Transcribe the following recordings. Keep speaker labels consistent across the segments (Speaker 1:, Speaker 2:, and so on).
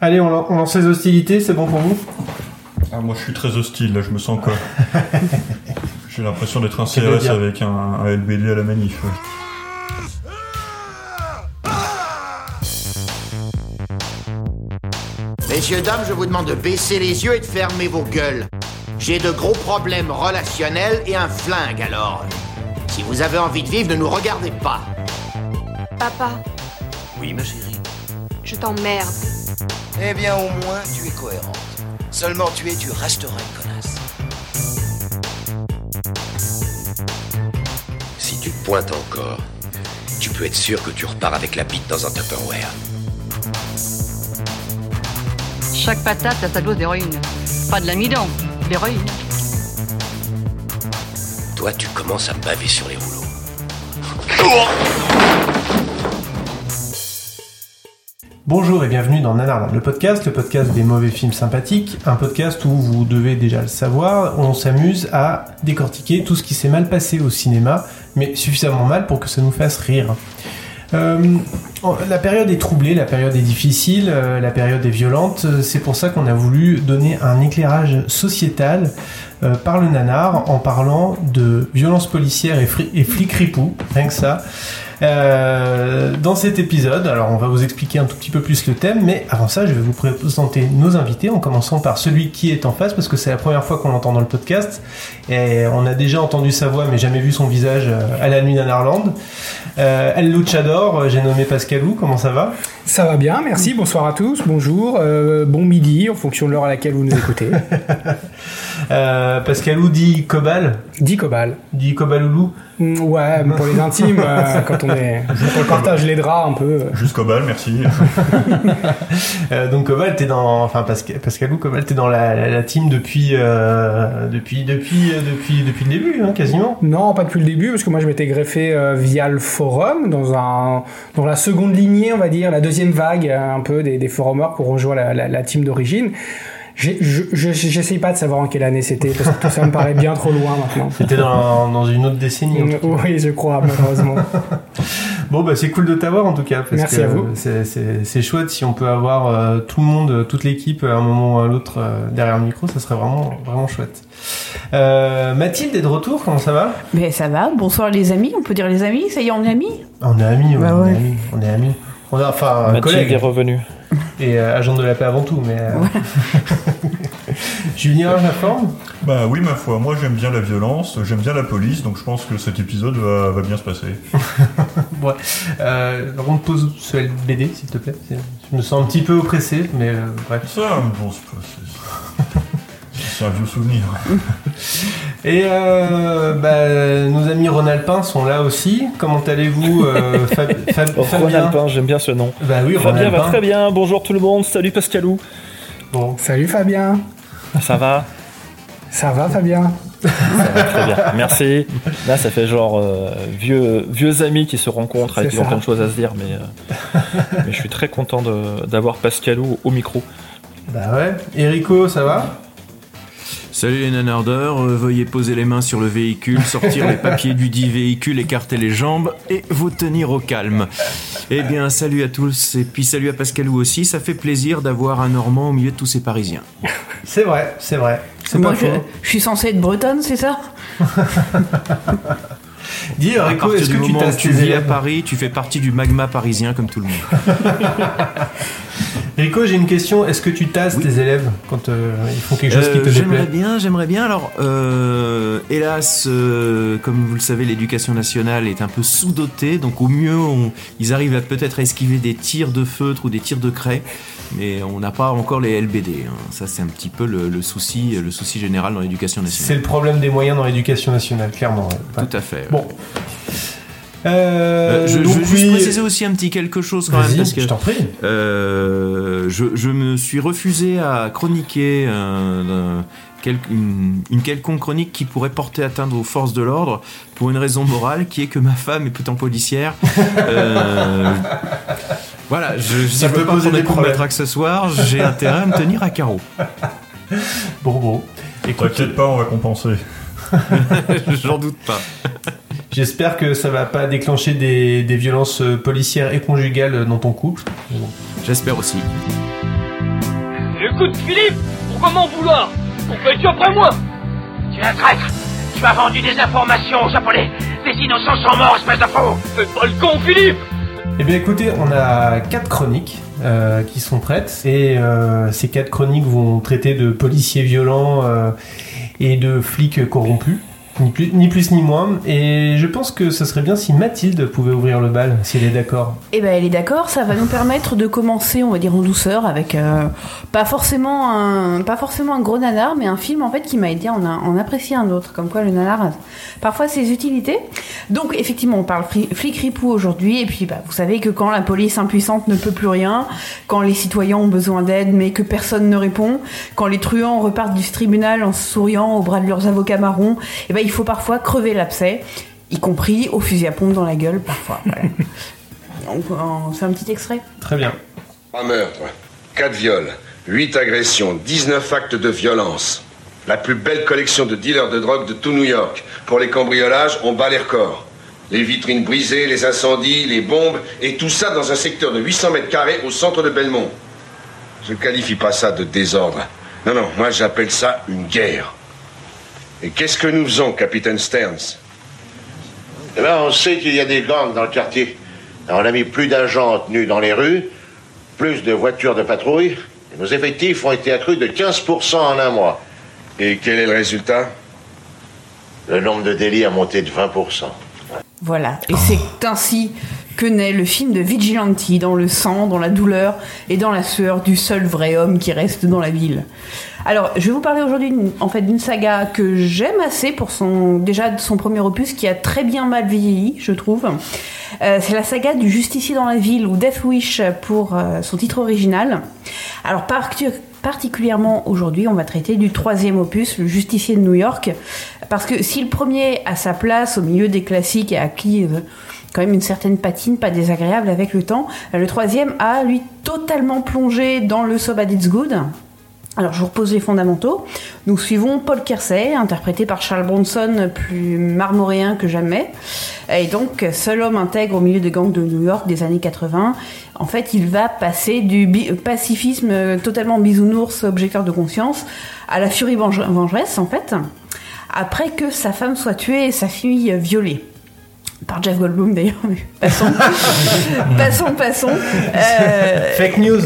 Speaker 1: Allez, on, lan- on lance les hostilités, c'est bon pour vous?
Speaker 2: Ah, moi je suis très hostile, là je me sens quoi J'ai l'impression d'être un CRS avec un, un LBD à la manif. ouais.
Speaker 3: Messieurs, dames, je vous demande de baisser les yeux et de fermer vos gueules. J'ai de gros problèmes relationnels et un flingue, alors. Si vous avez envie de vivre, ne nous regardez pas.
Speaker 4: Papa,
Speaker 5: Oui, ma chérie.
Speaker 4: je t'emmerde.
Speaker 5: Eh bien, au moins, tu es cohérente. Seulement tu es, tu resteras une connasse.
Speaker 6: Si tu pointes encore, tu peux être sûr que tu repars avec la bite dans un Tupperware.
Speaker 7: Chaque patate a sa dose d'héroïne. Pas de l'amidon, de l'héroïne.
Speaker 6: Toi, tu commences à me baver sur les rouleaux.
Speaker 1: Bonjour et bienvenue dans Nanarland, le podcast, le podcast des mauvais films sympathiques, un podcast où vous devez déjà le savoir, on s'amuse à décortiquer tout ce qui s'est mal passé au cinéma, mais suffisamment mal pour que ça nous fasse rire. Euh, la période est troublée, la période est difficile, euh, la période est violente, c'est pour ça qu'on a voulu donner un éclairage sociétal euh, par le nanar en parlant de violence policière et, et flics ripoux, rien que ça. Euh, dans cet épisode, alors on va vous expliquer un tout petit peu plus le thème, mais avant ça, je vais vous présenter nos invités en commençant par celui qui est en face parce que c'est la première fois qu'on l'entend dans le podcast et on a déjà entendu sa voix mais jamais vu son visage euh, à la nuit d'Anarland. Euh, El Luchador, euh, j'ai nommé Pascalou, comment ça va?
Speaker 8: Ça va bien, merci, bonsoir à tous, bonjour, euh, bon midi en fonction de l'heure à laquelle vous nous écoutez.
Speaker 1: euh, Pascalou dit Cobal,
Speaker 8: Dis Cobal.
Speaker 1: dit Cobaloulou.
Speaker 8: Mm, Ouais, mais pour les intimes, euh, quand on est, quand on partage les draps un peu. euh,
Speaker 2: Jusqu'au bal, merci.
Speaker 1: Euh, donc Cobal, t'es dans, enfin Pasca- Pascalou, Cobal, t'es dans la, la, la team depuis, euh, depuis, depuis, depuis, depuis le début, hein, quasiment.
Speaker 8: Non, pas depuis le début, parce que moi je m'étais greffé euh, via le forum, dans, un, dans la seconde lignée, on va dire, la deuxième vague euh, un peu des, des forumers pour rejoindre la, la, la team d'origine. J'essaye pas de savoir en quelle année c'était, parce que tout ça me paraît bien trop loin maintenant.
Speaker 1: T'étais dans, dans une autre décennie. en tout cas.
Speaker 8: Oui, je crois, malheureusement.
Speaker 1: Bon, bah c'est cool de t'avoir en tout cas. Parce
Speaker 8: Merci
Speaker 1: que
Speaker 8: à vous.
Speaker 1: C'est, chouette si on peut avoir euh, tout le monde, toute l'équipe à un moment ou à l'autre euh, derrière le micro, ça serait vraiment, vraiment chouette. Euh, Mathilde est de retour, comment ça va?
Speaker 9: Mais ça va, bonsoir les amis, on peut dire les amis, ça y est, on est amis?
Speaker 1: On est amis, ouais,
Speaker 9: Bah
Speaker 1: on
Speaker 9: ouais.
Speaker 1: est amis, on est amis. On a enfin un
Speaker 10: Mathilde
Speaker 1: collègue
Speaker 10: est revenue.
Speaker 1: et euh, agent de la paix avant tout, mais. euh, Julien, la forme
Speaker 2: Bah oui, ma foi, moi j'aime bien la violence, j'aime bien la police, donc je pense que cet épisode va, va bien se passer.
Speaker 1: Ouais. Euh, on te pose ce LBD, s'il te plaît. Je me sens un petit peu oppressé, mais euh, bref.
Speaker 2: Ça, bon, c'est pas- c'est- c'est un vieux souvenir.
Speaker 1: Et euh, bah, nos amis Ronalpin sont là aussi. Comment allez-vous, euh, Fab- Fab-
Speaker 10: Oh,
Speaker 1: Fabien
Speaker 10: Ronalpin, j'aime bien ce nom.
Speaker 1: Bah oui,
Speaker 10: Fabien va très bien, bonjour tout le monde, salut Pascalou.
Speaker 1: Bon.
Speaker 8: Salut Fabien.
Speaker 10: Ça va?
Speaker 8: Ça va Fabien?
Speaker 10: Ça va Très bien, merci. Là, ça fait genre euh, vieux, vieux amis qui se rencontrent avec ont
Speaker 8: ça.
Speaker 10: plein de choses à se dire, mais, euh, mais je suis très content de- d'avoir Pascalou au micro.
Speaker 1: Bah ouais. Erico, ça va?
Speaker 11: Salut les nanardeurs, euh, veuillez poser les mains sur le véhicule, sortir les papiers du dit véhicule, écarter les jambes et vous tenir au calme. Eh bien, salut à tous et puis salut à Pascalou aussi, ça fait plaisir d'avoir un Normand au milieu de tous ces Parisiens.
Speaker 1: C'est vrai, c'est vrai. C'est
Speaker 9: Moi
Speaker 1: pas
Speaker 9: je,
Speaker 1: faux.
Speaker 9: je suis censée être bretonne, c'est ça?
Speaker 1: Dis,
Speaker 11: partir
Speaker 1: est-ce que tu
Speaker 11: tu vis à Paris, tu fais partie du magma parisien comme tout le monde.
Speaker 1: Erico, j'ai une question. Est-ce que tu tasses
Speaker 11: Oui.
Speaker 1: tes élèves quand euh, ils font quelque chose qui
Speaker 11: Euh,
Speaker 1: te
Speaker 11: j'aimerais
Speaker 1: déplaît
Speaker 11: bien, j'aimerais bien. Alors, euh, hélas, euh, comme vous le savez, l'éducation nationale est un peu sous-dotée, donc au mieux, on- ils arrivent à peut-être à esquiver des tirs de feutre ou des tirs de craie, mais on n'a pas encore les LBD. hein. Ça, c'est un petit peu le, le souci, le souci général dans l'éducation
Speaker 1: C'est
Speaker 11: nationale.
Speaker 1: le problème des moyens dans l'éducation nationale, clairement. ouais.
Speaker 11: Tout à fait.
Speaker 1: Bon. Euh,
Speaker 11: Euh, je, je veux juste
Speaker 1: oui-
Speaker 11: préciser aussi un petit quelque chose quand même parce que
Speaker 1: je t'en prie.
Speaker 11: Euh, je, je me suis refusé à chroniquer un- quel- une, une quelconque chronique qui pourrait porter atteinte aux forces de l'ordre pour une raison morale qui est que ma femme est pourtant policière. Euh, voilà, je, je ne
Speaker 1: peut
Speaker 11: peux pas
Speaker 1: poser des problèmes.
Speaker 11: maître accessoire, j'ai intérêt à me tenir à carreau.
Speaker 1: Bon, bon.
Speaker 2: T'inquiète pas, on va compenser.
Speaker 11: J'en doute pas.
Speaker 1: j'espère que ça va pas déclencher des, des violences euh, policières et conjugales dans ton couple. Bon.
Speaker 11: J'espère aussi.
Speaker 12: Écoute, Philippe, pourquoi m'en vouloir? Pourquoi es-tu après moi?
Speaker 3: Tu es un traître Tu as vendu des informations aux Japonais Des innocents sont morts, espèce de faux
Speaker 12: Fais pas le con, Philippe
Speaker 1: Eh bien écoutez, on a quatre chroniques euh, qui sont prêtes et euh, ces quatre chroniques vont traiter de policiers violents euh, et de flics corrompus. Ni plus, ni moins. Et je pense que ce serait bien si Mathilde pouvait ouvrir le bal, si elle est d'accord.
Speaker 9: Eh ben, elle est d'accord. Ça va nous permettre de commencer, on va dire en douceur, avec euh, pas forcément un, pas forcément un gros nanar, mais un film en fait qui m'a aidé à en, en apprécier un autre. Comme quoi le nanar a parfois ses utilités. Donc effectivement, on parle fli- flic ripou aujourd'hui. Et puis, bah, vous savez que quand la police impuissante ne peut plus rien, quand les citoyens ont besoin d'aide mais que personne ne répond, quand les truands repartent du tribunal en souriant au bras de leurs avocats marrons, eh ben il faut parfois crever l'abcès, y compris au fusil à pompe dans la gueule parfois. Voilà. Donc, on fait un petit extrait.
Speaker 1: Très bien.
Speaker 13: Trois meurtres, quatre viols, huit agressions, 19 actes de violence. La plus belle collection de dealers de drogue de tout New York. Pour les cambriolages, on bat les records. Les vitrines brisées, les incendies, les bombes, et tout ça dans un secteur de 800 mètres carrés au centre de Belmont. Je ne qualifie pas ça de désordre. Non, non, moi j'appelle ça une guerre. Et qu'est-ce que nous faisons, capitaine Stearns
Speaker 14: Eh ben, on sait qu'il y a des gangs dans le quartier. Alors, on a mis plus d'agents en tenue dans les rues, plus de voitures de patrouille. et nos effectifs ont été accrus de 15% en un mois.
Speaker 13: Et quel est le résultat
Speaker 14: Le nombre de délits a monté de 20%.
Speaker 9: Voilà. Et c'est ainsi que naît le film de Vigilante, dans le sang, dans la douleur et dans la sueur du seul vrai homme qui reste dans la ville. Alors, je vais vous parler aujourd'hui en fait d'une saga que j'aime assez pour son déjà son premier opus qui a très bien mal vieilli, je trouve. Euh, c'est la saga du justicier dans la ville ou Death Wish pour euh, son titre original. Alors particulièrement aujourd'hui, on va traiter du troisième opus, le justicier de New York, parce que si le premier a sa place au milieu des classiques et a acquis euh, quand même une certaine patine pas désagréable avec le temps, euh, le troisième a lui totalement plongé dans le So Bad It's Good. Alors je vous repose les fondamentaux. Nous suivons Paul Kersey, interprété par Charles Bronson, plus marmoréen que jamais. Et donc, seul homme intègre au milieu des gangs de New York des années 80. En fait, il va passer du pacifisme euh, totalement bisounours, objecteur de conscience, à la furie venge- vengeresse, en fait, après que sa femme soit tuée et sa fille violée. Par Jeff Goldblum d'ailleurs, mais passons. passons, passons. Euh,
Speaker 1: Fake news.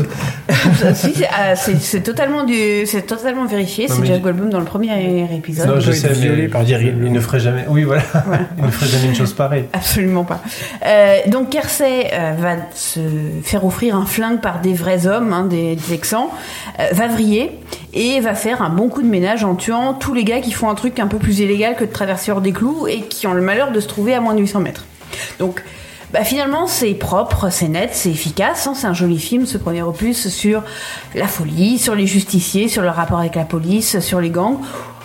Speaker 9: si, c'est ah, c'est- totalement, du- c'est totalement vérifié. C'est Jeff
Speaker 1: je-
Speaker 9: Goldblum dans le premier épisode.
Speaker 1: Non, je sais,
Speaker 8: violé
Speaker 1: mais
Speaker 8: par
Speaker 1: dire, il, il ne ferait jamais. Oui, voilà. il ne ferait jamais une chose pareille.
Speaker 9: Absolument pas. Euh, donc Kersey euh, va se faire offrir un flingue par des vrais hommes, hein, des, des Texans, euh, va vriller et va faire un bon coup de ménage en tuant tous les gars qui font un truc un peu plus illégal que de traverser hors des clous et qui ont le malheur de se trouver à moins de 800 mètres. Donc bah, finalement, c'est propre, c'est net, c'est efficace. hein, c'est un joli film, ce premier opus, sur la folie, sur les justiciers, sur le rapport avec la police, sur les gangs.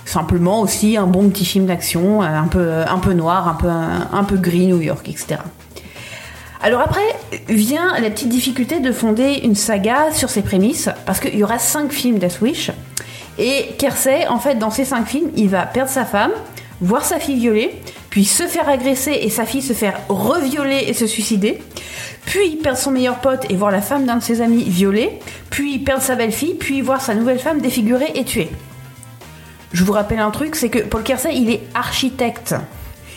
Speaker 9: Simplement aussi un bon petit film d'action, euh, un peu, un peu noir, un peu, un, un peu gris, New York, etc. Alors après vient la petite difficulté de fonder une saga sur ses prémices, parce qu'il y aura cinq films Death Wish, et Kersey, en fait, dans ces cinq films, il va perdre sa femme, voir sa fille violée, puis se faire agresser et sa fille se faire revioler et se suicider, puis perdre son meilleur pote et voir la femme d'un de ses amis violée, puis perdre sa belle-fille, puis voir sa nouvelle femme défigurée et tuée. Je vous rappelle un truc, c'est que Paul Kersey, il est architecte.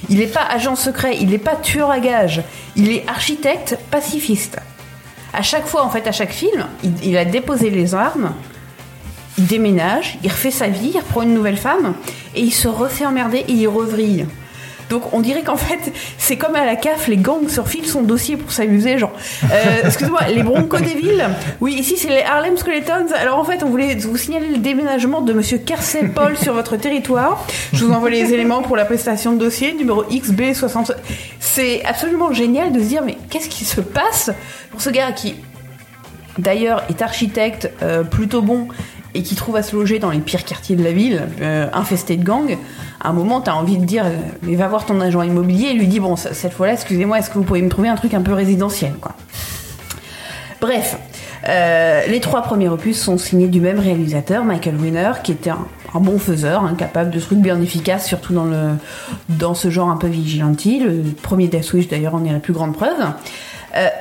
Speaker 9: Il n'est pas agent secret, il n'est pas tueur à gages, il est architecte pacifiste. À chaque fois, en fait, à chaque film, il, il a déposé les armes, il déménage, il refait sa vie, il reprend une nouvelle femme, et il se refait emmerder et il revrille. Donc on dirait qu'en fait, c'est comme à la CAF, les gangs surfilent son dossier pour s'amuser, genre, euh, excuse-moi, les Broncos des villes? Oui, ici c'est les Harlem Skeletons. Alors en fait, on voulait vous signaler le déménagement de Monsieur Kersey Paul sur votre territoire. Je vous envoie les éléments pour la prestation de dossier, numéro XB60. C'est absolument génial de se dire, mais qu'est-ce qui se passe pour ce gars qui, d'ailleurs, est architecte euh, plutôt bon et qui trouve à se loger dans les pires quartiers de la ville, euh, infestés de gangs, à un moment, t'as envie de dire, euh, mais va voir ton agent immobilier et lui dis, bon, cette fois-là, excusez-moi, est-ce que vous pourriez me trouver un truc un peu résidentiel, quoi. Bref, euh, les trois premiers opus sont signés du même réalisateur, Michael Winner, qui était un, bon faiseur, hein, capable de trucs bien efficaces, surtout dans, le, dans ce genre un peu vigilanti. Le premier Death Wish, d'ailleurs, en est la plus grande preuve.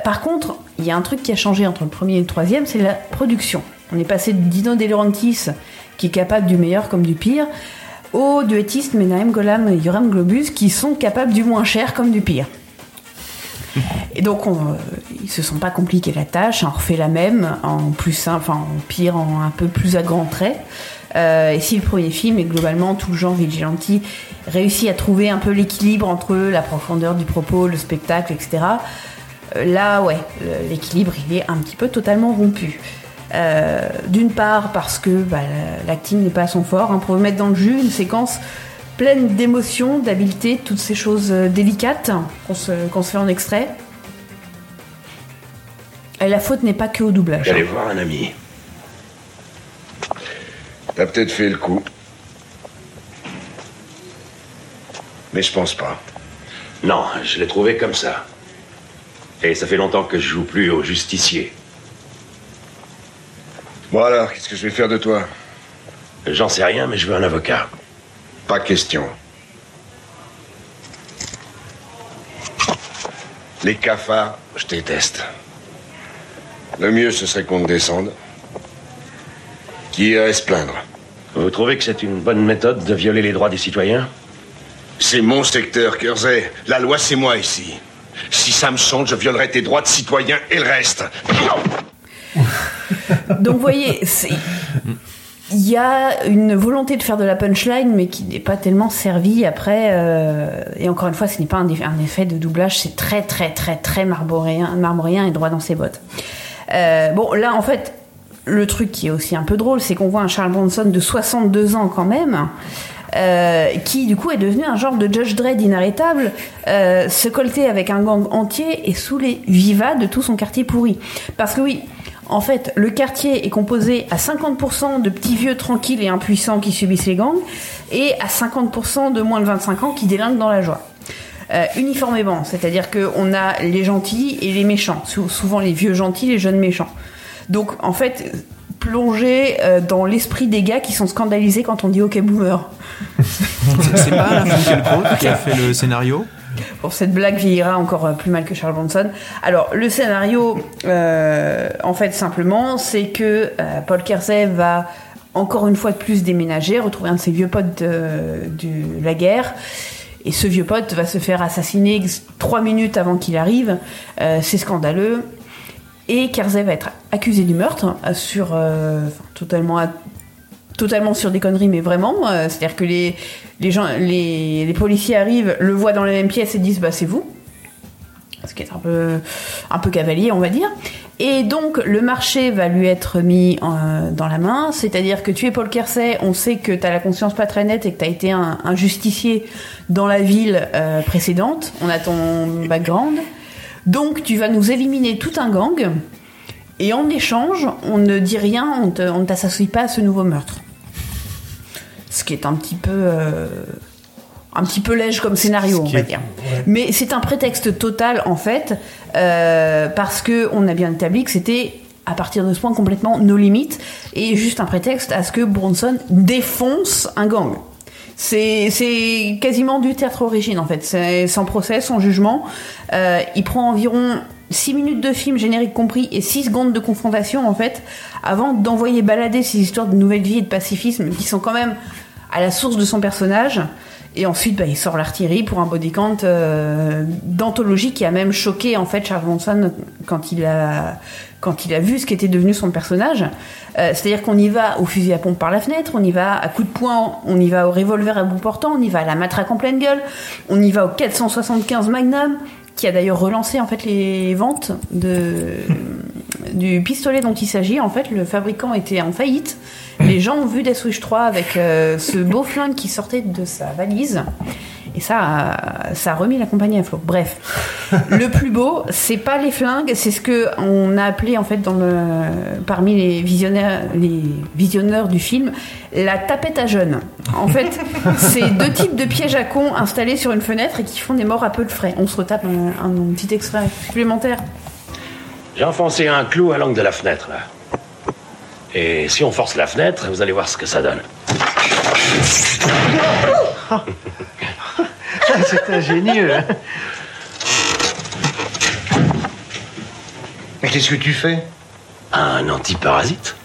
Speaker 9: Par contre, il y a un truc qui a changé entre le premier et le troisième, c'est la production. On est passé de Dino De Laurentiis, qui est capable du meilleur comme du pire, aux duettistes Menahem Golam et Yoram Globus, qui sont capables du moins cher comme du pire. Et donc, on, euh, ils se sont pas compliqués la tâche, on refait la même, en plus simple, en pire, en un peu plus à grands traits. Euh, et si le premier film est globalement tout le genre vigilante réussit à trouver un peu l'équilibre entre la profondeur du propos, le spectacle, etc. euh, là, ouais, l'équilibre il est un petit peu totalement rompu. Euh, D'une part parce que bah, l'acting n'est pas à son fort. hein, pour vous mettre dans le jus, une séquence pleine d'émotions, d'habileté, toutes ces choses euh, délicates qu'on se, qu'on se fait en extrait. Et la faute n'est pas que au doublage.
Speaker 13: J'allais voir un ami. T'as peut-être fait le coup. Mais je pense pas.
Speaker 6: Non, je l'ai trouvé comme ça. Et ça fait longtemps que je joue plus au justicier.
Speaker 13: Bon alors, qu'est-ce que je vais faire de toi?
Speaker 6: J'en sais rien, mais je veux un avocat.
Speaker 13: Pas question. Les cafards, je déteste. Le mieux, ce serait qu'on te descende. Qui irait se plaindre?
Speaker 6: Vous trouvez que c'est une bonne méthode de violer les droits des citoyens?
Speaker 13: C'est mon secteur, Kersey. La loi, c'est moi ici. Si ça me chante, je violerai tes droits de citoyen et le reste.
Speaker 9: Donc vous voyez, il y a une volonté de faire de la punchline, mais qui n'est pas tellement servie après. euh, et encore une fois, ce n'est pas un, eff- un effet de doublage, c'est très très très très marmoréen, marmoréen et droit dans ses bottes. Euh, bon, là en fait, le truc qui est aussi un peu drôle, c'est qu'on voit un Charles Bronson de 62 ans quand même. euh, qui du coup est devenu un genre de Judge Dredd inarrêtable, se colter avec un gang entier et sous les vivas de tout son quartier pourri. Parce que oui, en fait, le quartier est composé à 50% de petits vieux tranquilles et impuissants qui subissent les gangs, et à 50% de moins de 25 ans qui délinquent dans la joie. Euh, uniformément, c'est-à-dire qu'on a les gentils et les méchants, sou- souvent les vieux gentils, les jeunes méchants. Donc en fait, plonger euh, dans l'esprit des gars qui sont scandalisés quand on dit OK boomer.
Speaker 11: C'est pas Finkielkraut qui a fait le scénario?
Speaker 9: Bon, cette blague vieillira encore euh, plus mal que Charles Bronson. Alors, le scénario, euh, en fait, simplement, c'est que euh, Paul Kersey va encore une fois de plus déménager, retrouver un de ses vieux potes de, la guerre. Et ce vieux pote va se faire assassiner trois minutes avant qu'il arrive. C'est scandaleux. Et Kersey va être accusé du meurtre euh, sur totalement totalement sur des conneries, mais vraiment. euh, C'est-à-dire que les, les, gens, les, les policiers arrivent, le voient dans la même pièce et disent bah c'est vous. Ce qui est un peu, un peu cavalier, on va dire. Et donc le marché va lui être mis euh, dans la main, c'est-à-dire que tu es Paul Kersey, on sait que tu as la conscience pas très nette et que tu as été un, un justicier dans la ville euh, précédente, on a ton background. Donc tu vas nous éliminer tout un gang, et en échange, on ne dit rien, on ne t'associe pas à ce nouveau meurtre. Ce qui est un petit peu. euh, un petit peu lège comme scénario, on va dire.
Speaker 1: ouais.
Speaker 9: Mais c'est un prétexte total, en fait, euh, parce que on a bien établi que c'était à partir de ce point complètement nos limites et juste un prétexte à ce que Bronson défonce un gang. C'est c'est quasiment du théâtre origine en fait. C'est sans procès, sans jugement. Euh, il prend environ 6 minutes de film, générique compris, et 6 secondes de confrontation en fait, avant d'envoyer balader ces histoires de nouvelle vie et de pacifisme qui sont quand même à la source de son personnage. Et ensuite, bah, il sort l'artillerie pour un body count euh, d'anthologie qui a même choqué en fait Charles Bronson quand il a quand il a vu ce qu'était devenu son personnage. Euh, C'est-à-dire qu'on y va au fusil à pompe par la fenêtre, on y va à coups de poing, on y va au revolver à bout portant, on y va à la matraque en pleine gueule, on y va au 475 Magnum, qui a d'ailleurs relancé en fait les ventes du pistolet dont il s'agit. En fait, le fabricant était en faillite. Les gens ont vu Wish 3 avec euh, ce beau flingue qui sortait de sa valise. Et ça, a- ça a remis la compagnie à flot. Bref, le plus beau, c'est pas les flingues, c'est ce que on a appelé en fait dans le, parmi les visionnaires, les visionneurs du film, la tapette à jeunes. En fait, c'est deux types de pièges à con installés sur une fenêtre et qui font des morts à peu de frais. On se retape un, un petit extrait supplémentaire.
Speaker 6: J'ai enfoncé un clou à l'angle de la fenêtre, là. Et si on force la fenêtre, vous allez voir ce que ça donne.
Speaker 15: C'est ingénieux. hein. Mais qu'est-ce que tu fais?
Speaker 6: Un antiparasite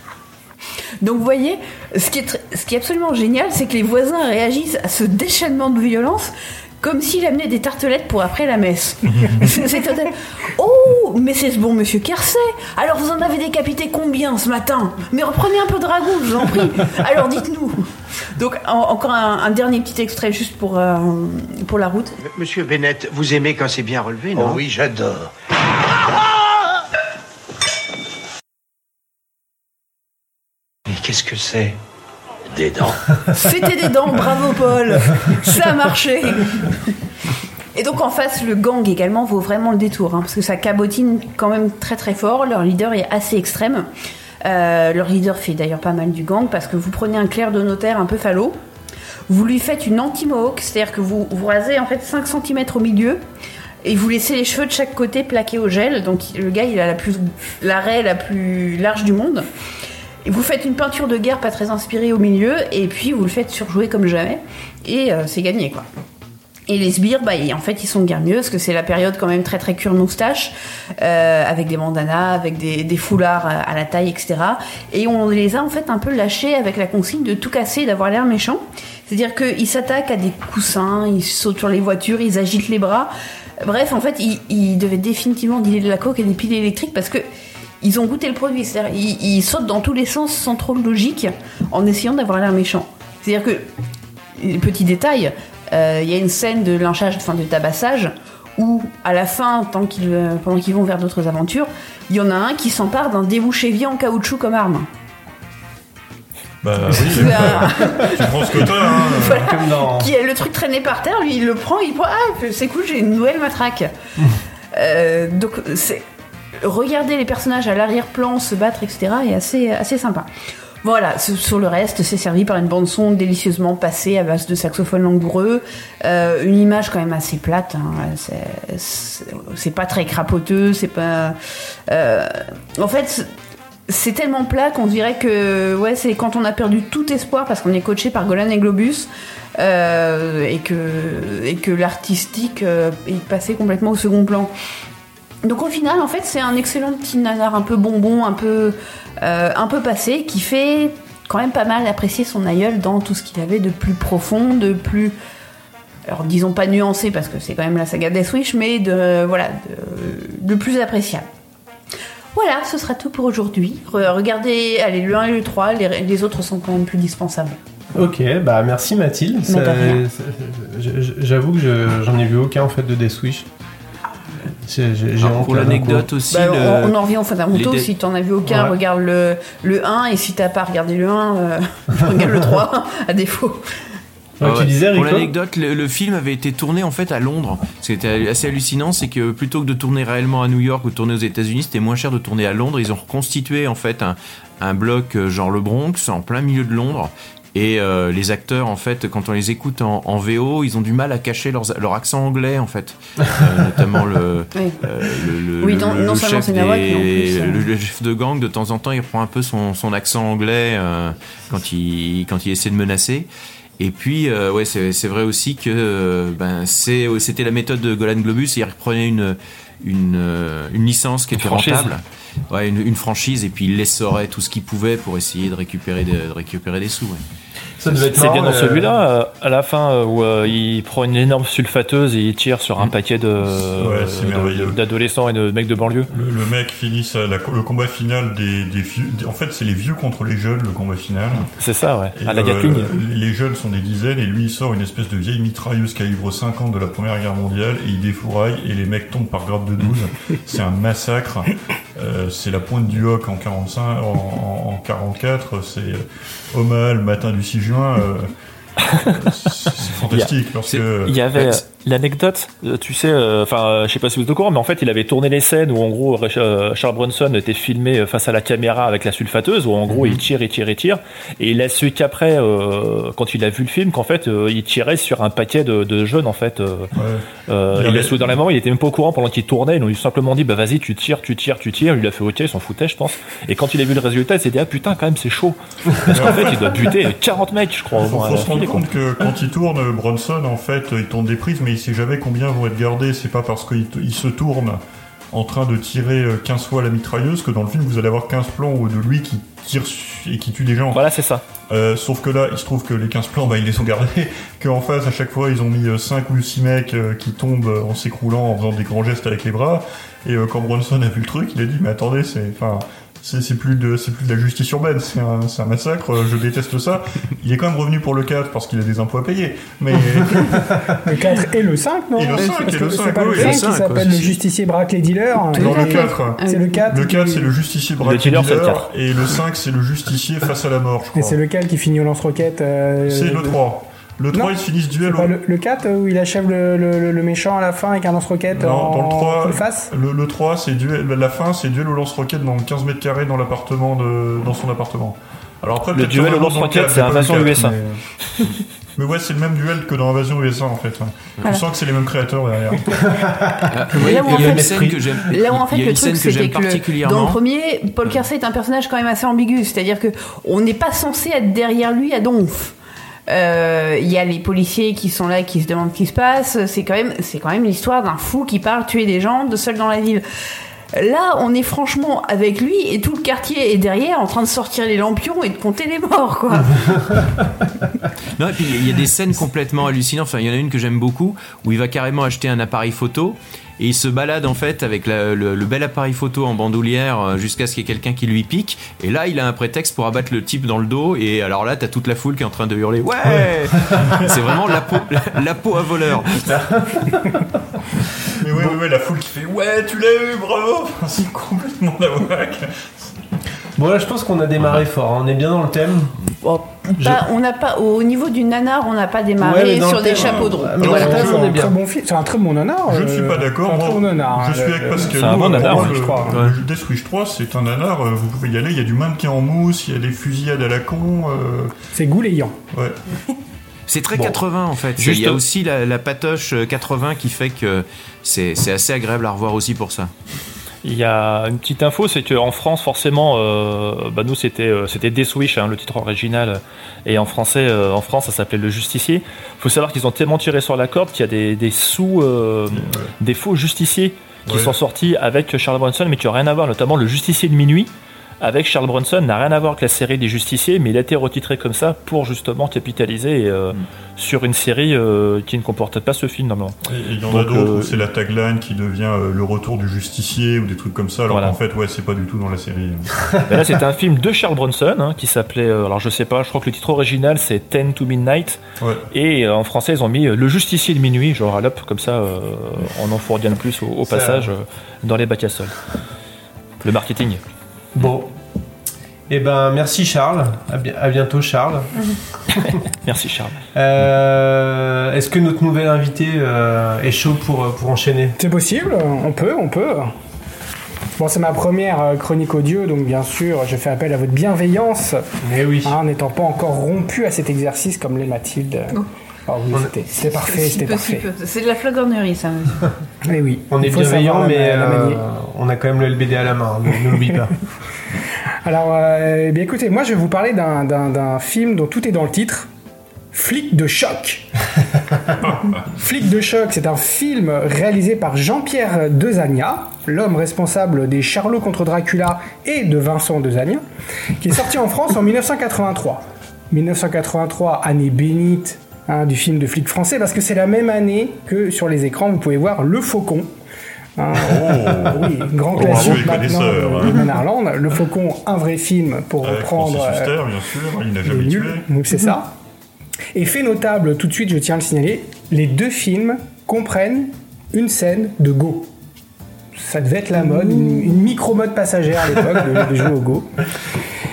Speaker 9: Donc vous voyez, ce qui est, tr- ce qui est absolument génial, c'est que les voisins réagissent à ce déchaînement de violence comme s'il amenait des tartelettes pour après la messe. c'est c'est total. Oh, mais c'est ce bon monsieur Kersey. Alors vous en avez décapité combien ce matin? Mais reprenez un peu de ragoût, je vous en prie. Alors dites-nous. Donc en- encore un, un dernier petit extrait juste pour, euh, pour la route.
Speaker 3: Monsieur Bennett, vous aimez quand c'est bien relevé, non?
Speaker 14: Oh oui, j'adore.
Speaker 3: Mais qu'est-ce que c'est? Des dents.
Speaker 9: C'était des dents, bravo Paul. Ça a marché. Et donc en face, le gang également vaut vraiment le détour, hein, parce que ça cabotine quand même très très fort. Leur leader est assez extrême. Euh, leur leader fait d'ailleurs pas mal du gang, parce que vous prenez un clerc de notaire un peu falot, vous lui faites une anti-mohawk, c'est-à-dire que vous, vous rasez en fait 5 cm au milieu, et vous laissez les cheveux de chaque côté plaqués au gel. Donc le gars, il a la plus l'arrêt la plus large du monde. Vous faites une peinture de guerre pas très inspirée au milieu, et puis vous le faites surjouer comme jamais, et euh, c'est gagné quoi. Et les sbires, bah, en fait, ils sont guère mieux, parce que c'est la période quand même très très cure moustache, euh, avec des bandanas, avec des, foulards à, à la taille, etc. Et on les a en fait un peu lâchés avec la consigne de tout casser, d'avoir l'air méchant. C'est-à-dire qu'ils s'attaquent à des coussins, ils sautent sur les voitures, ils agitent les bras. Bref, en fait, ils, ils devaient définitivement dealer de la coke et des piles électriques parce que ils ont goûté le produit. C'est-à-dire ils, ils sautent dans tous les sens sans trop de logique en essayant d'avoir l'air méchant. C'est-à-dire que petit détail, euh, il y a une scène de lynchage, enfin de tabassage, où à la fin, tant qu'ils, euh, pendant qu'ils vont vers d'autres aventures, il y en a un qui s'empare d'un débouché en caoutchouc comme arme.
Speaker 2: Bah oui,
Speaker 9: C'est un-
Speaker 2: tu prends ce que t'as, hein.
Speaker 9: Voilà.
Speaker 1: Comme dans-
Speaker 9: Qui est le truc traîné par terre, lui il le prend, il prend, ah c'est cool, j'ai une nouvelle matraque. Euh, donc c'est regarder les personnages à l'arrière-plan se battre, etc. est assez assez sympa. Voilà, sur le reste, c'est servi par une bande son délicieusement passée à base de saxophone langoureux, euh, une image quand même assez plate. hein, c'est- pas très crapoteux, c'est pas. euh, en fait, c'est- tellement plat qu'on dirait que ouais, c'est quand on a perdu tout espoir parce qu'on est coaché par Golan et Globus euh, et que et que l'artistique est passé complètement au second plan. Donc au final, en fait, c'est un excellent petit nanar un peu bonbon, un peu, euh, un peu passé, qui fait quand même pas mal apprécier son aïeul dans tout ce qu'il avait de plus profond, de plus, alors disons pas nuancé parce que c'est quand même la saga Death Wish, mais de voilà, de, de plus appréciable. Voilà, ce sera tout pour aujourd'hui. Re- regardez, allez, le 1 et le 3, les, les autres sont quand même plus dispensables.
Speaker 1: Ok, bah merci Mathilde. J'avoue que je- j'en ai vu aucun en fait de Death Wish.
Speaker 11: Alors, pour l'anecdote aussi,
Speaker 9: Bah,
Speaker 11: le-
Speaker 9: on, on en revient Si t'en as vu aucun,
Speaker 1: Ouais.
Speaker 9: regarde le, le 1 et si t'as pas regardé le 1, euh, regarde le 3 à défaut.
Speaker 1: Ouais, tu disais,
Speaker 11: Pour l'anecdote, le, le film avait été tourné en fait à Londres. C'était assez hallucinant, c'est que plutôt que de tourner réellement à New York ou de tourner aux États-Unis, c'était moins cher de tourner à Londres. Ils ont reconstitué en fait un, un bloc euh, genre le Bronx en plein milieu de Londres. Et euh, les acteurs, en fait, quand on les écoute en, en VO, ils ont du mal à cacher leurs- leur accent anglais, en fait. Euh, notamment le,
Speaker 9: Oui.
Speaker 11: euh, le, le-
Speaker 9: Oui,
Speaker 11: le-
Speaker 9: non-
Speaker 11: le
Speaker 9: non seulement
Speaker 11: chef
Speaker 9: Nawak, plus, euh,
Speaker 11: le- le chef de gang, de temps en temps, il reprend un peu son, son accent anglais euh, quand, il, quand il essaie de menacer. Et puis, euh, ouais, c'est c'est vrai aussi que euh, ben, c'est- c'était la méthode de Golan Globus. Il reprenait une, une, une licence qui était
Speaker 10: franchise.
Speaker 11: rentable. Ouais, une, une franchise, et puis il l'essorait tout ce qu'il pouvait pour essayer de récupérer, des- de récupérer des sous. ouais.
Speaker 1: Ça
Speaker 10: C'est bien dans
Speaker 1: euh,
Speaker 10: celui-là, euh, à la fin, euh, où euh, il prend une énorme sulfateuse et il tire sur un paquet de
Speaker 2: Ouais, c'est
Speaker 10: de-
Speaker 2: merveilleux.
Speaker 10: d'adolescents et de mecs de banlieue.
Speaker 2: Le, le mec finit sa- la- le combat final des, des vieux. des- en fait, c'est les vieux contre les jeunes, le combat final.
Speaker 10: C'est ça, ouais.
Speaker 2: Et,
Speaker 10: À la
Speaker 2: euh,
Speaker 10: Gatling.
Speaker 2: les jeunes sont des dizaines et lui il sort une espèce de vieille mitrailleuse calibre 50 de la Première Guerre mondiale et il défouraille et les mecs tombent par grade de 12. c'est un massacre. Euh, c'est la pointe du hoc en 45, en, en- en 44. C'est euh, Omal, matin du 6 juin. euh, c'est fantastique. Lorsque
Speaker 10: Il y avait
Speaker 11: Ouais,
Speaker 10: euh, l'anecdote, euh, tu sais, euh, enfin, euh, je sais pas si vous êtes au courant, mais en fait, il avait tourné les scènes où, en gros, euh, Charles Bronson était filmé face à la caméra avec la sulfateuse, où en gros, il tire, il tire, il tire, et il a su qu'après, euh, quand il a vu le film, qu'en fait, euh, il tirait sur un paquet de, de jeunes, en fait. euh,
Speaker 2: Ouais.
Speaker 10: euh,
Speaker 2: Il
Speaker 10: a su dans la moment, il était même pas au courant pendant qu'il tournait, ils lui ont simplement dit, bah vas-y, tu tires, tu tires, tu tires, il a fait ok, il s'en foutait, je pense. Et quand il a vu le résultat, il s'est dit, ah putain, quand même, c'est chaud. Parce qu'en fait, il doit buter 40 mecs, je crois, au
Speaker 2: Faut,
Speaker 10: moins, à
Speaker 2: faut se rendre compte que quand il tourne, Bronson, en fait, il tourne des prises, mais il sait jamais combien vont être gardées. C'est pas parce qu'il se tourne en train de tirer euh, 15 fois la mitrailleuse que dans le film vous allez avoir 15 plans de lui qui tire et qui tue des gens.
Speaker 10: Voilà, c'est ça.
Speaker 2: Euh, sauf que là, il se trouve que les 15 plans, bah, ils les ont gardés. Qu'en face, à chaque fois, ils ont mis 5 ou 6 mecs euh, qui tombent euh, en s'écroulant, en faisant des grands gestes avec les bras. Et euh, quand Bronson a vu le truc, il a dit, mais attendez, c'est, enfin, c'est, c'est plus de, c'est plus de la justice urbaine, c'est un, c'est un massacre, euh, je déteste ça. Il est quand même revenu pour le 4 parce qu'il a des impôts à payer. Mais,
Speaker 8: Le 4 et le 5, non
Speaker 2: Et le 5,
Speaker 8: Parce
Speaker 2: et le
Speaker 8: C'est
Speaker 2: 5,
Speaker 8: pas
Speaker 2: oui,
Speaker 8: le
Speaker 2: le
Speaker 8: 5 qui
Speaker 2: 5,
Speaker 8: s'appelle le justicier braque les dealers.
Speaker 2: dans le 4,
Speaker 8: C'est le 4.
Speaker 2: le 4,
Speaker 8: qui-
Speaker 2: c'est le justicier
Speaker 10: Le
Speaker 2: braqué
Speaker 10: dealer, c'est le
Speaker 2: dealer,
Speaker 10: 4.
Speaker 2: et le 5, c'est le justicier face à la mort, je
Speaker 8: Et
Speaker 2: crois.
Speaker 8: c'est lequel qui finit au lance-roquette euh,
Speaker 2: C'est le
Speaker 8: de-
Speaker 2: 3. Le 3,
Speaker 8: Non.
Speaker 2: ils se finissent duel au...
Speaker 8: pas le, le 4 où il achève le, le- le méchant à la fin avec un lance-roquette
Speaker 2: Non,
Speaker 8: en
Speaker 2: dans le 3,
Speaker 8: full face
Speaker 2: le, le 3, c'est duel, la fin, c'est duel au lance-roquette dans 15 mètres carrés dans l'appartement de, dans son appartement. Alors après,
Speaker 10: Le duel au lance-roquette,
Speaker 2: 4,
Speaker 10: c'est Invasion
Speaker 2: 4,
Speaker 10: USA.
Speaker 2: Mais, mais ouais, c'est le même duel que dans Invasion USA, en fait.
Speaker 9: Voilà.
Speaker 2: On sent que c'est les mêmes créateurs derrière.
Speaker 11: Ouais,
Speaker 9: là où, en fait-
Speaker 11: scène que j'aime.
Speaker 9: Là où en fait
Speaker 11: il y a
Speaker 9: le truc c'était que dans le premier, Paul Kersey est un personnage quand même assez ambigu, c'est-à-dire que on n'est pas censé être derrière lui à donf. Euh, Il y a les policiers qui sont là, qui se demandent ce qui se passe. C'est quand même, c'est quand même l'histoire d'un fou qui part tuer des gens de seul dans la ville. Là, on est franchement avec lui et tout le quartier est derrière en train de sortir les lampions et de compter les morts, quoi.
Speaker 11: Non, et puis il y a des scènes complètement hallucinantes. Enfin, il y en a une que j'aime beaucoup où il va carrément acheter un appareil photo et il se balade en fait avec la- le, le bel appareil photo en bandoulière euh, jusqu'à ce qu'il y ait quelqu'un qui lui pique. Et là, il a un prétexte pour abattre le type dans le dos. Et alors là, t'as toute la foule qui est en train de hurler Ouais C'est vraiment la peau, la, la peau à voleur.
Speaker 2: mais ouais, ouais, ouais, la foule qui fait Ouais, tu l'as eu, bravo C'est complètement la.
Speaker 1: Bon, là, je pense qu'on a démarré fort. hein. On est bien dans le thème.
Speaker 9: Pas- on n'a pas au niveau du nanar, on n'a pas
Speaker 1: Ouais,
Speaker 9: démarré
Speaker 1: dans
Speaker 9: sur
Speaker 1: le
Speaker 9: des
Speaker 1: thème,
Speaker 9: chapeaux de roue.
Speaker 1: mais
Speaker 9: Voilà.
Speaker 1: dans le thème, on est
Speaker 8: C'est un
Speaker 1: bien.
Speaker 8: très bon film. C'est un très bon nanar.
Speaker 2: Je ne suis
Speaker 8: euh,
Speaker 2: pas d'accord,
Speaker 8: c'est un
Speaker 2: moi.
Speaker 8: bon nanar.
Speaker 2: Je suis
Speaker 8: Le-
Speaker 2: avec Pascal.
Speaker 10: C'est un bon nanar,
Speaker 2: moi,
Speaker 8: je
Speaker 2: le-
Speaker 8: crois.
Speaker 2: le Death Wish 3, c'est un nanar. euh, Vous pouvez y aller. Il y a du mannequin en mousse, il y a des fusillades à la con. euh,
Speaker 8: C'est goulayant.
Speaker 2: Ouais.
Speaker 11: C'est très
Speaker 10: Bon.
Speaker 11: 80 en fait.
Speaker 10: Juste-
Speaker 11: Il y a aussi la, la patoche euh, 80 qui fait que c'est c'est assez agréable à revoir aussi pour ça.
Speaker 10: Il y a une petite info, c'est qu'en France, forcément, euh, bah nous c'était euh, c'était Death Wish, hein, le titre original, et en français, euh, en France, ça s'appelait Le Justicier. Il faut savoir qu'ils ont tellement tiré sur la corde qu'il y a des, des sous, euh, des faux justiciers qui
Speaker 2: Ouais.
Speaker 10: sont sortis avec Charles Bronson, mais qui n'ont rien à voir, notamment le Justicier de minuit. Avec Charles Bronson n'a rien à voir avec la série des justiciers, mais il a été retitré comme ça pour justement capitaliser euh, sur une série euh, qui ne comportait pas ce film normalement.
Speaker 2: Il y en
Speaker 10: Donc,
Speaker 2: a d'autres
Speaker 10: euh,
Speaker 2: où c'est la tagline qui devient euh, le retour du justicier ou des trucs comme ça. Alors
Speaker 10: Voilà.
Speaker 2: qu'en fait, ouais, c'est pas du tout dans la série.
Speaker 10: Ben là, c'était un film de Charles Bronson hein, qui s'appelait. euh, alors, je sais pas, je crois que le titre original c'est Ten to Midnight.
Speaker 2: Ouais.
Speaker 10: Et euh, en français, ils ont mis euh, Le Justicier de minuit, genre à l'up, comme ça, euh, on en de plus au, au passage euh, dans les bacs à sol. Le marketing.
Speaker 1: Bon. Eh ben, merci Charles. À, bi- à bientôt Charles.
Speaker 10: Merci Charles.
Speaker 1: Euh, Est-ce que notre nouvel invité euh, est chaud pour, pour enchaîner?
Speaker 8: C'est possible, on peut, on peut. Bon, c'est ma première euh, chronique audio, donc bien sûr, je fais appel à votre bienveillance.
Speaker 1: Mais oui.
Speaker 8: Hein, N'étant pas encore rompu à cet exercice comme les Mathilde. Ah oui, c'était- parfait, c'était parfait.
Speaker 9: C'est de la flagornerie, ça.
Speaker 8: Mais oui,
Speaker 1: On est bienveillant, mais
Speaker 8: la
Speaker 1: euh, on a quand même le LBD à la main. Ne ne l'oublie pas.
Speaker 8: Alors, euh, eh bien écoutez, moi je vais vous parler d'un film dont tout est dans le titre. Flic de choc. Flic de choc, c'est un film réalisé par Jean-Pierre Dezagna, l'homme responsable des Charlots contre Dracula et de Vincent Dezagna, qui est sorti en France en 1983. 1983, année bénite hein, du film de flic français, parce que c'est la même année que sur les écrans, vous pouvez voir Le Faucon. Hein, oui, grand
Speaker 2: Oh,
Speaker 8: classique maintenant de
Speaker 2: hein.
Speaker 8: Le Faucon, un vrai film pour
Speaker 2: Avec
Speaker 8: reprendre.
Speaker 2: Francis
Speaker 8: euh,
Speaker 2: Huster, bien sûr, il n'a jamais tué.
Speaker 8: nuls, donc c'est ça. Et fait notable, tout de suite, je tiens à le signaler, les deux films comprennent une scène de Go. Ça devait être la mode, une, une micro-mode passagère à l'époque de, de jouer au Go.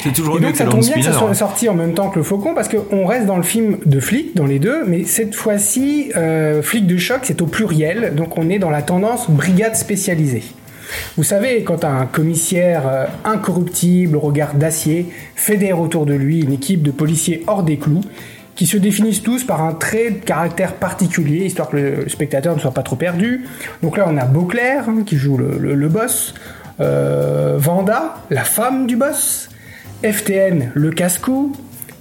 Speaker 11: C'est toujours
Speaker 8: Et donc ça tombe bien que ça soit sorti en même temps que le Faucon parce qu'on reste dans le film de flic, dans les deux, mais cette fois-ci, euh, flic de choc, c'est au pluriel, donc on est dans la tendance brigade spécialisée. Vous savez, quand un commissaire euh, incorruptible, au regard d'acier, fédère autour de lui une équipe de policiers hors des clous, qui se définissent tous par un trait de caractère particulier, histoire que le spectateur ne soit pas trop perdu. Donc là, on a Beauclair, hein, qui joue le, le- le boss, euh, Vanda, la femme du boss, FTN, le casse-cou,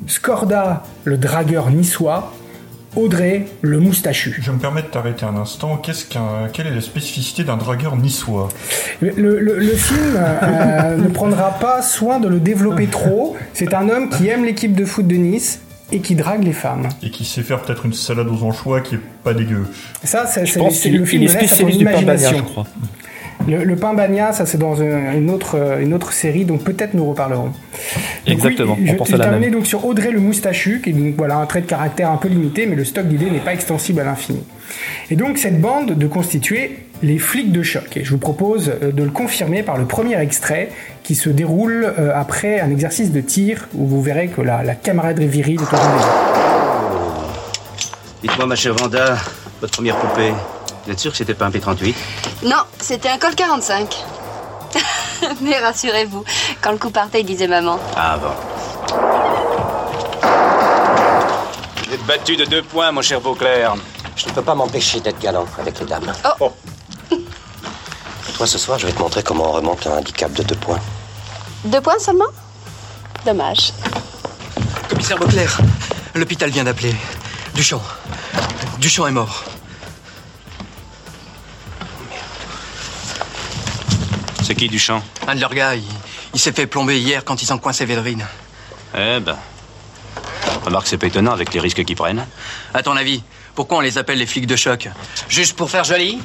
Speaker 8: Scorda, le dragueur niçois, Audrey le moustachu.
Speaker 2: Je me permets de t'arrêter un instant. Qu'est-ce qu'un, quelle est la spécificité d'un dragueur niçois?
Speaker 8: Le, le- le film euh, ne prendra pas soin de le développer trop. C'est un homme qui aime l'équipe de foot de Nice et qui drague les femmes.
Speaker 2: Et qui sait faire peut-être une salade aux anchois qui est pas dégueu.
Speaker 8: Ça, c'est le film
Speaker 10: il
Speaker 8: à ton imagination.
Speaker 10: je crois.
Speaker 8: Le, le pain bagna, ça c'est dans une, une autre, euh, une autre série, donc peut-être nous reparlerons. Donc
Speaker 10: Exactement,
Speaker 8: oui,
Speaker 10: on
Speaker 8: je,
Speaker 10: pense
Speaker 8: je
Speaker 10: à la
Speaker 8: terminais
Speaker 10: même.
Speaker 8: donc sur Audrey le moustachu, qui est donc voilà un trait de caractère un peu limité, mais le stock d'idées n'est pas extensible à l'infini. Et donc cette bande de constituer les flics de choc. Et je vous propose euh, de le confirmer par le premier extrait qui se déroule euh, après un exercice de tir où vous verrez que la, la camaraderie virile est au rendez-vous.
Speaker 15: Dites-moi, ma chère Vanda, votre première poupée, vous êtes sûr que c'était pas un P38
Speaker 16: Non, c'était un col 45. Mais rassurez-vous, quand le coup partait, il disait maman.
Speaker 15: Ah bon. Vous êtes battu de deux points, mon cher Beauclair.
Speaker 17: Je ne peux pas m'empêcher d'être galant avec les dames.
Speaker 16: Oh.
Speaker 17: Toi, ce soir, je vais te montrer comment on remonte un handicap de deux points.
Speaker 16: Deux points seulement? Dommage.
Speaker 18: Commissaire Beauclair, l'hôpital vient d'appeler. Duchamp. Duchamp est mort.
Speaker 15: C'est qui, Duchamp
Speaker 18: Un de leurs gars, il, il s'est fait plomber hier quand ils ont coincé Védrine.
Speaker 15: Eh ben. Remarque, c'est pas étonnant avec les risques qu'ils prennent.
Speaker 18: À ton avis, pourquoi on les appelle les flics de choc? Juste pour faire joli?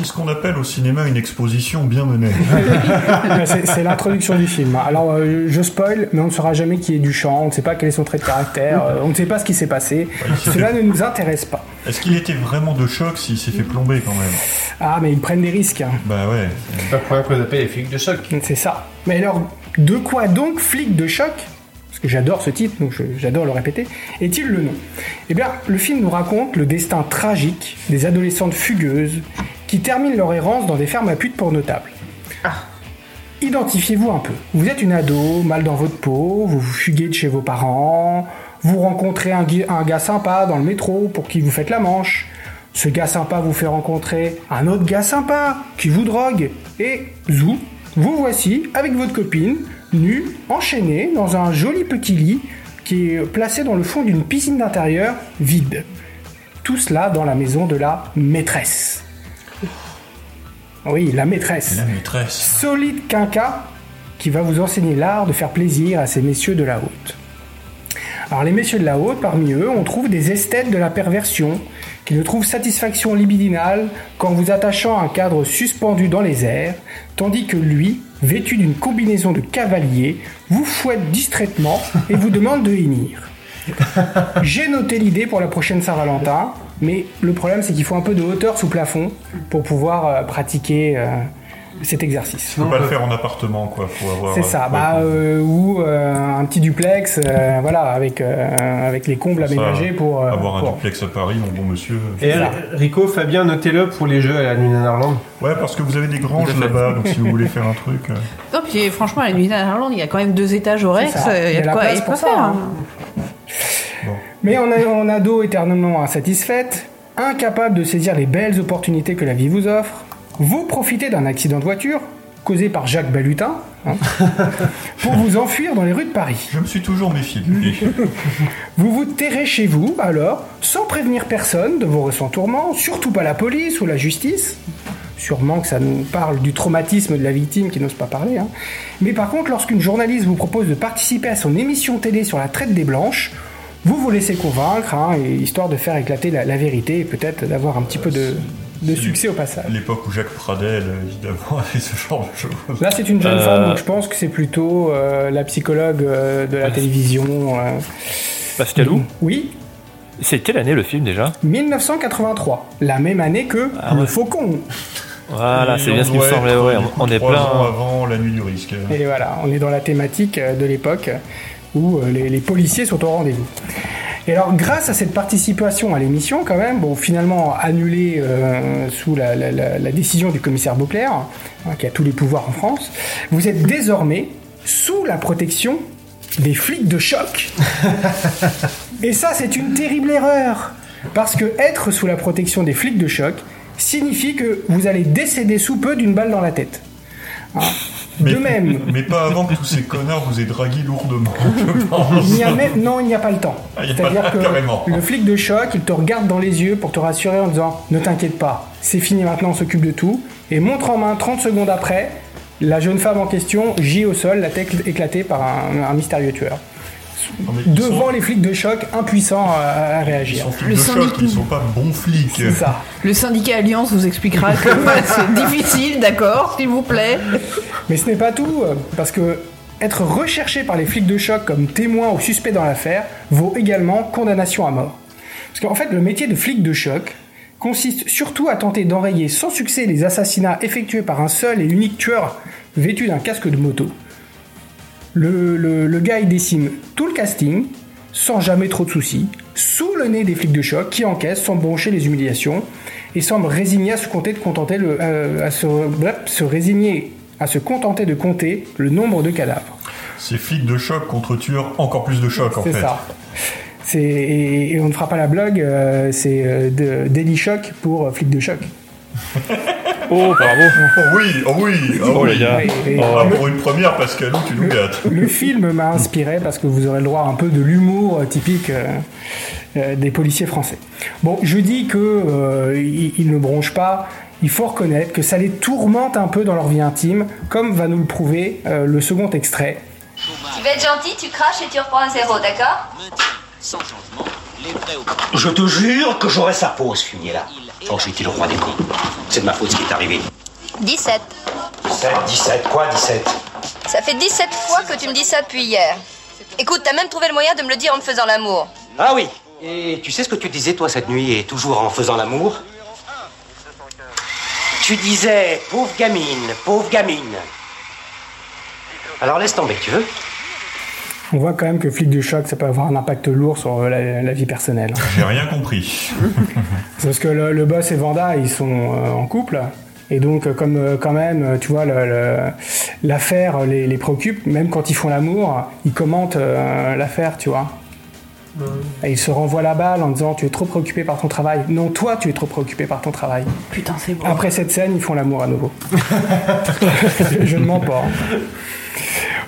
Speaker 2: C'est ce qu'on appelle au cinéma une exposition bien menée.
Speaker 8: c'est l'introduction du film. Alors, euh, je spoil, mais on ne saura jamais qui est Duchamp, on ne sait pas quel est son trait de caractère, euh, on ne sait pas ce qui s'est passé. Cela ne nous intéresse pas.
Speaker 2: Est-ce qu'il était vraiment de choc s'il s'est fait plomber quand même
Speaker 8: Ah, mais ils prennent des risques. hein.
Speaker 2: Bah ouais.
Speaker 1: C'est pas pour rien qu'on les appelle les flics de choc.
Speaker 8: C'est ça. Mais alors, de quoi donc flic de choc? Parce que j'adore ce titre, donc j'adore le répéter. Est-il le nom? Eh bien, le film nous raconte le destin tragique des adolescentes fugueuses qui terminent leur errance dans des fermes à putes pour notables. Identifiez-vous un peu. Vous êtes une ado, mal dans votre peau, vous vous fuguez de chez vos parents, vous rencontrez un gars sympa dans le métro pour qui vous faites la manche. Ce gars sympa vous fait rencontrer un autre gars sympa qui vous drogue. Et zou, vous voici avec votre copine, nue, enchaînée dans un joli petit lit qui est placé dans le fond d'une piscine d'intérieur vide. Tout cela dans la maison de la maîtresse. Oui, la maîtresse.
Speaker 2: La maîtresse.
Speaker 8: Solide quinca qui va vous enseigner l'art de faire plaisir à ces messieurs de la haute. Alors les messieurs de la haute, parmi eux, on trouve des esthètes de la perversion qui ne trouvent satisfaction libidinale qu'en vous attachant à un cadre suspendu dans les airs, tandis que lui, vêtu d'une combinaison de cavalier, vous fouette distraitement et vous demande de hennir. J'ai noté l'idée pour la prochaine Saint-Valentin, mais le problème c'est qu'il faut un peu de hauteur sous plafond pour pouvoir euh, pratiquer euh, cet exercice.
Speaker 2: Faut pas le faire en appartement, quoi. Faut avoir.
Speaker 8: C'est ça,
Speaker 2: euh,
Speaker 8: bah, euh, ou euh, un petit duplex, euh, voilà, avec, euh, avec les combles
Speaker 2: ça,
Speaker 8: aménagés pour. euh,
Speaker 2: avoir un
Speaker 8: pour-
Speaker 2: duplex à Paris, mon bon monsieur.
Speaker 1: Et Rico, Fabien, notez-le pour les jeux à la nuit Nanarland.
Speaker 2: Ouais, parce que vous avez des granges
Speaker 1: à
Speaker 2: là-bas, donc si vous voulez faire un truc. euh,
Speaker 9: Non, puis franchement, la nuit d'Irlande, il y a quand même deux étages au Rex.
Speaker 8: Ça.
Speaker 9: Il y a de quoi,
Speaker 8: place
Speaker 9: il y a de quoi
Speaker 8: pour ça,
Speaker 9: faire.
Speaker 8: hein. Mais on a en ado éternellement insatisfaite, incapable de saisir les belles opportunités que la vie vous offre, vous profitez d'un accident de voiture, causé par Jacques Balutin, hein, pour vous enfuir dans les rues de Paris.
Speaker 2: Je me suis toujours méfié de lui.
Speaker 8: Vous vous terrez chez vous, alors, sans prévenir personne de vos récents tourments, surtout pas la police ou la justice. Sûrement que ça nous parle du traumatisme de la victime qui n'ose pas parler. hein. Mais par contre, lorsqu'une journaliste vous propose de participer à son émission télé sur la traite des blanches, vous vous laissez convaincre, hein, et histoire de faire éclater la, la vérité et peut-être d'avoir un petit peu de, de succès au passage.
Speaker 2: L'époque où Jacques Pradel, évidemment, avait ce genre de choses.
Speaker 8: Là, c'est une jeune
Speaker 2: Euh,
Speaker 8: femme, donc je pense que c'est plutôt euh, la psychologue euh, de la télévision. euh.
Speaker 10: Pascalou
Speaker 8: Oui,
Speaker 10: C'est quelle année le film déjà?
Speaker 8: 1983, la même année que
Speaker 10: Ah
Speaker 8: Le
Speaker 10: ouais.
Speaker 8: Faucon.
Speaker 10: Voilà, c'est bien
Speaker 2: on
Speaker 10: ce qui me semblait.
Speaker 2: coup,
Speaker 10: on est plein.
Speaker 2: ans avant la nuit du risque.
Speaker 8: Et voilà, on est dans la thématique de l'époque où euh, les, les policiers sont au rendez-vous. Et alors, grâce à cette participation à l'émission, quand même, bon, finalement annulée euh, sous la, la- la- la décision du commissaire Beauclerc, hein, qui a tous les pouvoirs en France, vous êtes désormais sous la protection des flics de choc. Et ça, c'est une terrible erreur. Parce que être sous la protection des flics de choc signifie que vous allez décéder sous peu d'une balle dans la tête. Hein. De même,
Speaker 2: Mais pas avant que tous ces connards vous aient dragué lourdement.
Speaker 8: il n'y a même, non, il n'y a pas le temps.
Speaker 2: Ah, il y a pas-
Speaker 8: C'est-à-dire que
Speaker 2: carrément.
Speaker 8: le flic de choc, il te regarde dans les yeux pour te rassurer en disant Ne t'inquiète pas, c'est fini maintenant, on s'occupe de tout. Et montre en main 30 secondes après, la jeune femme en question gît au sol, la tête éclatée par un, un mystérieux tueur. Devant les flics de choc, impuissants à, à réagir.
Speaker 2: Ils sont flics de choc, ils sont pas bons flics.
Speaker 8: C'est ça.
Speaker 9: Le syndicat Alliance vous expliquera que c'est difficile, d'accord, s'il vous plaît.
Speaker 8: Mais ce n'est pas tout, euh, parce que être recherché par les flics de choc comme témoin ou suspect dans l'affaire vaut également condamnation à mort. Parce qu'en fait, le métier de flic de choc consiste surtout à tenter d'enrayer sans succès les assassinats effectués par un seul et unique tueur vêtu d'un casque de moto. Le, le- le gars, il décime tout le casting, sans jamais trop de soucis, sous le nez des flics de choc qui encaissent sans broncher les humiliations et semble résigné à se compter de contenter le, euh, à se, bref, se résigner à se contenter de compter le nombre de cadavres.
Speaker 2: C'est flics de choc contre tueurs encore plus de choc en
Speaker 8: C'est
Speaker 2: fait.
Speaker 8: ça. C'est et, et on ne fera pas la blague, euh, c'est euh, Daily Shock pour euh, flic de choc.
Speaker 10: Oh, bravo.
Speaker 2: Oh oui, oh oui, oh,
Speaker 10: Oh, les gars.
Speaker 8: Et- et-
Speaker 2: Ah, pour une première, Pascalou, tu nous gâtes.
Speaker 8: Le film m'a inspiré parce que vous aurez le droit à un peu de l'humour typique euh, euh, des policiers français. Bon, je dis que euh, ils, ils ne bronchent pas. Il faut reconnaître que ça les tourmente un peu dans leur vie intime, comme va nous le prouver euh, le second extrait.
Speaker 16: Tu vas être gentil, tu craches et tu reprends à zéro, d'accord?
Speaker 17: Je te jure que j'aurai sa peau, ce fumier-là. Oh, j'ai été le roi des cons. C'est de ma faute ce qui est arrivé.
Speaker 16: 17.
Speaker 17: 17, 17, quoi 17
Speaker 16: Ça fait 17 fois que tu me dis ça depuis hier. Écoute, t'as même trouvé le moyen de me le dire en me faisant l'amour.
Speaker 17: Ah oui Et tu sais ce que tu disais, toi, cette nuit, et toujours en faisant l'amour? Tu disais, pauvre gamine, pauvre gamine. Alors laisse tomber, tu veux?
Speaker 8: On voit quand même que flic de choc, ça peut avoir un impact lourd sur euh, la, la vie personnelle.
Speaker 2: J'ai rien compris.
Speaker 8: C'est Parce que le, le boss et Vanda, ils sont euh, en couple. Et donc, euh, comme euh, quand même, tu vois, le- le- l'affaire les, les préoccupe, même quand ils font l'amour, ils commentent euh, l'affaire, tu vois. Et ils se renvoient la balle en disant Tu es trop préoccupé par ton travail. Non, toi, tu es trop préoccupé par ton travail.
Speaker 9: Putain, c'est bon.
Speaker 8: Après cette scène, ils font l'amour à nouveau. je, je ne mens pas.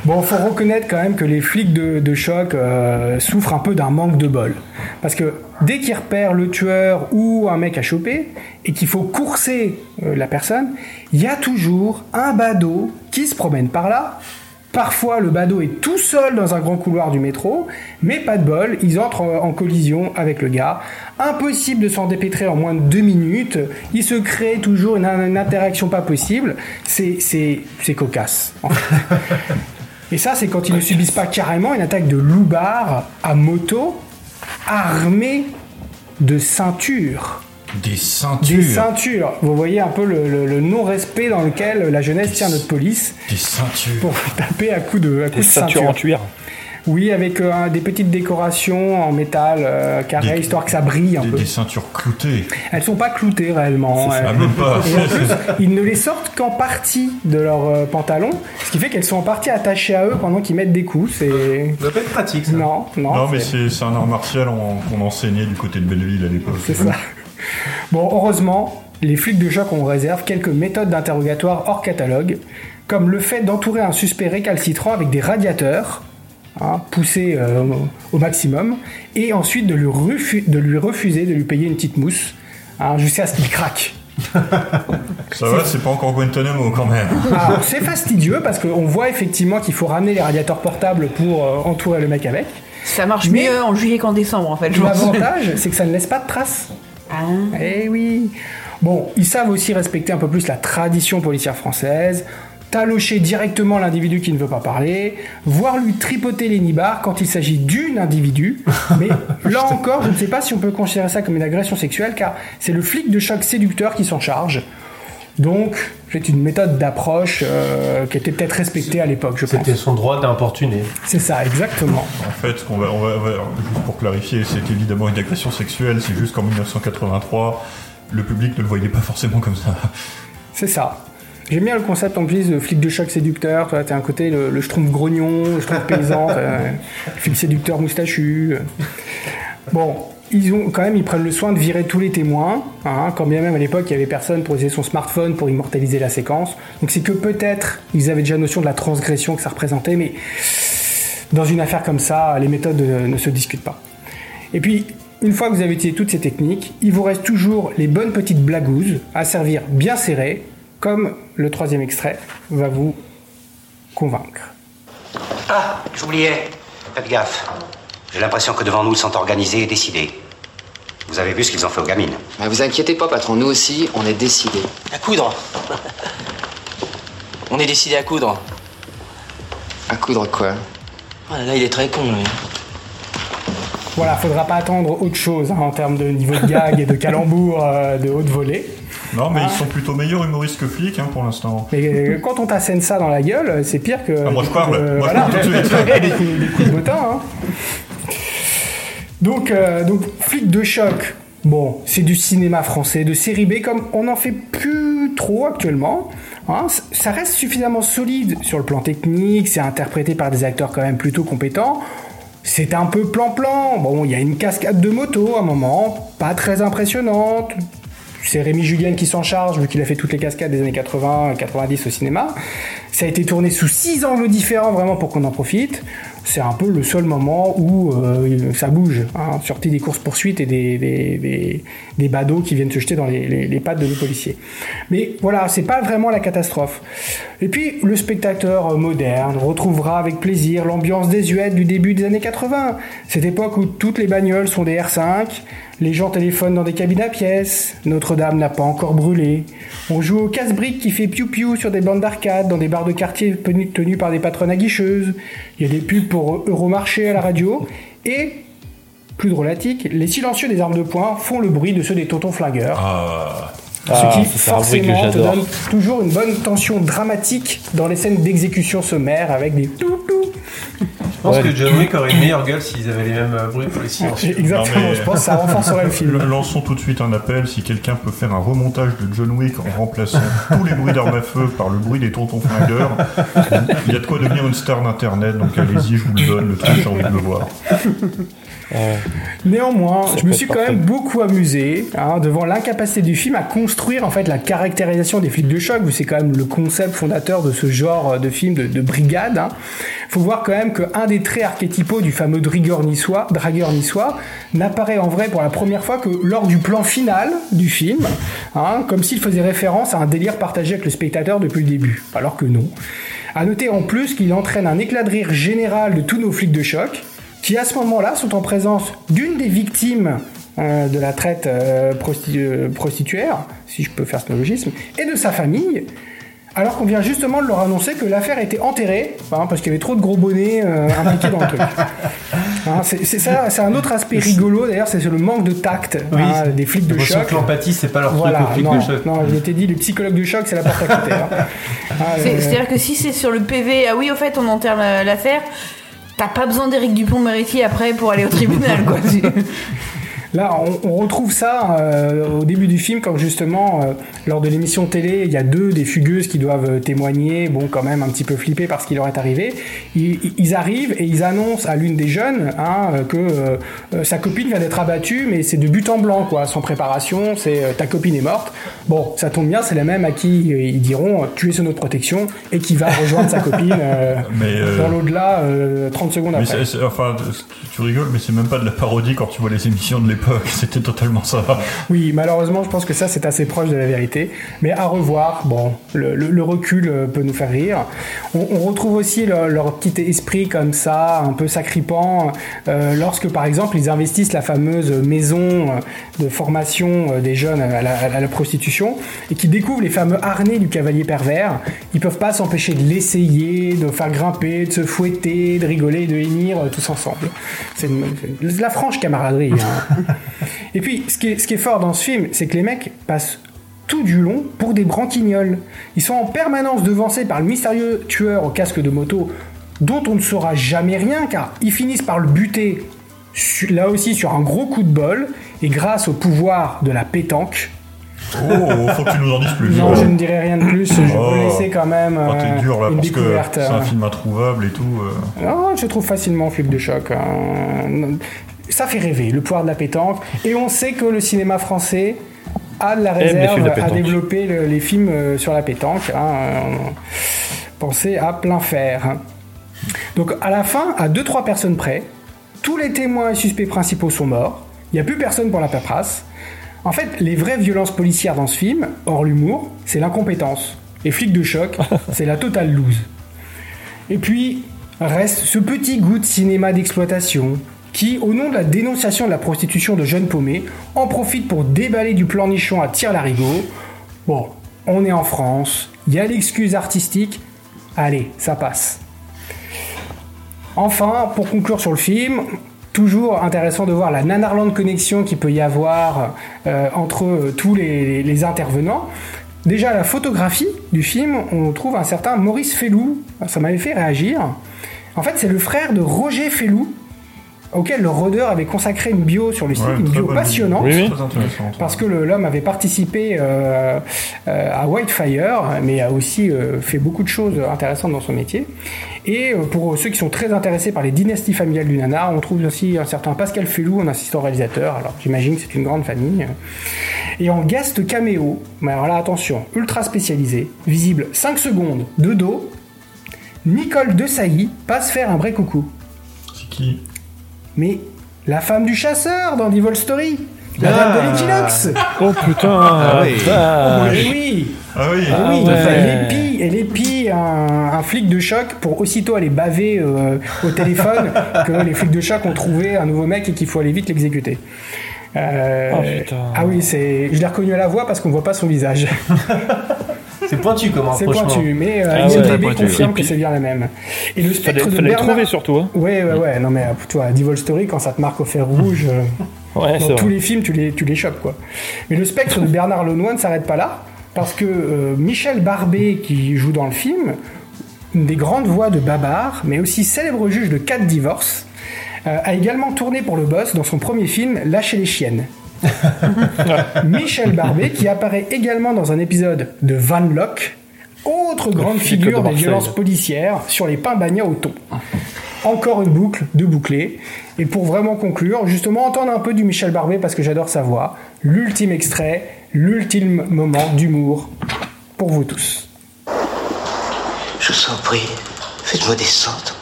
Speaker 8: Bon, faut reconnaître quand même que les flics de, de choc euh, souffrent un peu d'un manque de bol. Parce que dès qu'ils repèrent le tueur ou un mec à choper, et qu'il faut courser euh, la personne, il y a toujours un badaud qui se promène par là. Parfois, le badaud est tout seul dans un grand couloir du métro, mais pas de bol, ils entrent en en collision avec le gars. Impossible de s'en dépêtrer en moins de deux minutes. Il se crée toujours une, interaction pas possible. C'est, cocasse. Et ça, c'est quand ils ne subissent pas carrément une attaque de loupard à moto, armé de ceintures.
Speaker 2: Des ceintures.
Speaker 8: Des ceintures. Vous voyez un peu le, le- le non-respect dans lequel la jeunesse tient notre police
Speaker 2: Des ceintures.
Speaker 8: pour taper à coups de, à coups
Speaker 10: Des
Speaker 8: de
Speaker 10: ceintures
Speaker 8: ceinture.
Speaker 10: en cuir.
Speaker 8: Oui, avec euh, des petites décorations en métal euh, carré,
Speaker 2: Des-
Speaker 8: histoire que ça brille un
Speaker 2: Des,
Speaker 8: peu.
Speaker 2: des ceintures cloutées.
Speaker 8: Elles sont pas cloutées réellement.
Speaker 2: Ça.
Speaker 8: euh.
Speaker 2: Même pas.
Speaker 8: Et en plus, ils ne les sortent qu'en partie de leur euh, pantalon, ce qui fait qu'elles sont en partie attachées à eux pendant qu'ils mettent des coups. C'est
Speaker 1: Ça doit pas être pratique, ça.
Speaker 8: non, non.
Speaker 2: Non, mais
Speaker 8: c'est-
Speaker 2: un art martial qu'on enseignait du côté de Belleville à l'époque.
Speaker 8: C'est ça. Bon, heureusement, les flics de choc ont réserve quelques méthodes d'interrogatoire hors catalogue, comme le fait d'entourer un suspect récalcitrant avec des radiateurs, hein, poussés euh, au maximum, et ensuite de lui, refu- de lui refuser de lui payer une petite mousse, hein, jusqu'à ce qu'il craque.
Speaker 2: Ça va, c'est pas encore Guantanamo quand même.
Speaker 8: Alors, c'est fastidieux parce qu'on voit effectivement qu'il faut ramener les radiateurs portables pour euh, entourer le mec avec.
Speaker 9: Ça marche
Speaker 8: Mais-
Speaker 9: mieux en juillet qu'en décembre, en fait.
Speaker 8: L'avantage, c'est que ça ne laisse pas de traces. Eh oui. Bon, ils savent aussi respecter un peu plus la tradition policière française, talocher directement l'individu qui ne veut pas parler, voire lui tripoter les nibards quand il s'agit d'une individu. Mais là encore, je ne sais pas si on peut considérer ça comme une agression sexuelle, car c'est le flic de choc séducteur qui s'en charge. Donc, c'est une méthode d'approche euh, qui était peut-être respectée à l'époque, je pense.
Speaker 1: C'était son droit d'importuner.
Speaker 8: C'est ça, exactement.
Speaker 2: En fait, ce qu'on va, on va, on va- juste pour clarifier, c'est évidemment une agression sexuelle, c'est juste qu'en 1983, le public ne le voyait pas forcément comme ça.
Speaker 8: C'est ça. J'aime bien le concept en plus de flic de choc séducteur. Tu t'as un côté le, le schtroumpf grognon, le schtroumpf paysan, le flic séducteur moustachu. Bon, ils ont quand même ils prennent le soin de virer tous les témoins, hein, quand bien même à l'époque il y avait personne pour utiliser son smartphone pour immortaliser la séquence. Donc c'est que peut-être ils avaient déjà notion de la transgression que ça représentait, mais dans une affaire comme ça, les méthodes euh, ne se discutent pas. Et puis une fois que vous avez utilisé toutes ces techniques, il vous reste toujours les bonnes petites blagouzes à servir bien serrées, comme le troisième extrait va vous convaincre.
Speaker 15: Ah, j'oubliais. Faites gaffe. J'ai l'impression que devant nous, ils sont organisés et décidés. Vous avez vu ce qu'ils ont fait aux gamines
Speaker 19: Mais vous inquiétez pas, patron, nous aussi, on est décidés.
Speaker 18: À coudre. On est décidé à coudre.
Speaker 19: À coudre quoi
Speaker 18: Oh là là, il est très con, lui.
Speaker 8: Voilà, faudra pas attendre autre chose hein, en termes de niveau de gag et de calembour euh, de haute volée.
Speaker 2: Non, mais
Speaker 8: Ah.
Speaker 2: ils sont plutôt meilleurs humoristes que flics hein, pour l'instant.
Speaker 8: Mais euh, quand on t'assène ça dans la gueule, c'est pire que.
Speaker 2: Ah, moi, je
Speaker 8: que-
Speaker 2: parle.
Speaker 8: euh,
Speaker 2: Moi, je
Speaker 8: voilà.
Speaker 2: parle tout de suite.
Speaker 8: des, coups, de bottin. hein. Donc, euh, donc, flic de choc. Bon, c'est du cinéma français, de série B, comme on n'en fait plus trop actuellement. hein. Ça reste suffisamment solide sur le plan technique, c'est interprété par des acteurs quand même plutôt compétents. C'est un peu plan-plan. Bon, il y a une cascade de moto à un moment, pas très impressionnante. C'est Rémi Julien qui s'en charge, vu qu'il a fait toutes les cascades des années 80, 90 au cinéma. Ça a été tourné sous six angles différents, vraiment pour qu'on en profite. C'est un peu le seul moment où euh, ça bouge, hein, des courses-poursuites et des, des, des, des badauds qui viennent se jeter dans les, les, les pattes de nos policiers. Mais voilà, c'est pas vraiment la catastrophe. Et puis, le spectateur moderne retrouvera avec plaisir l'ambiance désuète du début des années 80. Cette époque où toutes les bagnoles sont des R5, les gens téléphonent dans des cabines à pièces, Notre-Dame n'a pas encore brûlé, on joue au casse-briques qui fait piou-piou sur des bandes d'arcade dans des bars de quartier tenus tenus par des patronnes aguicheuses, il y a des pubs pour Euromarché à la radio, et, plus drôlatique, les silencieux des armes de poing font le bruit de ceux des tontons flingueurs.
Speaker 2: Ah.
Speaker 8: Ce
Speaker 10: Ah,
Speaker 8: qui,
Speaker 10: bruit que
Speaker 8: forcément, te donne toujours une bonne tension dramatique dans les scènes d'exécution sommaire avec des tout
Speaker 1: Je pense que John Wick aurait une meilleure gueule s'ils avaient les mêmes euh, bruits pour les silencieux.
Speaker 8: Exactement,
Speaker 2: Non, mais-
Speaker 8: je pense que ça renforcerait le film.
Speaker 2: Lançons tout de suite un appel si quelqu'un peut faire un remontage de John Wick en remplaçant tous les bruits d'armes à feu par le bruit des tontons flingueurs. Il y a de quoi devenir une star d'internet, donc allez-y, je vous le donne, le truc, j'ai envie de le voir.
Speaker 8: Néanmoins, je me suis quand même beaucoup amusé hein, devant l'incapacité du film à construire en fait la caractérisation des flics de choc, c'est quand même le concept fondateur de ce genre de film de, de brigade. Hein. Faut voir quand même qu'un des traits archétypaux du fameux dragueur niçois, dragueur niçois n'apparaît en vrai pour la première fois que lors du plan final du film, hein, comme s'il faisait référence à un délire partagé avec le spectateur depuis le début, alors que non. À noter en plus qu'il entraîne un éclat de rire général de tous nos flics de choc, qui à ce moment-là sont en présence d'une des victimes euh, de la traite euh, prosti- euh, prostituaire, si je peux faire ce néologisme, et de sa famille, alors qu'on vient justement de leur annoncer que l'affaire était enterrée, hein, parce qu'il y avait trop de gros bonnets euh, impliqués dans le truc. Hein, c'est ça, c'est un autre aspect rigolo d'ailleurs, c'est le manque de tact
Speaker 1: Oui,
Speaker 8: hein, des flics de choc.
Speaker 1: que l'empathie, c'est pas leur truc,
Speaker 8: Voilà,
Speaker 1: aux flics
Speaker 8: non,
Speaker 1: de choc.
Speaker 8: non, je t'ai dit, les psychologues de choc, c'est la porte à côté. hein. Ah,
Speaker 9: C'est-
Speaker 8: euh,
Speaker 9: C'est-à-dire que si c'est sur le PV, ah oui, au fait, on enterre la- l'affaire, t'as pas besoin d'Éric Dupont-Moretti après pour aller au tribunal, quoi.
Speaker 8: Là, on, on retrouve ça euh, au début du film, quand justement, euh, lors de l'émission télé, il y a deux des fugueuses qui doivent euh, témoigner, bon, quand même un petit peu flippés par ce qui leur est arrivé. Ils, ils arrivent et ils annoncent à l'une des jeunes hein, que euh, sa copine vient d'être abattue, mais c'est de but en blanc, quoi, sans préparation, c'est ta copine est morte. Bon, ça tombe bien, c'est la même à qui ils diront tu es sous notre protection et qui va rejoindre sa copine
Speaker 2: Mais,
Speaker 8: dans l'au-delà euh, 30 secondes
Speaker 2: Mais
Speaker 8: après.
Speaker 2: enfin, tu rigoles, mais c'est même pas de la parodie quand tu vois les émissions de l'époque. C'était totalement ça.
Speaker 8: Oui, malheureusement, je pense que ça, c'est assez proche de la vérité. Mais à revoir, bon, le, le- le recul euh, peut nous faire rire. On, on retrouve aussi leur, leur petit esprit comme ça, un peu sacripant, euh, lorsque, par exemple, ils investissent la fameuse maison euh, de formation euh, des jeunes à la, à la prostitution et qui découvrent les fameux harnais du cavalier pervers. Ils peuvent pas s'empêcher de l'essayer, de faire grimper, de se fouetter, de rigoler, de hennir tous ensemble. C'est une- c'est de la franche camaraderie. hein. Et puis, ce qui, est, ce qui est fort dans ce film, c'est que les mecs passent tout du long pour des branquignoles. Ils sont en permanence devancés par le mystérieux tueur au casque de moto, dont on ne saura jamais rien, car ils finissent par le buter, là aussi sur un gros coup de bol, et grâce au pouvoir de la pétanque.
Speaker 2: Oh, faut que tu nous en dises plus.
Speaker 8: Non, je ne dirai rien de plus, je
Speaker 2: Oh.
Speaker 8: veux laisser quand même
Speaker 2: Oh,
Speaker 8: euh,
Speaker 2: dur là,
Speaker 8: une
Speaker 2: parce que c'est un film introuvable et tout. euh.
Speaker 8: Non, je trouve facilement flip de choc. hein. Ça fait rêver, le pouvoir de la pétanque. Et on sait que le cinéma français a de la réserve à développer le- les films euh, sur la pétanque. hein. Euh, Pensez à plein fer. Donc à la fin, à 2-3 personnes près, tous les témoins et suspects principaux sont morts. Il n'y a plus personne pour la paperasse. En fait, les vraies violences policières dans ce film, hors l'humour, c'est l'incompétence. Les flics de choc, c'est la totale loose. Et puis, reste ce petit goût de cinéma d'exploitation qui, au nom de la dénonciation de la prostitution de jeunes paumés, en profite pour déballer du plan nichon à tir-larigot. Bon, on est en France, il y a l'excuse artistique, allez, ça passe. Enfin, pour conclure sur le film, toujours intéressant de voir la Nanarland connexion qu'il peut y avoir euh, entre tous les, les intervenants. Déjà, la photographie du film, on trouve un certain Maurice Fellou. Ça m'avait fait réagir. En fait, c'est le frère de Roger Fellou, auquel le rôdeur avait consacré une bio sur le site,
Speaker 2: Ouais,
Speaker 8: une bio passionnante.
Speaker 2: bio. Oui, oui.
Speaker 8: Parce que l'homme avait participé euh, euh, à Whitefire, mais a aussi euh, fait beaucoup de choses intéressantes dans son métier. Et euh, pour ceux qui sont très intéressés par les dynasties familiales du nanar, on trouve aussi un certain Pascal Fellou en assistant réalisateur. Alors j'imagine que c'est une grande famille. Et en guest caméo, mais alors là attention, ultra spécialisé, visible 5 secondes de dos, Nicole Desailly passe faire un vrai coucou.
Speaker 2: C'est qui?
Speaker 8: Mais la femme du chasseur dans Devil Story la
Speaker 10: Ah.
Speaker 8: dame de l'équinoxe
Speaker 10: Oh putain
Speaker 8: Ah oui. Eh oui
Speaker 2: Ah oui,
Speaker 8: Ah oui,
Speaker 10: ouais.
Speaker 8: elle épie, elle épie un, un flic de choc pour aussitôt aller baver euh, au téléphone que les flics de choc ont trouvé un nouveau mec et qu'il faut aller vite l'exécuter. Euh,
Speaker 10: Oh, putain.
Speaker 8: ah oui, c'est, je l'ai reconnu à la voix parce qu'on voit pas son visage.
Speaker 1: C'est pointu comme
Speaker 8: C'est pointu, mais euh,
Speaker 10: Ah ouais,
Speaker 8: IMDb
Speaker 10: pointu.
Speaker 8: confirme que c'est bien la même. Et le spectre
Speaker 10: Fallait,
Speaker 8: de Bernard...
Speaker 10: trouver surtout. Hein.
Speaker 8: Ouais, ouais, ouais. Non, mais euh, toi, Devil Story, quand ça te marque au fer rouge, euh,
Speaker 10: Ouais,
Speaker 8: dans tous
Speaker 10: vrai.
Speaker 8: les films, tu les, tu les chopes, quoi. Mais le spectre de Bernard Lenoir ne s'arrête pas là, parce que euh, Michel Barbet, qui joue dans le film, une des grandes voix de Babar, mais aussi célèbre juge de quatre divorces, euh, a également tourné pour le boss dans son premier film Lâcher les chiennes. Michel Barbet, qui apparaît également dans un épisode de Van Lock, autre grande
Speaker 10: flic de
Speaker 8: figure des violences policières sur les pains bagnats au thon. Encore une boucle de bouclés. Et pour vraiment conclure, justement, entendre un peu du Michel Barbet parce que j'adore sa voix. L'ultime extrait, l'ultime moment d'humour pour vous tous.
Speaker 18: Je vous en prie, faites-moi descendre.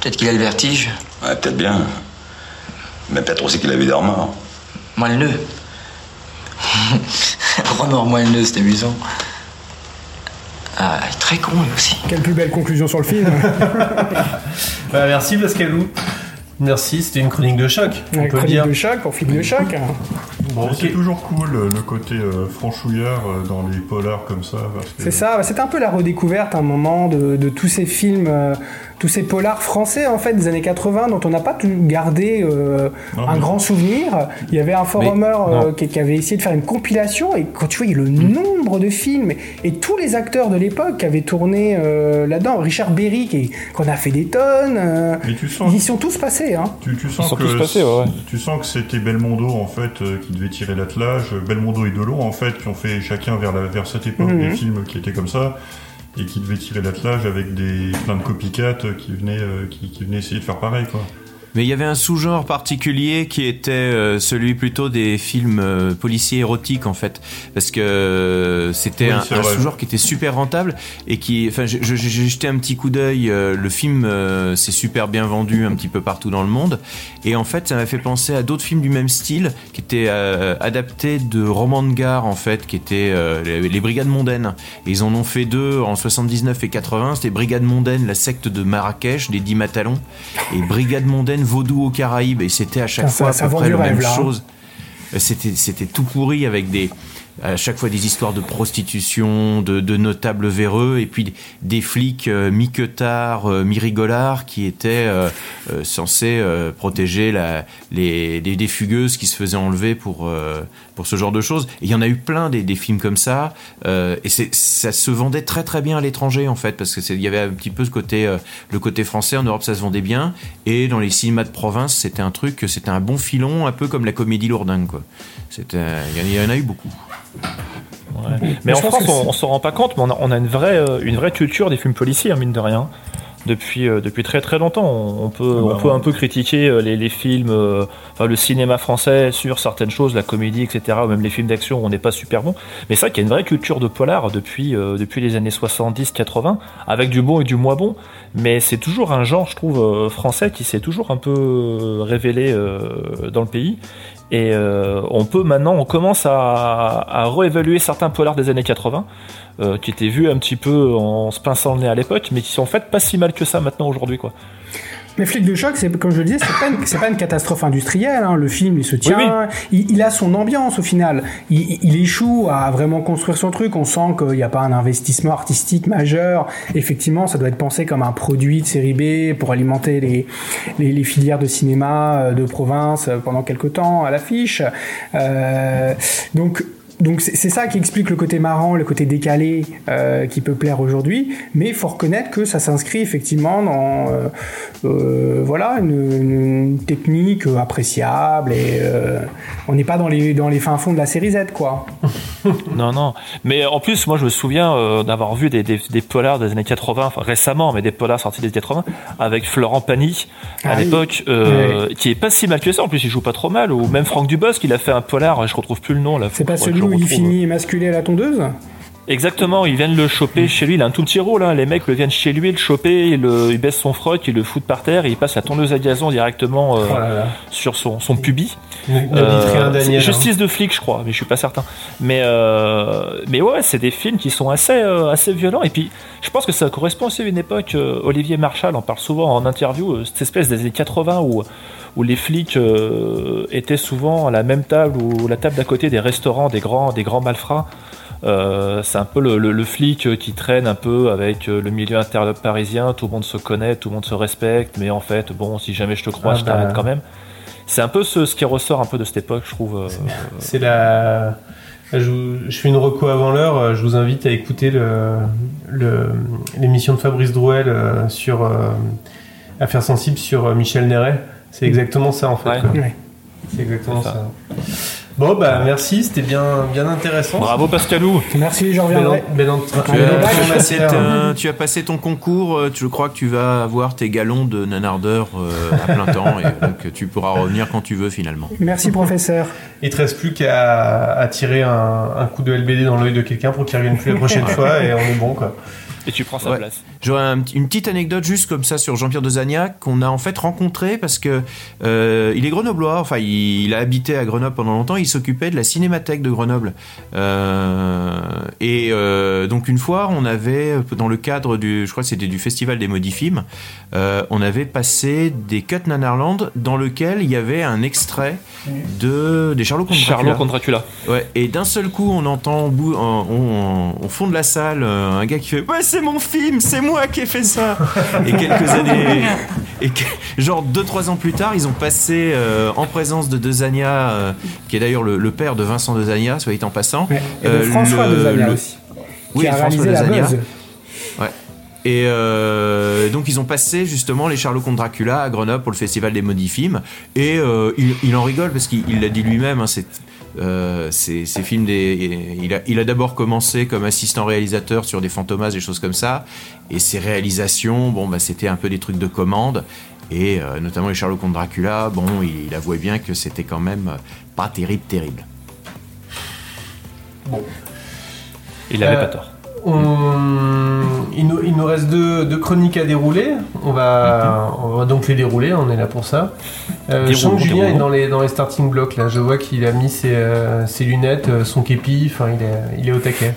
Speaker 19: Peut-être qu'il a le vertige.
Speaker 20: Ouais, peut-être bien. Mais peut-être aussi qu'il avait des remords.
Speaker 19: Moelleux. Remords moelleux, c'est amusant. Ah, il est très con lui aussi.
Speaker 8: Quelle plus belle conclusion sur le film.
Speaker 1: Bah, merci Pascalou. Merci, c'était une chronique de choc. On peut
Speaker 8: chronique
Speaker 1: dire.
Speaker 8: de choc pour film de choc.
Speaker 1: Bon,
Speaker 2: C'est toujours cool euh, le côté euh, franchouillard euh, dans les polars comme ça. que-
Speaker 8: C'est ça, c'était un peu la redécouverte à un moment de, de tous ces films, euh, tous ces polars français en fait des années 80 dont on n'a pas tout gardé euh,
Speaker 2: Non,
Speaker 8: un
Speaker 2: mais-
Speaker 8: grand souvenir. Il y avait un forumer euh, qui, qui avait essayé de faire une compilation et quand tu vois le nombre de films et tous les acteurs de l'époque qui avaient tourné euh, là-dedans, Richard Berry qui qu'on a fait des tonnes, euh,
Speaker 2: Mais tu sens
Speaker 8: ils sont tous passés. Hein.
Speaker 2: Tu, tu sens
Speaker 10: sont
Speaker 2: que
Speaker 10: tous passés, ouais, ouais.
Speaker 2: tu sens que c'était Belmondo en fait euh, qui devait tirer l'attelage, Belmondo et Delon en fait qui ont fait chacun vers la, vers cette époque
Speaker 8: Mhm.
Speaker 2: des films qui étaient comme ça et qui devaient tirer l'attelage avec des plein de copycats euh, qui venaient euh, qui venaient essayer de faire pareil quoi.
Speaker 11: Mais il y avait un sous-genre particulier qui était euh, celui plutôt des films euh, policiers érotiques en fait, parce que euh, c'était
Speaker 2: Oui,
Speaker 11: un, sous-genre qui était super rentable et qui, enfin, j'ai jeté un petit coup d'œil. le film s'est super bien vendu un petit peu partout dans le monde, et en fait, ça m'a fait penser à d'autres films du même style qui étaient adaptés de romans de gare en fait, qui étaient les, les Brigades mondaines. Et ils en ont fait deux en 79 et 80. C'était Brigade mondaine, la secte de Marrakech, des dix matalons, et Brigade mondaine vaudou aux Caraïbes. Et c'était à chaque
Speaker 8: ça-
Speaker 11: fois à peu près la même
Speaker 8: hein.
Speaker 11: chose. C'était, c'était tout pourri avec des, à chaque fois des histoires de prostitution, de, de notables véreux, et puis des, flics euh, mi-queutards, euh, mi-rigolards qui étaient euh, euh, censés euh, protéger la, les, des, des fugueuses qui se faisaient enlever pour, euh, pour ce genre de choses. Et il y en a eu plein des, des films comme ça, et ça se vendait très très bien à l'étranger en fait, parce que c'est, il y avait un petit peu ce côté, le côté français en Europe ça se vendait bien, et dans les cinémas de province c'était un truc, c'était un bon filon, un peu comme la comédie lourdingue quoi. Il y en a eu beaucoup.
Speaker 10: Ouais. Mais
Speaker 8: Mais
Speaker 10: en France, on, on s'en rend pas compte, mais on a, on a une, vraie, euh, une vraie culture des films policiers, hein, mine de rien. depuis euh, depuis très très longtemps. On, on peut
Speaker 2: Ah bah,
Speaker 10: on peut
Speaker 2: ouais.
Speaker 10: un peu critiquer euh, les, les films, euh, enfin le cinéma français sur certaines choses, la comédie, etc. Ou même les films d'action, où on n'est pas super bon. Mais c'est vrai qu'il y a une vraie culture de polar depuis depuis les années 70-80, avec du bon et du moins bon. Mais c'est toujours un genre, je trouve, français qui s'est toujours un peu révélé dans le pays. Et euh, on peut maintenant, on commence à, à réévaluer certains polars des années 80, euh, qui étaient vus un petit peu en se pinçant le nez à l'époque, mais qui sont en fait pas si mal que ça maintenant aujourd'hui, quoi.
Speaker 8: Mais Flic de choc, c'est comme je le disais, c'est pas pas une catastrophe industrielle. hein. Le film, il se tient, Il, il a son ambiance au final. Il, il échoue à vraiment construire son truc. On sent qu'il n'y a pas un investissement artistique majeur. Effectivement, ça doit être pensé comme un produit de série B pour alimenter les, les, les filières de cinéma euh, de province euh, pendant quelques temps à l'affiche. Euh, donc donc c'est ça qui explique le côté marrant, le côté décalé euh, qui peut plaire aujourd'hui, mais il faut reconnaître que ça s'inscrit effectivement dans euh, euh, voilà une, une- technique appréciable et on n'est pas dans les dans les fins fonds de la série Z quoi.
Speaker 10: Non, non. Mais en plus, moi, je me souviens euh, d'avoir vu des, des, des polars des années 80, enfin récemment, mais des polars sortis des années 80, avec Florent Pagny à
Speaker 8: Ah
Speaker 10: l'époque, euh, qui est pas si mal que ça. En plus, il joue pas trop mal. Ou même Franck Dubosc, il a fait un polar, je retrouve plus le nom là.
Speaker 8: C'est pas celui où il finit émasculé à la tondeuse?
Speaker 10: Exactement, ils viennent le choper chez lui, il a un tout petit rôle, hein. les mecs le viennent chez lui, le choper, il, le- il baisse son froc, il le fout par terre et il passe la tondeuse à gazon directement euh,
Speaker 1: Oh là là.
Speaker 10: sur son, son pubis.
Speaker 1: Daniel,
Speaker 10: c'est
Speaker 1: hein.
Speaker 10: Justice de flic, je crois, mais je suis pas certain. Mais, euh, mais ouais, c'est des films qui sont assez, euh, assez violents et puis je pense que ça correspond aussi à une époque, euh, Olivier Marchal en parle souvent en interview, euh, cette espèce des années 80 où, où les flics euh, étaient souvent à la même table ou la table d'à côté des restaurants, des grands, des grands malfrats. Euh, c'est un peu le, le- le flic euh, qui traîne un peu avec euh, le milieu interparisien, tout le monde se connaît, tout le monde se respecte, mais en fait, bon, si jamais je te crois,
Speaker 1: Ah
Speaker 10: je
Speaker 1: bah.
Speaker 10: t'arrête quand même. C'est un peu ce, ce qui ressort un peu de cette époque, je trouve. euh,
Speaker 1: C'est la. Je, je fais une reco avant l'heure. Je vous invite à écouter le- le- l'émission de Fabrice Drouel sur euh, Affaires sensibles sur Michel Néret. C'est exactement ça en fait.
Speaker 10: Ouais.
Speaker 8: Ouais.
Speaker 1: C'est exactement ça. Bon bah merci, c'était bien bien intéressant.
Speaker 10: Bravo Pascalou
Speaker 8: Merci, je
Speaker 1: Bel,
Speaker 8: reviendrai.
Speaker 11: Tu as,
Speaker 1: entraînement
Speaker 11: tu as passé
Speaker 1: matière.
Speaker 11: ta- tu as passé ton concours, euh, je crois que tu vas avoir tes galons de nanardeur euh, à plein temps et donc tu pourras revenir quand tu veux finalement.
Speaker 8: Merci professeur.
Speaker 1: Il te reste plus qu'à à tirer un, un coup de LBD dans l'œil de quelqu'un pour qu'il revienne plus la prochaine fois et on est bon quoi.
Speaker 10: Et tu prends sa
Speaker 11: Ouais.
Speaker 10: place.
Speaker 11: J'aurais un une petite anecdote juste comme ça sur Jean-Pierre de Zagnac qu'on a en fait rencontré parce que euh, il est grenoblois, enfin il, il a habité à Grenoble pendant longtemps, il s'occupait de la cinémathèque de Grenoble Euh, et euh, donc une fois on avait dans le cadre du, je crois que c'était du festival des Modifilms, on avait passé des cuts Nanarland dans lequel il y avait un extrait de des Charlots contre
Speaker 10: Charlot
Speaker 11: Dracula.
Speaker 10: contre Dracula.
Speaker 11: Ouais, et d'un seul coup, on entend au, bout, fond de la salle un gars qui fait Ouais, c'est mon film, c'est moi qui ai fait ça Et quelques années. Et que- genre, deux, trois ans plus tard, ils ont passé euh, en présence de Dezania, euh, qui est d'ailleurs le, le père de Vincent Dezania, soit dit en passant.
Speaker 8: Ouais. Et de
Speaker 11: euh,
Speaker 8: François
Speaker 11: le-
Speaker 8: Dezania
Speaker 11: le-
Speaker 8: aussi.
Speaker 11: Oui,
Speaker 8: qui a
Speaker 11: François Dezania. Ouais. Et euh, donc ils ont passé justement les Charlots contre Dracula à Grenoble pour le festival des Modifilms et euh, il, il en rigole parce qu'il il l'a dit lui-même. Hein, c'est euh, ces, ces films des, il a, il a d'abord commencé comme assistant réalisateur sur des fantomas, des choses comme ça, et ses réalisations, bon bah c'était un peu des trucs de commande. Et euh, notamment les Charlots contre Dracula, bon, il, il avouait bien que c'était quand même euh, pas terrible, terrible.
Speaker 1: Bon.
Speaker 10: Il avait
Speaker 1: Euh,
Speaker 10: pas tort.
Speaker 1: On- Il, nous, il nous reste deux, deux chroniques à dérouler. On va, on va donc les dérouler, on est là pour ça. Euh, je sens que Julien est dans les, dans les starting blocks là. Je vois qu'il a mis ses, euh, ses lunettes, euh, son képi, enfin il est, il est au taquet.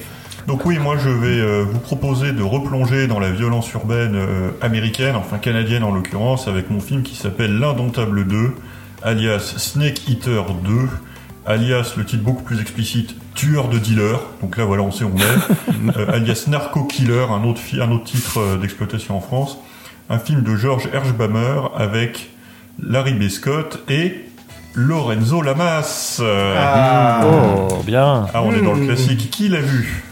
Speaker 2: Donc oui, moi je vais euh, vous proposer de replonger dans la violence urbaine euh, américaine, enfin canadienne en l'occurrence, avec mon film qui s'appelle L'Indomptable 2, alias Snake Eater 2, alias le titre beaucoup plus explicite Tueur de dealers. Donc là voilà, on sait où on est. Euh, alias Narco Killer, un autre, fi- un autre titre euh, d'exploitation en France. Un film de George Hershbammer avec Larry B. Scott et Lorenzo Lamas. Euh,
Speaker 1: Ah.
Speaker 10: Oh, bien.
Speaker 2: ah, on est dans le classique. Qui l'a vu?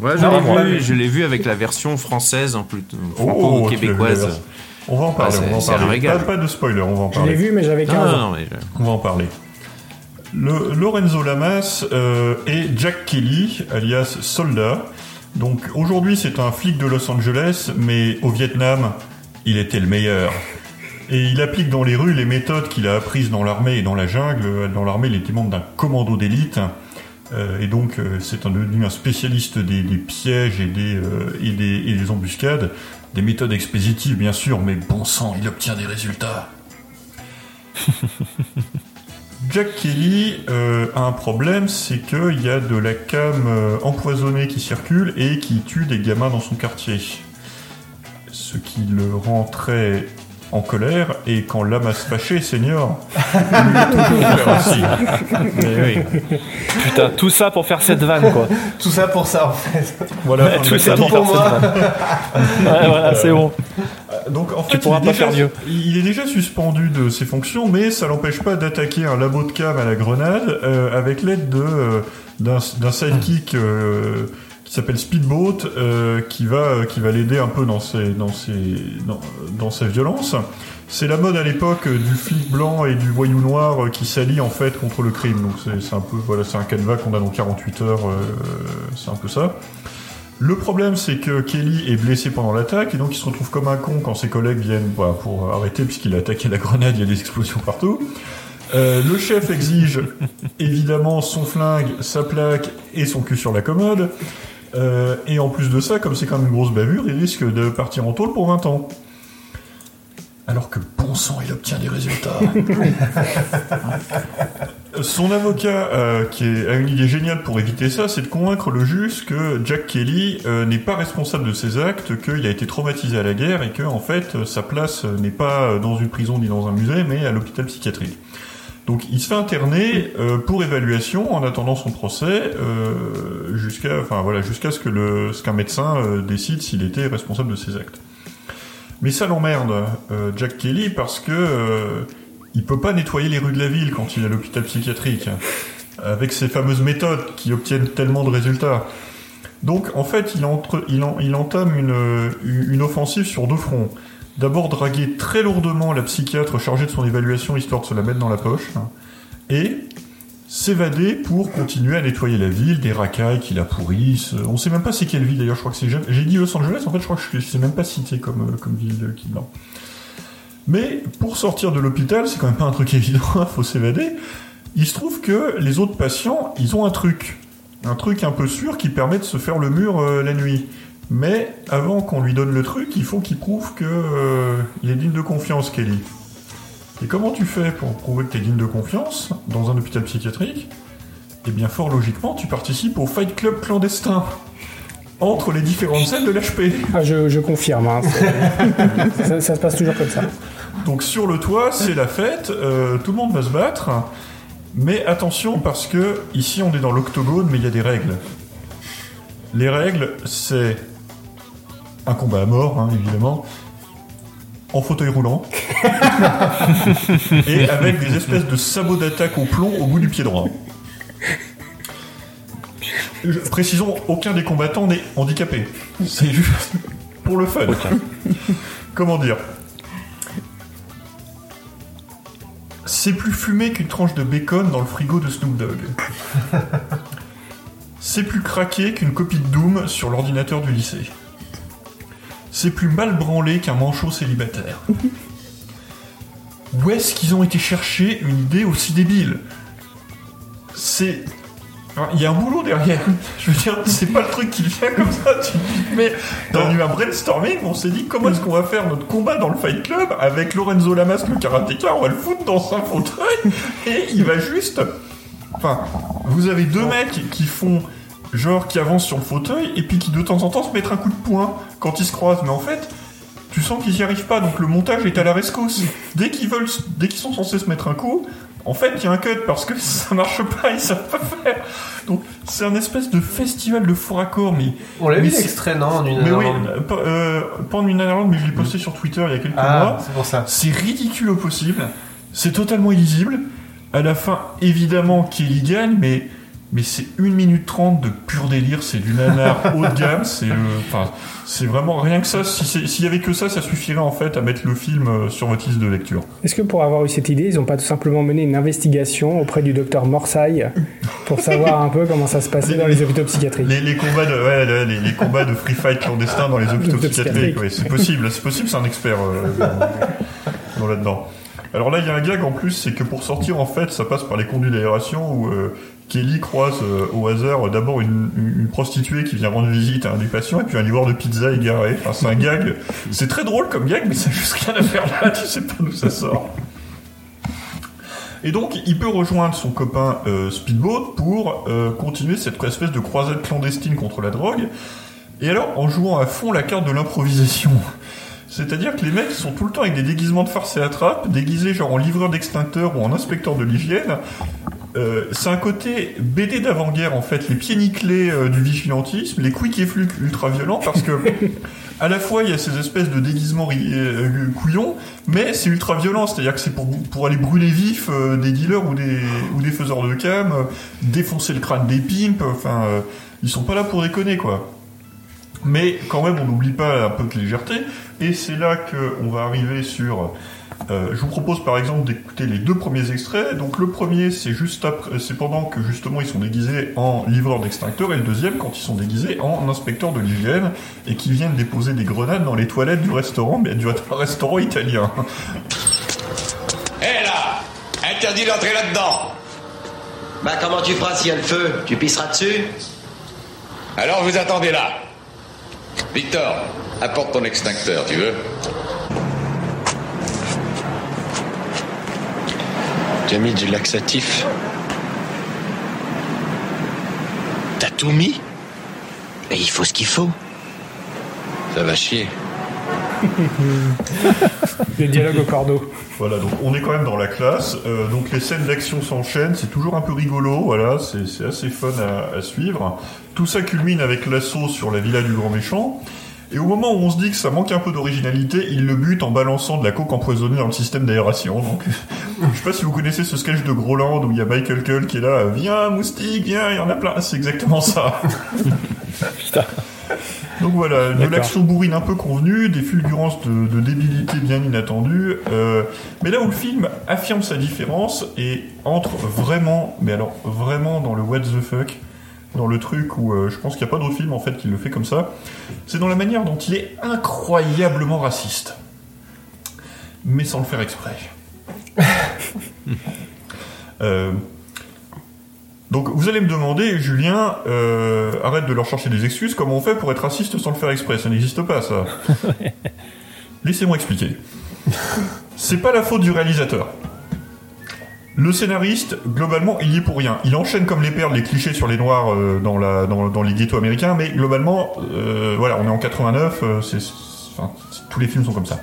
Speaker 11: Ouais, je l'ai
Speaker 1: moi,
Speaker 11: vu, je l'ai vu avec la version française en plus
Speaker 2: Oh,
Speaker 11: franco-québécoise.
Speaker 2: On va en parler,
Speaker 11: Ouais,
Speaker 2: on va en
Speaker 11: c'est- c'est un
Speaker 2: parler.
Speaker 11: régal.
Speaker 2: Pas, pas de spoiler, on va en
Speaker 8: Je l'ai
Speaker 2: parler.
Speaker 8: vu, mais j'avais 15
Speaker 11: non,
Speaker 8: ans.
Speaker 11: non, mais je-
Speaker 2: On va en parler. Le, Lorenzo Lamas euh, et Jack Kelly, alias Soldat. Donc aujourd'hui c'est un flic de Los Angeles, mais au Vietnam, Il était le meilleur. Et il applique dans les rues les méthodes qu'il a apprises dans l'armée et dans la jungle. Dans l'armée, il était membre d'un commando d'élite. Euh, et donc, euh, c'est un- devenu un spécialiste des, des pièges et des, euh, et, des, et des embuscades. Des méthodes expéditives, bien sûr, mais bon sang, il obtient des résultats. Jack Kelly euh, a un problème, c'est qu'il y a de la cam euh, empoisonnée qui circule et qui tue des gamins dans son quartier. Ce qui le rend très en colère, et quand l'âme a se fâcher, Seigneur, lui est toujours ouvert aussi.
Speaker 10: Mais oui. Putain, tout ça pour faire cette vanne, quoi.
Speaker 1: Tout ça pour ça, en fait.
Speaker 2: Voilà,
Speaker 10: tout ça pour
Speaker 2: pour
Speaker 10: faire
Speaker 2: moi.
Speaker 10: cette vanne. Ouais, voilà, c'est bon.
Speaker 2: Donc en fait,
Speaker 10: Tu pourras
Speaker 2: il est
Speaker 10: pas
Speaker 2: déjà-
Speaker 10: faire mieux.
Speaker 2: Il est déjà suspendu de ses fonctions, mais ça l'empêche pas d'attaquer un labo de cam à la grenade euh, avec l'aide de euh, d'un sidekick euh, qui s'appelle Speedboat, euh, qui va euh, qui va l'aider un peu dans ses dans ses dans, dans sa violence. C'est la mode à l'époque du flic blanc et du voyou noir qui s'allient en fait contre le crime. Donc c'est c'est un peu voilà, c'est un canevas qu'on a dans 48 heures. euh, c'est un peu ça. Le problème, c'est que Kelly est blessé pendant l'attaque et donc il se retrouve comme un con quand ses collègues viennent bah, pour arrêter puisqu'il a attaqué la grenade, il y a des explosions partout. Euh, le chef exige évidemment son flingue, sa plaque et son cul sur la commode. Euh, et en plus de ça, comme c'est quand même une grosse bavure, il risque de partir en tôle pour 20 ans. Alors que bon sang, il obtient des résultats. Son avocat, euh, qui a une idée géniale pour éviter ça, c'est de convaincre le juge que Jack Kelly euh, n'est pas responsable de ses actes, qu'il a été traumatisé à la guerre et que en fait sa place n'est pas dans une prison ni dans un musée, mais à l'hôpital psychiatrique. Donc il se fait interner euh, pour évaluation en attendant son procès jusqu'à, enfin voilà, jusqu'à ce que le, ce qu'un médecin décide s'il était responsable de ses actes. Mais ça l'emmerde, Jack Kelly, parce que il peut pas nettoyer les rues de la ville quand il est à l'hôpital psychiatrique, avec ces fameuses méthodes qui obtiennent tellement de résultats. Donc en fait, il, entame une, offensive sur deux fronts. D'abord draguer très lourdement la psychiatre chargée de son évaluation histoire de se la mettre dans la poche, et s'évader pour continuer à nettoyer la ville des racailles qui la pourrissent. On sait même pas c'est quelle ville d'ailleurs, je crois que c'est j'ai dit Los Angeles, en fait je crois que sais même pas cité comme, euh, comme ville qui non. Mais pour sortir de l'hôpital, c'est quand même pas un truc évident, hein, faut s'évader. Il se trouve que les autres patients, ils ont un truc. Un truc un peu sûr qui permet de se faire le mur euh, la nuit. Mais avant qu'on lui donne le truc, il faut qu'il prouve que euh, il est digne de confiance, Kelly. Et comment tu fais pour prouver que tu es digne de confiance dans un hôpital psychiatrique? Eh bien, fort logiquement, tu participes au Fight Club clandestin entre les différentes scènes de l'HP.
Speaker 8: Ah, je, je confirme. hein, ça se passe toujours comme ça.
Speaker 2: Donc sur le toit, c'est la fête, euh, tout le monde va se battre. Mais attention parce que ici on est dans l'octogone, mais il y a des règles. Les règles, c'est un combat à mort, hein, évidemment, en fauteuil roulant, et avec des espèces de sabots d'attaque au plomb au bout du pied droit. Je- Précisons, aucun des combattants n'est handicapé. C'est juste pour le fun. Comment dire? C'est plus fumé qu'une tranche de bacon dans le frigo de Snoop Dogg. C'est plus craqué qu'une copie de Doom sur l'ordinateur du lycée. C'est plus mal branlé qu'un manchot célibataire. Où est-ce qu'ils ont été chercher une idée aussi débile? C'est. Il y a un boulot derrière. Je veux dire, c'est pas le truc qui vient comme ça. Tu mais dans eu un brainstorming, on s'est dit comment est-ce qu'on va faire notre combat dans le Fight Club avec Lorenzo Lamas, le karatéka, on va le foutre dans un fauteuil et il va juste. Enfin, vous avez deux mecs qui font genre qui avancent sur le fauteuil et puis qui de temps en temps se mettent un coup de poing quand ils se croisent. Mais en fait, tu sens qu'ils n'y arrivent pas, donc le montage est à la rescousse. Dès qu'ils veulent, dès qu'ils sont censés se mettre un coup, en fait, il y a un cut parce que ça marche pas, ils savent pas faire. Donc, c'est un espèce de festival de faux raccords, mais.
Speaker 1: On l'a vu l'extrait, non, en une
Speaker 2: Mais oui, euh, pas, en une mais je l'ai posté sur Twitter il y a quelques
Speaker 1: Ah,
Speaker 2: mois.
Speaker 1: c'est pour ça.
Speaker 2: C'est ridicule au possible. C'est totalement illisible. À la fin, évidemment, Kelly gagne, mais mais c'est 1 minute 30 de pur délire, c'est du nanar haut de gamme, c'est euh, c'est vraiment rien que ça. Si S'il y avait que ça, ça suffirait en fait à mettre le film euh, sur votre liste de lecture.
Speaker 8: Est-ce que pour avoir eu cette idée, ils n'ont pas tout simplement mené une investigation auprès du docteur Morsaille pour savoir un peu comment ça se passait dans les hôpitaux psychiatriques?
Speaker 2: Les, les combats de ouais, les, les combats de free fight clandestins dans les hôpitaux psychiatriques, ouais, c'est possible, c'est possible, c'est un expert euh, dans- dans là-dedans. Alors là, il y a un gag en plus, c'est que pour sortir, en fait, ça passe par les conduits d'aération où euh, Kelly croise euh, au hasard d'abord une prostituée qui vient rendre visite à un des patients et puis un livreur de pizza égaré. Enfin, c'est un gag. C'est très drôle comme gag, mais ça n'a juste rien à faire là, tu sais pas d'où ça sort. Et donc, il peut rejoindre son copain euh, Speedboat pour euh, continuer cette espèce de croisade clandestine contre la drogue. Et alors, en jouant à fond la carte de l'improvisation. C'est-à-dire que les mecs sont tout le temps avec des déguisements de farce et attrape, déguisés genre en livreur d'extincteur ou en inspecteur de l'hygiène. Euh, c'est un côté BD d'avant-guerre en fait, les pieds nickelés euh, du vigilantisme, les quick et flucs ultra violents parce que à la fois il y a ces espèces de déguisements ri- euh, couillons, mais c'est ultra violent, c'est-à-dire que c'est pour, pour aller brûler vif euh, des dealers ou des, ou des faiseurs de cam, euh, défoncer le crâne des pimps, enfin euh, ils sont pas là pour déconner quoi. Mais quand même, on n'oublie pas un peu de légèreté. Et c'est là qu'on va arriver sur. Euh, je vous propose par exemple d'écouter les deux premiers extraits. Donc le premier, c'est juste après, c'est pendant que justement ils sont déguisés en livreurs d'extincteurs, et le deuxième quand ils sont déguisés en inspecteurs de l'hygiène et qui viennent déposer des grenades dans les toilettes du restaurant, mais du restaurant italien.
Speaker 21: Hé là Interdit d'entrer là-dedans
Speaker 22: Bah comment tu feras s'il y a le feu? Tu pisseras dessus?
Speaker 21: Alors vous attendez là. Victor, apporte ton extincteur, tu veux?
Speaker 22: Tu as mis du laxatif. T'as tout mis? Et il faut ce qu'il faut. Ça va chier.
Speaker 8: Le dialogue au cordeau.
Speaker 2: Voilà, donc on est quand même dans la classe. Euh, donc les scènes d'action s'enchaînent, c'est toujours un peu rigolo, voilà, c'est c'est assez fun à, à suivre. Tout ça culmine avec l'assaut sur la villa du grand méchant. Et au moment où on se dit que ça manque un peu d'originalité, il le bute en balançant de la coke empoisonnée dans le système d'aération. Donc, je sais pas si vous connaissez ce sketch de Groland où il y a Michael Cull qui est là, viens moustique, viens, il y en a plein. C'est exactement ça. Donc voilà, de l'action bourrine un peu convenue, des fulgurances de, de débilité bien inattendues. euh, mais là où le film affirme sa différence et entre vraiment, mais alors vraiment dans le what the fuck, dans le truc où euh, je pense qu'il n'y a pas d'autre film en fait qui le fait comme ça, c'est dans la manière dont il est incroyablement raciste. Mais sans le faire exprès. Euh, donc vous allez me demander, Julien, euh, arrête de leur chercher des excuses, comment on fait pour être raciste sans le faire exprès? Ça n'existe pas ça. Laissez-moi expliquer. C'est pas la faute du réalisateur. Le scénariste, globalement, il y est pour rien. Il enchaîne comme les perles les clichés sur les noirs euh, dans, la, dans, dans les ghettos américains, mais globalement, euh, voilà, on est en 89, euh, c'est, enfin, tous les films sont comme ça.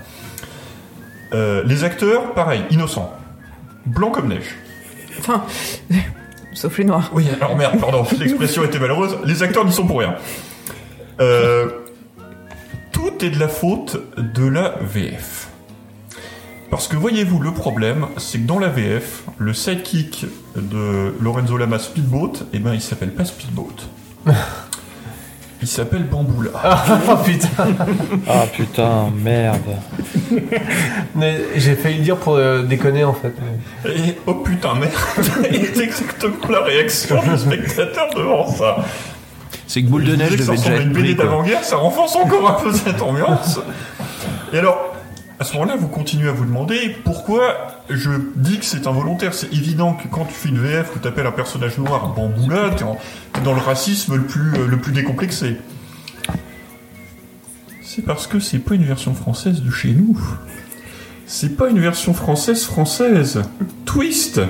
Speaker 2: Les acteurs, pareil, innocents. Blancs comme neige.
Speaker 9: Enfin, sauf les noirs.
Speaker 2: Oui, alors merde, pardon, l'expression était malheureuse. Les acteurs n'y sont pour rien. Tout est de la faute de la VF. Parce que voyez-vous, le problème, c'est que dans la VF, le sidekick de Lorenzo Lama Speedboat, eh ben, il s'appelle pas Speedboat. Il s'appelle Bamboula.
Speaker 1: Ah putain
Speaker 10: Ah putain, merde.
Speaker 1: Mais J'ai failli le dire pour euh, déconner en fait.
Speaker 2: Et oh putain, merde C'est exactement la réaction du spectateur devant ça.
Speaker 11: C'est que Boule de Neige devait déjà être
Speaker 2: une BD d'avant-guerre, ça renforce encore un peu cette ambiance. Et alors, à ce moment-là, vous continuez à vous demander pourquoi je dis que c'est involontaire. C'est évident que quand tu fais une VF où tu appelles un personnage noir bamboula, t'es en- t'es dans le racisme le plus, euh, le plus décomplexé. C'est parce que c'est pas une version française de chez nous. C'est pas une version française française. Twist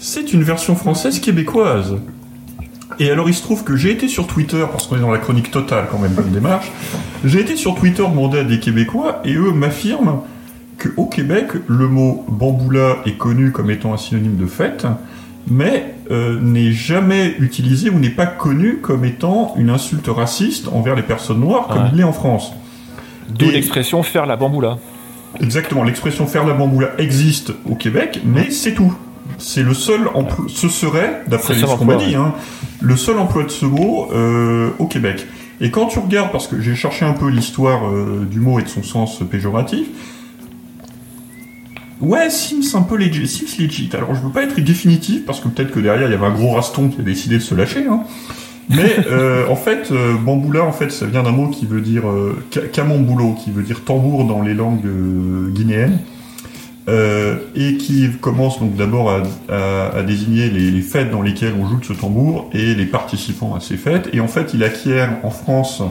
Speaker 2: C'est une version française québécoise. Et alors il se trouve que j'ai été sur Twitter, parce qu'on est dans la chronique totale quand même comme démarche, j'ai été sur Twitter demander à des Québécois et eux m'affirment qu'au Québec, le mot bamboula est connu comme étant un synonyme de fête, mais euh, n'est jamais utilisé ou n'est pas connu comme étant une insulte raciste envers les personnes noires comme
Speaker 10: Ouais.
Speaker 2: il l'est en France.
Speaker 10: D'où
Speaker 2: Et-
Speaker 10: l'expression faire la bamboula.
Speaker 2: Exactement, l'expression faire la bamboula existe au Québec, mais c'est tout. C'est le seul emploi, ce serait, d'après ce qu'on m'a dit, hein, le seul emploi de ce mot euh, au Québec. Et quand tu regardes, parce que j'ai cherché un peu l'histoire euh, du mot et de son sens péjoratif, ouais, Sims un peu legit, Sims legit. Alors je veux pas être définitif, parce que peut-être que derrière il y avait un gros raston qui a décidé de se lâcher, hein. Mais euh, en fait, euh, bamboula, en fait, ça vient d'un mot qui veut dire euh, qui veut dire tambour dans les langues guinéennes, euh, et qui commence donc d'abord à, désigner les, fêtes dans lesquelles on joue de ce tambour et les participants à ces fêtes. Et en fait, il acquiert en France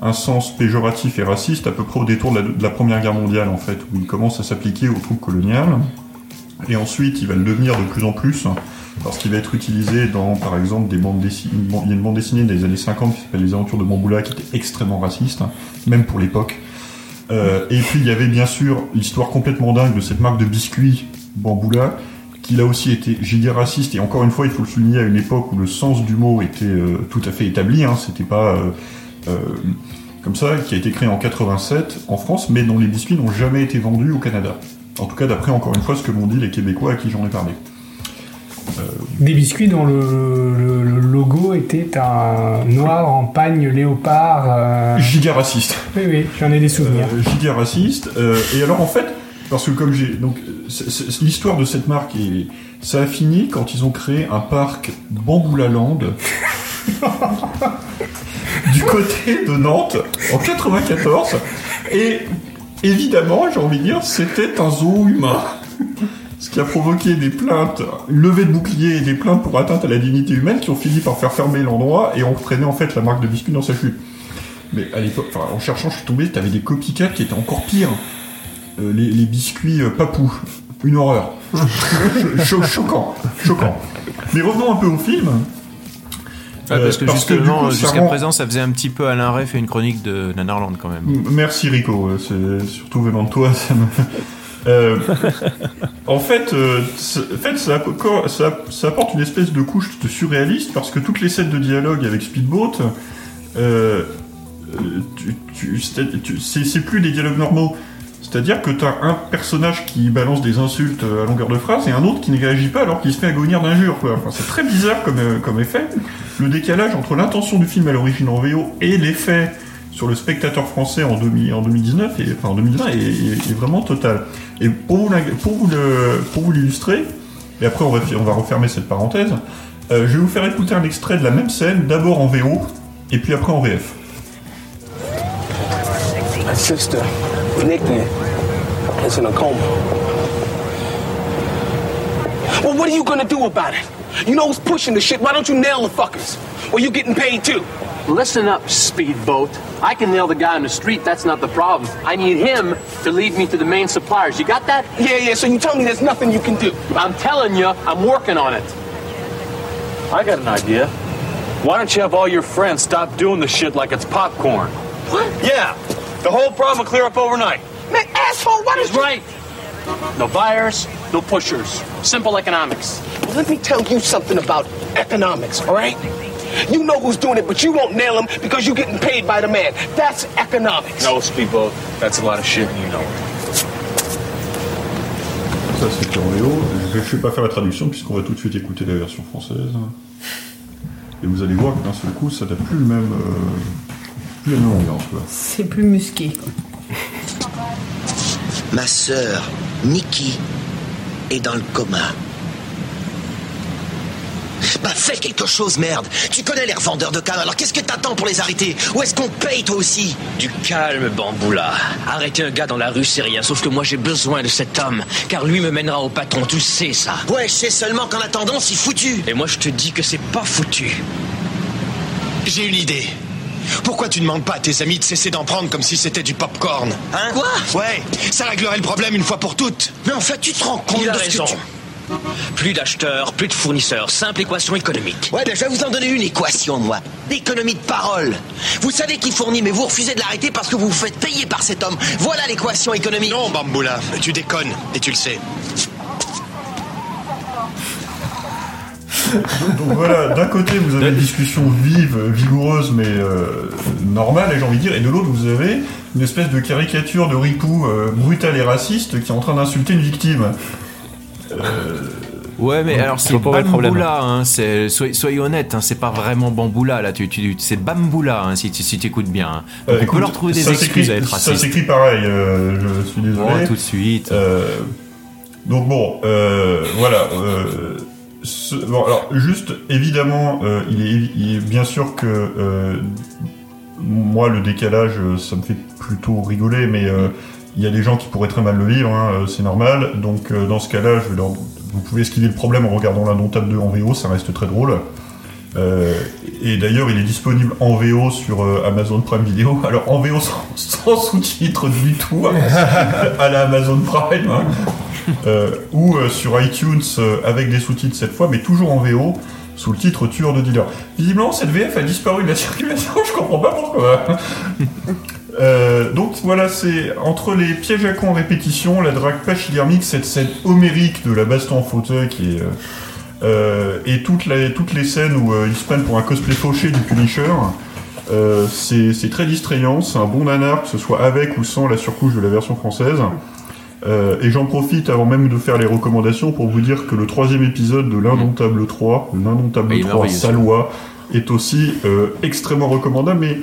Speaker 2: un sens péjoratif et raciste à peu près au détour de la, Première Guerre mondiale, en fait, où il commence à s'appliquer aux troupes coloniales. Et ensuite, il va le devenir de plus en plus, parce qu'il va être utilisé dans, par exemple, des bandes dessinées. Il y a une bande dessinée des années 50 qui s'appelle Les Aventures de Bamboula, qui était extrêmement raciste, même pour l'époque. Euh, et puis, il y avait bien sûr l'histoire complètement dingue de cette marque de biscuits Bamboula, qui là aussi était giga raciste. Et encore une fois, il faut le souligner à une époque où le sens du mot était euh, tout à fait établi. Hein, C'était pas euh, comme ça, qui a été créé en 87 en France, mais dont les biscuits n'ont jamais été vendus au Canada. En tout cas, d'après encore une fois ce que m'ont dit les Québécois à qui j'en ai parlé.
Speaker 8: Des biscuits dont le, le- le logo était un noir en pagne léopard. euh,
Speaker 2: Giga raciste.
Speaker 8: Oui, oui, j'en ai des souvenirs.
Speaker 2: Euh, giga raciste. Euh, et alors en fait, parce que comme j'ai donc l'histoire de cette marque est ça a fini quand ils ont créé un parc Bamboula Land du côté de Nantes en 94 et évidemment j'ai envie de dire c'était un zoo humain ce qui a provoqué des plaintes, une levée de boucliers et des plaintes pour atteinte à la dignité humaine qui ont fini par faire fermer l'endroit et ont traîné en fait la marque de biscuits dans sa chute. Mais à l'époque, enfin, en cherchant, je suis tombé, t'avais des copycats qui étaient encore pires. Euh, les, les biscuits euh, papous. Une horreur. Cho- choquant. Choquant. Mais revenons un peu au film.
Speaker 11: Ouais, parce que
Speaker 2: Euh, parce
Speaker 11: justement, jusqu'à
Speaker 2: rend-
Speaker 11: présent, ça faisait un petit peu Alain Reff et une chronique de Nanarland quand même.
Speaker 2: Merci Rico, euh, c'est surtout venant de toi, ça me. Euh, en fait, euh, en fait ça, appo- ça- ça apporte une espèce de couche surréaliste parce que toutes les scènes de dialogue avec Speedboat, euh, c'est plus des dialogues normaux. C'est-à-dire que tu as un personnage qui balance des insultes à longueur de phrase et un autre qui ne réagit pas alors qu'il se fait agonir d'injures. c'est très bizarre comme, comme effet. Le décalage entre l'intention du film à l'origine en VO et l'effet sur le spectateur français en, 2000 en 2019 et enfin en 2020 est, est- est vraiment total. Et pour vous, la- pour vous le- pour vous l'illustrer, et après on va, on va refermer cette parenthèse, euh, je vais vous faire écouter un extrait de la même scène, d'abord en VO et puis après en VF.
Speaker 23: My sister, Nikki, is in a coma. Well, what are you gonna do about it? You know who's pushing the shit? Why don't you nail the fuckers? Well, you getting paid too.
Speaker 12: Listen up, speedboat. I can nail the guy on the street, that's not the problem. I need him to lead me to the main suppliers. You got that?
Speaker 23: Yeah, yeah, so you tell me there's nothing you can do.
Speaker 12: I'm telling you, I'm working on it.
Speaker 24: I got an idea. Why don't you have all your friends stop doing the shit like it's popcorn?
Speaker 23: What?
Speaker 24: Yeah, the whole problem will clear up overnight.
Speaker 23: Man, asshole, why
Speaker 12: He's right. No buyers, no pushers. Simple economics.
Speaker 23: Well, let me tell you something about economics, all right? You know who's doing it, but you won't nail him because you're getting paid by the man. That's economics.
Speaker 24: No, speedboat. That's a lot of shit, and you know it.
Speaker 2: Ça en VO. Je ne vais pas faire la traduction puisqu'on va tout de suite écouter la version française. Et vous allez voir que d'un seul coup, ça n'a plus le même, euh, plus la même ambiance. quoi.
Speaker 9: C'est plus musqué.
Speaker 3: Ma sœur, Nikki, est dans le coma. Bah fais quelque chose, merde Tu connais les revendeurs de cannes, alors qu'est-ce que t'attends pour les arrêter? Ou est-ce qu'on paye toi aussi?
Speaker 25: Du calme, Bamboula. Arrêter un gars dans la rue, c'est rien. Sauf que moi, j'ai besoin de cet homme. Car lui me mènera au patron. Tu le sais, ça.
Speaker 3: Ouais, je sais seulement qu'en attendant, c'est foutu
Speaker 25: Et moi, je te dis que c'est pas foutu.
Speaker 3: J'ai une idée. Pourquoi tu demandes pas à tes amis de cesser d'en prendre comme si c'était du popcorn? Hein? Quoi? Ouais, ça réglerait le problème une fois pour toutes. Mais en fait, tu te rends compte
Speaker 25: Il a
Speaker 3: de ce
Speaker 25: raison.
Speaker 3: que tu...
Speaker 25: Plus d'acheteurs, plus de fournisseurs. Simple équation économique.
Speaker 3: Ouais, ben je vais vous en donner une équation, moi. L'économie de parole. Vous savez qui fournit, mais vous refusez de l'arrêter parce que vous vous faites payer par cet homme. Voilà l'équation économique. Non, Bamboula, tu déconnes, et tu le sais.
Speaker 2: Donc, voilà, d'un côté vous avez une discussion vive, vigoureuse, mais euh, normale, et j'ai envie de dire, et de l'autre vous avez une espèce de caricature de ripou euh, brutal et raciste qui est en train d'insulter une victime. Euh,
Speaker 11: Ouais, mais alors c'est. Bamboula, hein, c'est- soyez, soyez honnête, hein, c'est pas vraiment Bamboula là, tu, tu, c'est Bamboula hein, si tu si écoutes bien.
Speaker 2: Euh,
Speaker 11: on
Speaker 2: écoute,
Speaker 11: peut leur trouver des
Speaker 2: ça
Speaker 11: excuses à être
Speaker 2: Ça
Speaker 11: raciste.
Speaker 2: s'écrit pareil, euh, je suis désolé.
Speaker 11: Ouais, tout de suite.
Speaker 2: Euh, donc bon, euh, voilà. euh, ce- bon, alors juste évidemment, euh, il, est, il est bien sûr que euh, moi le décalage, euh, ça me fait plutôt rigoler, mais euh, il y a des gens qui pourraient très mal le vivre, hein, euh, c'est normal. Donc euh, dans ce cas-là, vous pouvez esquiver le problème en regardant l'Indomptable 2 en VO, ça reste très drôle. Euh, et d'ailleurs, il est disponible en VO sur Amazon Prime Video. Alors en VO sans, sous-titres du tout, à la Amazon Prime, hein. Ou sur iTunes avec des sous-titres cette fois, mais toujours en VO sous le titre Tueur de dealer. Visiblement, cette VF a disparu de la circulation. Je comprends pas pourquoi. Euh, donc voilà, c'est entre les pièges à con en répétition, la drague pachydermique, cette scène homérique de la baston en fauteuil qui est euh, et toutes les toutes les scènes où euh, ils se prennent pour un cosplay fauché du Punisher. c'est très distrayant, c'est un bon nanar, que ce soit avec ou sans la surcouche de la version française. Et j'en profite avant même de faire les recommandations pour vous dire que le troisième épisode de l'Indomptable 3, l'Indomptable
Speaker 11: Oui,
Speaker 2: 3
Speaker 11: merveilleux.
Speaker 2: Salois, est aussi extrêmement recommandable, mais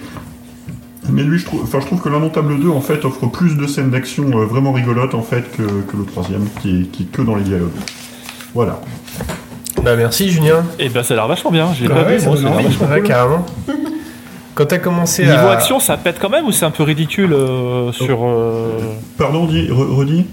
Speaker 2: mais lui, je trouve, enfin, je trouve que l'Indomptable 2 en fait offre plus de scènes d'action euh, vraiment rigolotes en fait que, que le troisième, qui est, qui est que dans les dialogues. Voilà.
Speaker 1: Bah merci Julien.
Speaker 10: Et ben ça a l'air vachement bien. J'ai
Speaker 1: Ouais,
Speaker 10: pas vu,
Speaker 1: ça
Speaker 10: vachement
Speaker 1: Ouais,
Speaker 10: cool.
Speaker 1: carrément. Quand t'as commencé
Speaker 10: Niveau
Speaker 1: à...
Speaker 10: action, ça pète quand même ou c'est un peu ridicule euh, sur. euh,
Speaker 2: Pardon, dis, re- redis?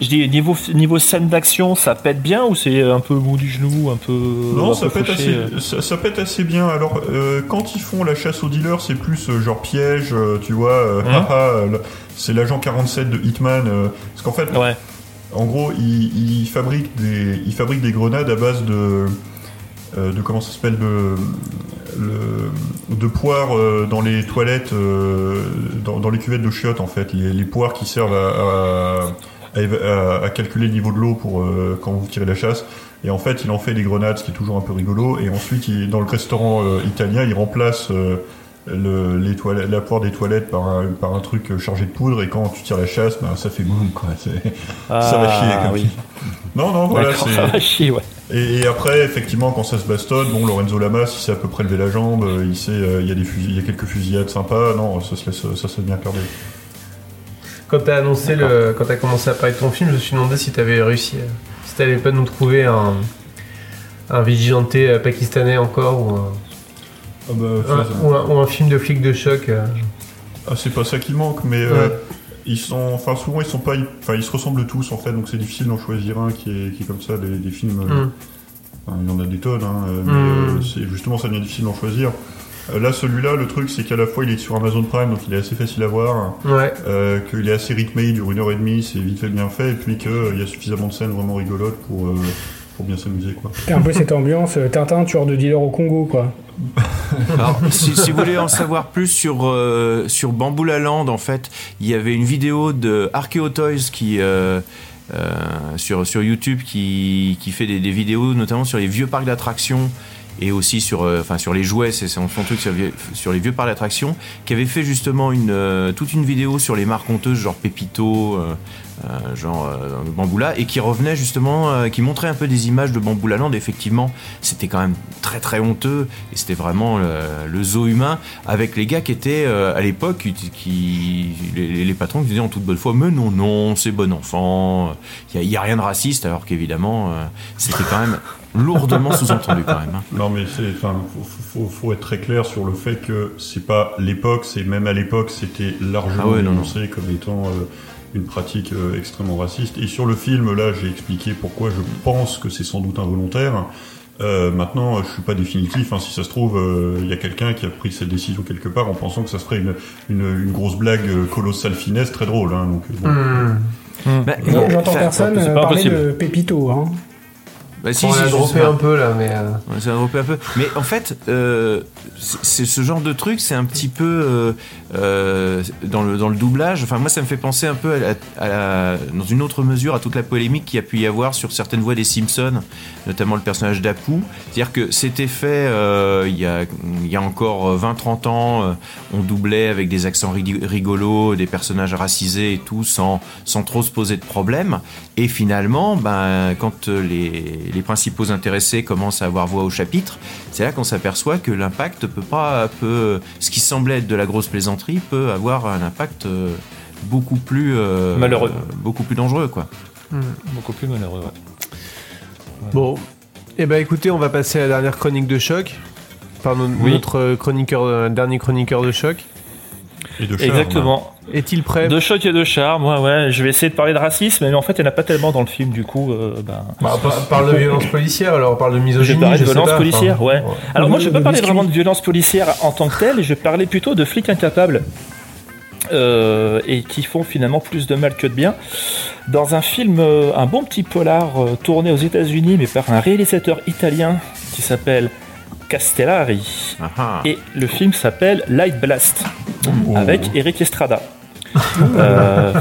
Speaker 10: Je dis niveau niveau scène d'action, ça pète bien ou c'est un peu mou du genou, un peu.
Speaker 2: Non,
Speaker 10: un
Speaker 2: ça
Speaker 10: peu
Speaker 2: pète, assez,
Speaker 10: euh.
Speaker 2: ça, ça pète assez bien. Alors, euh, quand ils font la chasse aux dealers, c'est plus euh, genre piège, euh, tu vois. euh,
Speaker 10: Hein
Speaker 2: euh, c'est l'agent 47 de Hitman. euh, parce qu'en fait, en gros, ils il fabriquent des, ils fabriquent des grenades à base de, euh, de comment ça s'appelle, de, de poires euh, dans les toilettes, euh, dans, dans les cuvettes de chiottes en fait, les, les poires qui servent à, à, à éva- à- à calculer le niveau de l'eau pour euh, quand vous tirez la chasse. Et en fait, il en fait des grenades, ce qui est toujours un peu rigolo. Et ensuite, il, dans le restaurant euh, italien, il remplace euh, le, les toilettes, la poire des toilettes par un, par un truc euh, chargé de poudre. Et quand tu tires la chasse, ben, ça fait boum, quoi. C'est- ça va
Speaker 10: Ah,
Speaker 2: chier, comme
Speaker 10: oui.
Speaker 2: Non, non, voilà.
Speaker 10: Ça va chier, ouais.
Speaker 2: et, après, effectivement, quand ça se bastonne, bon, Lorenzo Lamas, il sait à peu près lever la jambe, euh, il sait, euh, il y a des fusils, il y a quelques fusillades sympas, non, ça se laisse, ça se laisse bien regarder.
Speaker 1: Quand t'as annoncé le, quand t'as commencé à parler de ton film, je me suis demandé si t'avais réussi, à- si t'allais pas nous trouver un, un vigilanté euh, pakistanais encore ou un,
Speaker 2: Ah bah,
Speaker 1: un- ou, un, ou un film de flic de choc. euh.
Speaker 2: Ah, c'est pas ça qui manque, mais euh, ils sont, enfin, souvent ils sont pas, enfin, ils se ressemblent tous en fait, donc c'est difficile d'en choisir un qui est, qui est comme ça, des, des films. euh,
Speaker 1: Mm.
Speaker 2: il y en a des tonnes, hein, euh, mais
Speaker 1: Mm.
Speaker 2: euh, c'est justement ça devient difficile d'en choisir. Euh, Là, celui-là, le truc, c'est qu'à la fois il est sur Amazon Prime, donc il est assez facile à voir.
Speaker 1: Ouais.
Speaker 2: Euh, qu'il est assez rythmé, il dure une heure et demie, c'est vite fait bien fait, et puis qu'il y a suffisamment de scènes vraiment rigolotes pour, euh, pour bien s'amuser, quoi.
Speaker 8: Et un peu cette ambiance euh, Tintin, tueur de dealer au Congo, quoi.
Speaker 11: Alors, si, si vous voulez en savoir plus sur, euh, sur Bamboula Land, en fait, il y avait une vidéo de Archeo Toys qui, euh, euh, sur, sur YouTube qui, qui fait des, des vidéos, notamment sur les vieux parcs d'attractions et aussi sur, euh, enfin, sur les jouets, c'est son, truc sur, les vieux parcs d'attractions, qui avait fait justement une, euh, toute une vidéo sur les marques honteuses, genre Pépito, euh, genre euh, Bamboula, et qui revenait justement, euh, qui montrait un peu des images de Bamboula Land. Effectivement, c'était quand même très très honteux, et c'était vraiment le, zoo humain, avec les gars qui étaient euh, à l'époque, qui, qui- les, les patrons qui disaient en toute bonne foi, mais non, non, c'est bon enfant, il n'y a, rien de raciste, alors qu'évidemment, c'était quand même lourdement sous-entendu quand même. hein.
Speaker 2: Non, mais c'est, enfin, faut, faut, faut être très clair sur le fait que c'est pas l'époque, c'est même à l'époque, c'était largement
Speaker 11: Ah ouais, non,
Speaker 2: dénoncé comme étant une pratique euh, extrêmement raciste. Et sur le film, là, j'ai expliqué pourquoi je pense que c'est sans doute involontaire. Euh, maintenant, je suis pas définitif. hein. Si ça se trouve, euh, il y a quelqu'un qui a pris cette décision quelque part en pensant que ça serait une, une, une grosse blague colossale finesse, très drôle. Hein, donc, bon.
Speaker 1: Hmm.
Speaker 11: Bah,
Speaker 8: J'entends personne parler de Pépito, hein.
Speaker 11: Bah, si,
Speaker 1: On
Speaker 11: si,
Speaker 1: l'a droppé un peu là, mais. euh,
Speaker 11: Ouais, ça a droppé un peu. Mais en fait, euh, c'est ce genre de truc, c'est un petit peu euh, dans, le, dans le doublage. Enfin, moi, ça me fait penser un peu à la- à la- dans une autre mesure à toute la polémique qu'il y a pu y avoir sur certaines voix des Simpsons, notamment le personnage d'Apu. C'est-à-dire que c'était fait il, y a, il y a encore 20-30 ans, on doublait avec des accents ri- rigolos, des personnages racisés et tout, sans, sans trop se poser de problème. Et finalement, ben, quand les, les principaux intéressés commencent à avoir voix au chapitre, c'est là qu'on s'aperçoit que l'impact peut pas, peut, ce qui semblait être de la grosse plaisanterie peut avoir un impact euh, beaucoup plus euh,
Speaker 10: Malheureux.
Speaker 11: beaucoup plus dangereux, quoi.
Speaker 10: Beaucoup plus malheureux, ouais.
Speaker 1: Bon, eh ben écoutez, on va passer à la dernière chronique de choc par no-
Speaker 10: Oui.
Speaker 1: notre chroniqueur, euh, dernier chroniqueur de choc.
Speaker 2: Et de
Speaker 10: Exactement.
Speaker 1: Est-il prêt
Speaker 10: De choc et de charme, ouais, ouais. Je vais essayer de parler de racisme, mais en fait, il n'y en a pas tellement dans le film, du coup. euh, ben,
Speaker 1: Bah, par- parle de violence policière, alors on parle de
Speaker 10: Je
Speaker 1: misogynie.
Speaker 10: vais parler de violence
Speaker 1: pas,
Speaker 10: policière,
Speaker 1: enfin,
Speaker 10: ouais. Alors moi, je vais pas parler vraiment de violence policière en tant que telle, je vais parler plutôt de flics incapables. euh, et qui font finalement plus de mal que de bien. Dans un film, euh, un bon petit polar euh, tourné aux États-Unis, mais par un réalisateur italien qui s'appelle Castellari. Et le film s'appelle Light Blast, avec Eric Estrada. Euh,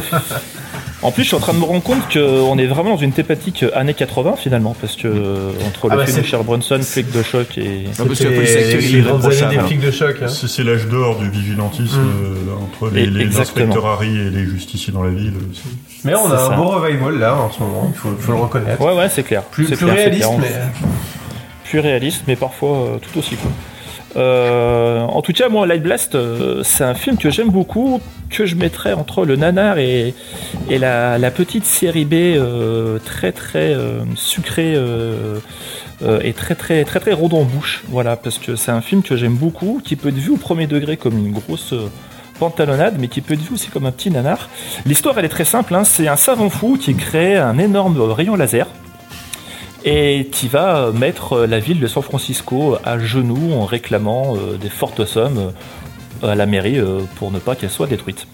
Speaker 10: en plus, je suis en train de me rendre compte qu'on est vraiment dans une thématique années 80 finalement, parce que euh, entre
Speaker 2: Ah
Speaker 10: le
Speaker 2: bah,
Speaker 10: film de Bronson, flic de choc et.
Speaker 1: de choc.
Speaker 2: C'est c'est l'âge d'or du vigilantisme euh, entre les, les inspecteurs Harry et les justiciers dans la ville. aussi.
Speaker 1: Mais on a un
Speaker 10: ça.
Speaker 1: beau revival là en ce moment, il faut, faut le reconnaître.
Speaker 10: Ouais, ouais, c'est clair.
Speaker 1: Plus, plus
Speaker 10: clair, c'est
Speaker 1: réaliste,
Speaker 10: clair.
Speaker 1: mais.
Speaker 10: Réaliste, mais parfois euh, tout aussi cool. Euh, en tout cas, moi, Light Blast, euh, c'est un film que j'aime beaucoup, que je mettrais entre le nanar et, la, petite série B très très sucrée et très très très très rond en bouche. Voilà, parce que c'est un film que j'aime beaucoup, qui peut être vu au premier degré comme une grosse pantalonnade, mais qui peut être vu aussi comme un petit nanar. L'histoire, elle est très simple. hein. c'est un savant fou qui crée un énorme rayon laser et qui va mettre la ville de San Francisco à genoux en réclamant euh, des fortes sommes euh, à la mairie euh, pour ne pas qu'elle soit détruite.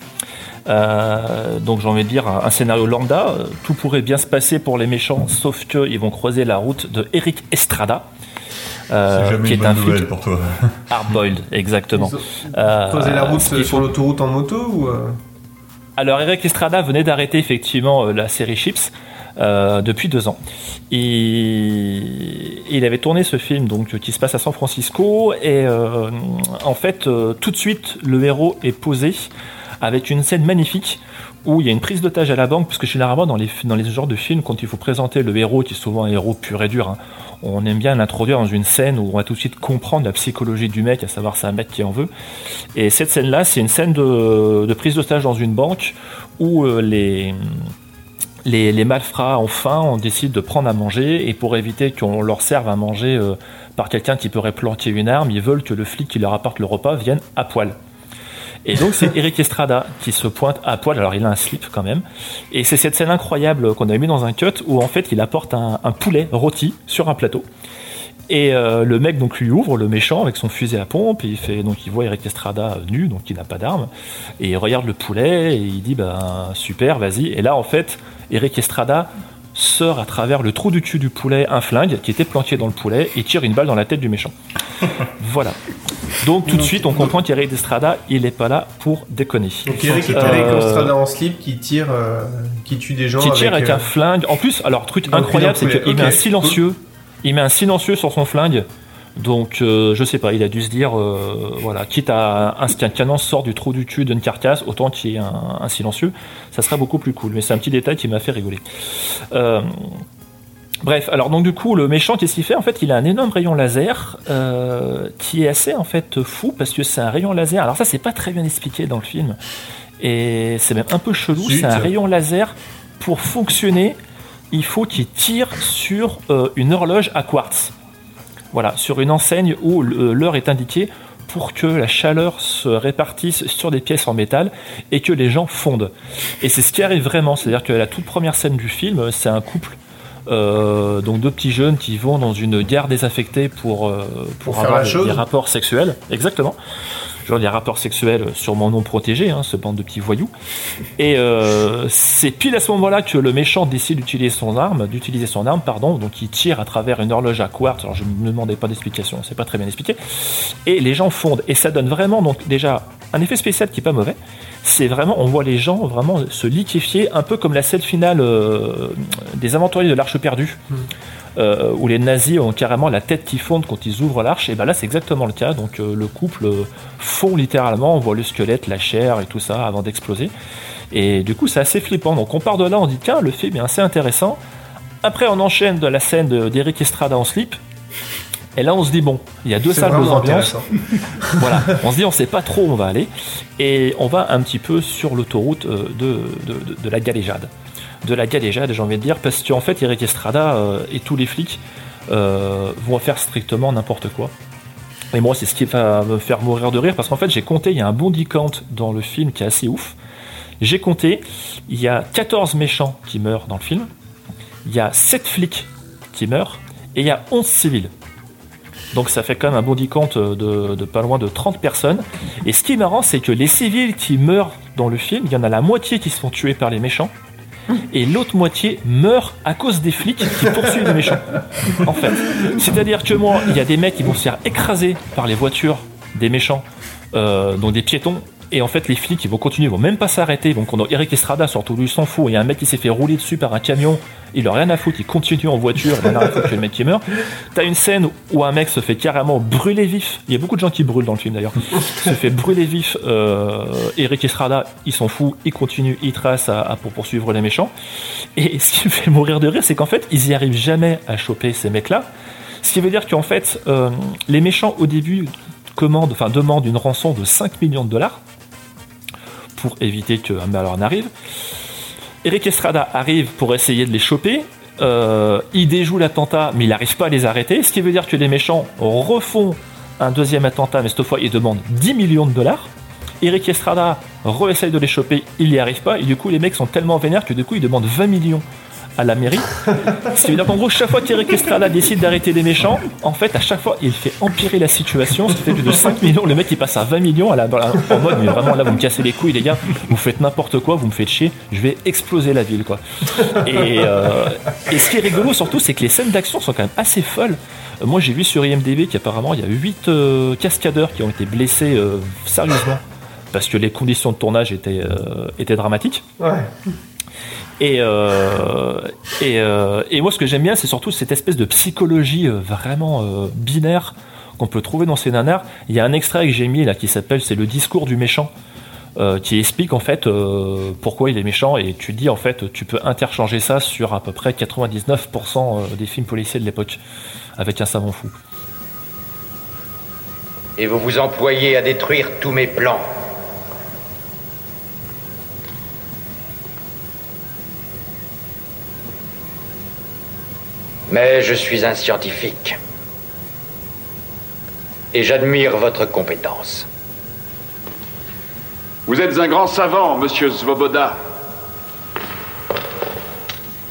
Speaker 10: Euh, donc j'ai envie de dire un, un scénario lambda, euh, tout pourrait bien se passer pour les méchants, sauf qu'ils vont croiser la route de Eric Estrada, euh,
Speaker 2: jamais
Speaker 10: qui
Speaker 2: une
Speaker 10: est un
Speaker 2: nouvelle
Speaker 10: flic
Speaker 2: pour toi.
Speaker 10: hardboiled, exactement. Euh,
Speaker 1: Creuser la route sur
Speaker 10: faut-
Speaker 1: l'autoroute en moto ou. euh?
Speaker 10: Alors Eric Estrada venait d'arrêter effectivement euh, la série Chips euh, depuis deux ans. Il, il avait tourné ce film donc qui se passe à San Francisco et euh, en fait euh, tout de suite le héros est posé avec une scène magnifique où il y a une prise d'otage à la banque, parce que généralement dans les, dans les genres de films, quand il faut présenter le héros, qui est souvent un héros pur et dur, hein, on aime bien l'introduire dans une scène où on va tout de suite comprendre la psychologie du mec, à savoir c'est un mec qui en veut. Et cette scène-là, c'est une scène de, prise d'otage dans une banque où les, les, les malfrats ont faim, on décide de prendre à manger, et pour éviter qu'on leur serve à manger euh, par quelqu'un qui pourrait planter une arme, ils veulent que le flic qui leur apporte le repas vienne à poil. Et donc c'est Eric Estrada qui se pointe à poil, alors il a un slip quand même, et c'est cette scène incroyable qu'on a mis dans un cut où en fait il apporte un, un poulet rôti sur un plateau. Et euh, le mec donc lui ouvre, le méchant, avec son fusil à pompe, et il fait donc il voit Eric Estrada nu, donc il n'a pas d'arme, et il regarde le poulet et il dit ben super, vas-y. Et là en fait, Eric Estrada sort à travers le trou du cul du poulet un flingue qui était planqué dans le poulet et tire une balle dans la tête du méchant. voilà. Donc tout de suite on comprend qu'Eric Estrada il est pas là pour déconner.
Speaker 1: Donc Eric,
Speaker 10: Euh,
Speaker 1: Estrada en slip qui tire, euh, qui tue des gens.
Speaker 10: qui tire avec
Speaker 1: euh,
Speaker 10: un flingue. En plus, alors truc incroyable, c'est qu'il met un silencieux. Il met un silencieux sur son flingue. Donc, euh, je sais pas, il a dû se dire, euh, voilà, quitte à un, qu'un canon sort du trou du cul d'une carcasse, autant qu'il y ait un, un silencieux, ça sera beaucoup plus cool. Mais c'est un petit détail qui m'a fait rigoler. Euh, Bref, alors donc du coup, le méchant, qu'est-ce qu'il fait? En fait, il a un énorme rayon laser qui est assez en fait fou parce que c'est un rayon laser. Alors ça, c'est pas très bien expliqué dans le film et c'est même un peu chelou. C'est un rayon laser pour fonctionner. Il faut qu'il tire sur une horloge à quartz. Voilà, sur une enseigne où le- l'heure est indiquée pour que la chaleur se répartisse sur des pièces en métal et que les gens fondent. Et c'est ce qui arrive vraiment, c'est-à-dire que la toute première scène du film, c'est un couple, euh, donc deux petits jeunes qui vont dans une gare désaffectée pour, euh, pour, avoir des rapports sexuels. Exactement. Des rapports sexuels sûrement non protégés, hein, ce bande de petits voyous. Et euh, c'est pile à ce moment-là que le méchant décide d'utiliser son arme, d'utiliser son arme, pardon. Donc il tire à travers une horloge à quartz. Alors je ne me demandais pas d'explication, c'est pas très bien expliqué. Et les gens fondent. Et ça donne vraiment donc déjà un effet spécial qui est pas mauvais. C'est vraiment, on voit les gens vraiment se liquéfier, un peu comme la scène finale euh, des aventuriers de l'Arche perdue. Euh, où les nazis ont carrément la tête qui fonde quand ils ouvrent l'arche, et ben là c'est exactement le cas. Donc euh, le couple euh, fond littéralement, on voit le squelette, la chair et tout ça avant d'exploser. Et du coup c'est assez flippant. Donc on part de là, on dit tiens le film est assez intéressant. Après, on enchaîne de la scène de- d'Eric Estrada en slip. Et là, on se dit, bon, il y a deux salles, deux ambiances. voilà, on se dit, on sait pas trop où on va aller. Et on va un petit peu sur l'autoroute de, de, de- de la galéjade. De la galéjade, j'ai envie de dire, parce qu'en fait, Eric Estrada euh, et tous les flics euh, vont faire strictement n'importe quoi. Et moi, c'est ce qui va me faire mourir de rire, parce qu'en fait, j'ai compté, il y a un body count dans le film qui est assez ouf. J'ai compté, il y a 14 méchants qui meurent dans le film, il y a 7 flics qui meurent, et il y a 11 civils. Donc ça fait quand même un body count de, de pas loin de 30 personnes. Et ce qui est marrant, c'est que les civils qui meurent dans le film, il y en a la moitié qui se font tuer par les méchants. Et l'autre moitié meurt à cause des flics qui poursuivent les méchants. En fait. C'est-à-dire que moi, il y a des mecs qui vont se faire écraser par les voitures des méchants, euh, donc des piétons. Et en fait, les flics, ils vont continuer, ils vont même pas s'arrêter. Donc, on a Eric Estrada, surtout lui, il s'en fout. Il y a un mec qui s'est fait rouler dessus par un camion. Il a rien à foutre, il continue en voiture. Il a rien à foutre que le mec qui meurt. T'as une scène où un mec se fait carrément brûler vif. Il y a beaucoup de gens qui brûlent dans le film d'ailleurs. se fait brûler vif. Euh, Eric Estrada, il s'en fout, il continue, il trace à- à- pour poursuivre les méchants. Et ce qui me fait mourir de rire, c'est qu'en fait, ils y arrivent jamais à choper ces mecs-là. Ce qui veut dire qu'en fait, euh, les méchants au début commandent, enfin demandent une rançon de 5 millions de dollars pour éviter qu'un malheur n'arrive. Eric Estrada arrive pour essayer de les choper. Euh, il déjoue l'attentat, mais il n'arrive pas à les arrêter. Ce qui veut dire que les méchants refont un deuxième attentat, mais cette fois ils demandent 10 millions de dollars. Eric Estrada re-essaye de les choper, il n'y arrive pas, et du coup les mecs sont tellement vénères que du coup ils demandent 20 millions à la mairie. Ce qui veut dire qu'en gros, chaque fois qu'Eric Estrada décide d'arrêter les méchants, en fait, à chaque fois, il fait empirer la situation. Ce qui fait que de 5 millions, le mec il passe à 20 millions à la- en mode, mais vraiment là, vous me cassez les couilles, les gars, vous faites n'importe quoi, vous me faites chier, je vais exploser la ville, quoi. Et, euh, et ce qui est rigolo surtout, c'est que les scènes d'action sont quand même assez folles. Euh, Moi, j'ai vu sur IMDb qu'apparemment, il y a 8 cascadeurs qui ont été blessés euh, sérieusement parce que les conditions de tournage étaient, euh, étaient dramatiques.
Speaker 1: Ouais.
Speaker 10: Et, euh, et, euh, et moi, ce que j'aime bien, c'est surtout cette espèce de psychologie euh, vraiment binaire qu'on peut trouver dans ces nanars. Il y a un extrait que j'ai mis là qui s'appelle C'est le discours du méchant. qui explique en fait pourquoi il est méchant et tu dis en fait tu peux interchanger ça sur à peu près 99% des films policiers de l'époque avec un savant fou.
Speaker 15: Et vous vous employez à détruire tous mes plans. Mais je suis un scientifique. Et j'admire votre compétence.
Speaker 26: Vous êtes un grand savant, monsieur Svoboda.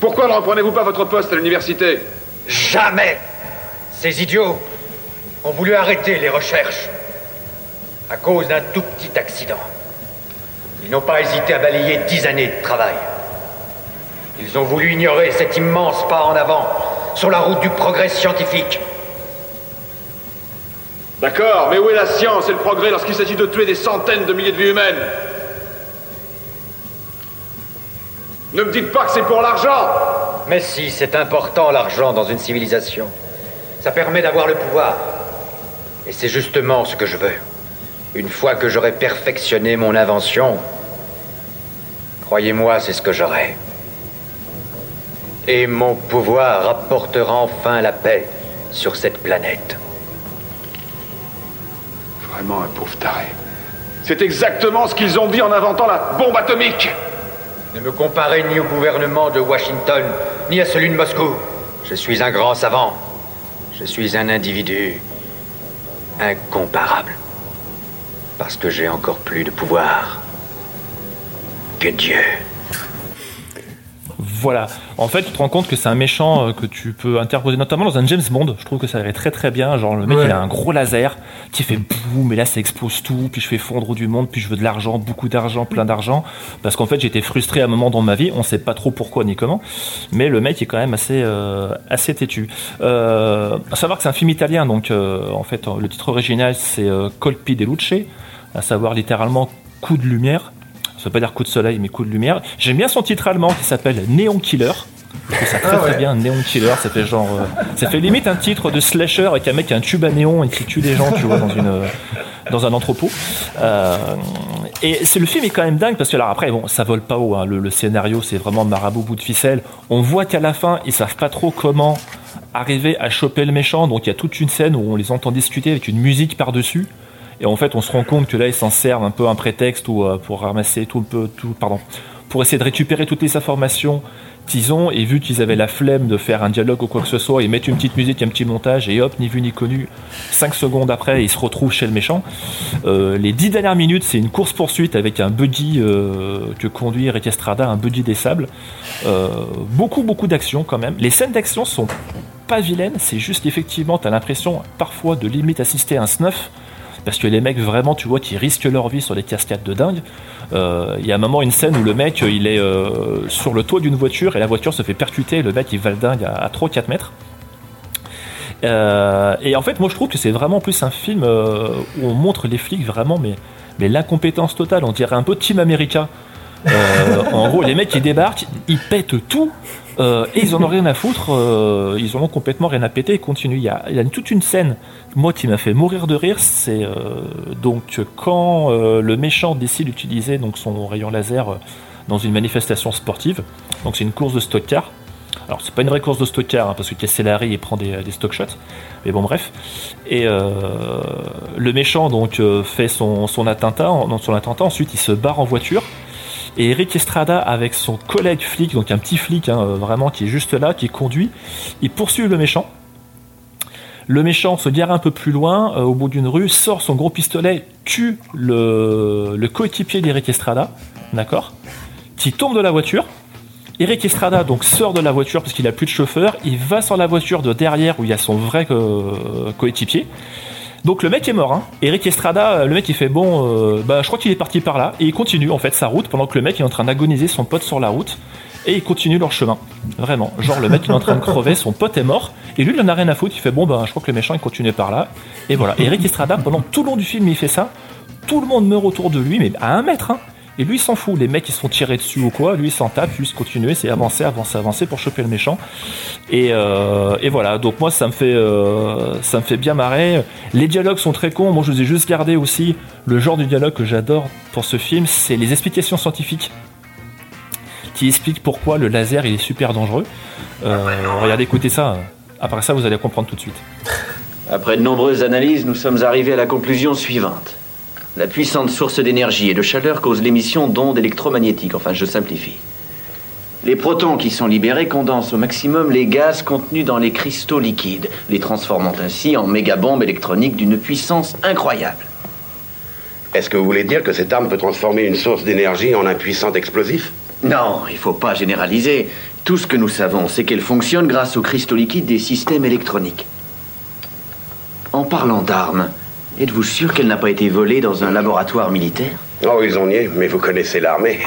Speaker 26: Pourquoi ne reprenez-vous pas votre poste à l'université?
Speaker 15: Jamais Ces idiots ont voulu arrêter les recherches à cause d'un tout petit accident. Ils n'ont pas hésité à balayer dix années de travail. Ils ont voulu ignorer cet immense pas en avant sur la route du progrès scientifique.
Speaker 26: D'accord, mais où est la science et le progrès lorsqu'il s'agit de tuer des centaines de milliers de vies humaines? Ne me dites pas que c'est pour l'argent
Speaker 15: Mais si, c'est important l'argent dans une civilisation. Ça permet d'avoir le pouvoir. Et c'est justement ce que je veux. Une fois que j'aurai perfectionné mon invention, croyez-moi, c'est ce que j'aurai. Et mon pouvoir apportera enfin la paix sur cette planète.
Speaker 26: Vraiment un pauvre taré. C'est exactement ce qu'ils ont dit en inventant la bombe atomique
Speaker 15: Ne me comparez ni au gouvernement de Washington, ni à celui de Moscou. Je suis un grand savant. Je suis un individu incomparable. Parce que j'ai encore plus de pouvoir que Dieu.
Speaker 10: Voilà. En fait, tu te rends compte que c'est un méchant euh, que tu peux interposer notamment dans un James Bond. Je trouve que ça irait très très bien. Genre, le mec,
Speaker 1: Ouais.
Speaker 10: il a un gros laser qui fait boum, et là, ça explose tout. Puis je fais fondre du monde. Puis je veux de l'argent, beaucoup d'argent, plein d'argent. Parce qu'en fait, j'étais frustré à un moment dans ma vie. On sait pas trop pourquoi ni comment. Mais le mec est quand même assez, euh, assez têtu. Euh, à savoir que c'est un film italien. Donc, euh, en fait, le titre original, c'est Colpi de Luce. À savoir littéralement coup de lumière. Ça veut pas dire coup de soleil, mais coup de lumière. J'aime bien son titre allemand qui s'appelle Néon Killer. Je ça très
Speaker 1: Ah
Speaker 10: très bien, Néon Killer. Ça fait genre, euh, ça fait limite un titre de slasher avec un mec qui a un tube à néon et qui tue des gens, tu vois, dans une, euh, dans un entrepôt. Euh, Et c'est le film est quand même dingue parce que là après bon ça vole pas haut hein. le, le scénario c'est vraiment marabout bout de ficelle on voit qu'à la fin ils savent pas trop comment arriver à choper le méchant donc il y a toute une scène où on les entend discuter avec une musique par dessus et en fait on se rend compte que là ils s'en servent un peu un prétexte ou euh, pour ramasser tout un peu tout pardon pour essayer de récupérer toutes les informations qu'ils ont. Et vu qu'ils avaient la flemme de faire un dialogue ou quoi que ce soit ils mettent une petite musique un petit montage et hop ni vu ni connu. 5 secondes après ils se retrouvent chez le méchant. Euh, les 10 dernières minutes c'est une course poursuite avec un buddy euh, que conduit Rick Estrada un buddy des sables. Beaucoup beaucoup d'action quand même. Les scènes d'action sont pas vilaines. C'est juste qu'effectivement t'as l'impression parfois de limite assister à un snuff parce que les mecs vraiment tu vois qui risquent leur vie sur des cascades de dingue Euh, il y a un moment une scène où le mec il est euh, sur le toit d'une voiture et la voiture se fait percuter le mec il va le dingue à, à 3-4 mètres. Euh, et en fait moi je trouve que c'est vraiment plus un film euh, où on montre les flics vraiment mais, mais l'incompétence totale. On dirait un peu Team America. Euh, en gros les mecs ils débarquent ils pètent tout euh, et ils en ont rien à foutre, euh, ils en ont complètement rien à péter et continuent. Il y a, toute une scène, moi qui m'a fait mourir de rire, c'est euh, donc quand le méchant décide d'utiliser son rayon laser dans une manifestation sportive. Donc c'est une course de stock car. Alors c'est pas une vraie course de stock car hein, parce que Castellari il prend des, stock shots, mais bon bref. Et le méchant donc fait son attentat. Ensuite il se barre en voiture. Et Eric Estrada, avec son collègue flic, donc un petit flic hein, euh, vraiment qui est juste là, qui conduit, il poursuit le méchant. Le méchant se gare un peu plus loin, euh, au bout d'une rue, sort son gros pistolet, tue le, coéquipier d'Eric Estrada, d'accord Qui tombe de la voiture. Eric Estrada donc sort de la voiture parce qu'il a plus de chauffeur, il va sur la voiture de derrière où il y a son vrai euh, coéquipier. Donc le mec est mort. Hein. Eric Estrada, euh, le mec il fait bon, euh, bah je crois qu'il est parti par là et il continue en fait sa route pendant que le mec est en train d'agoniser son pote sur la route et ils continuent leur chemin. Vraiment, genre le mec il est en train de crever, son pote est mort et lui il en a rien à foutre. Il fait bon bah je crois que le méchant il continue par là et voilà. Eric Estrada pendant tout le long du film il fait ça. Tout le monde meurt autour de lui mais à un mètre. Hein. Et lui il s'en fout, les mecs ils se font tirer dessus ou quoi, lui il s'en tape, lui il se continue, c'est avancer, avancer, avancer pour choper le méchant. Et, euh, et voilà, donc moi ça me fait euh, ça me fait bien marrer. Les dialogues sont très cons, moi je vous ai juste gardé aussi le genre de dialogue que j'adore pour ce film, c'est les explications scientifiques qui expliquent pourquoi le laser il est super dangereux. Euh, regardez, écoutez ça, après ça vous allez comprendre tout de suite.
Speaker 25: Après de nombreuses analyses, nous sommes arrivés à la conclusion suivante. La puissante source d'énergie et de chaleur cause l'émission d'ondes électromagnétiques, enfin je simplifie. Les protons qui sont libérés condensent au maximum les gaz contenus dans les cristaux liquides, les transformant ainsi en mégabombes électroniques d'une puissance incroyable.
Speaker 27: Est-ce que vous voulez dire que cette arme peut transformer une source d'énergie en un puissant explosif?
Speaker 25: Non, il faut pas généraliser. Tout ce que nous savons, c'est qu'elle fonctionne grâce aux cristaux liquides des systèmes électroniques. En parlant d'armes, êtes-vous sûr qu'elle n'a pas été volée dans un laboratoire militaire
Speaker 27: Oh, ils ont nié, mais vous connaissez l'armée.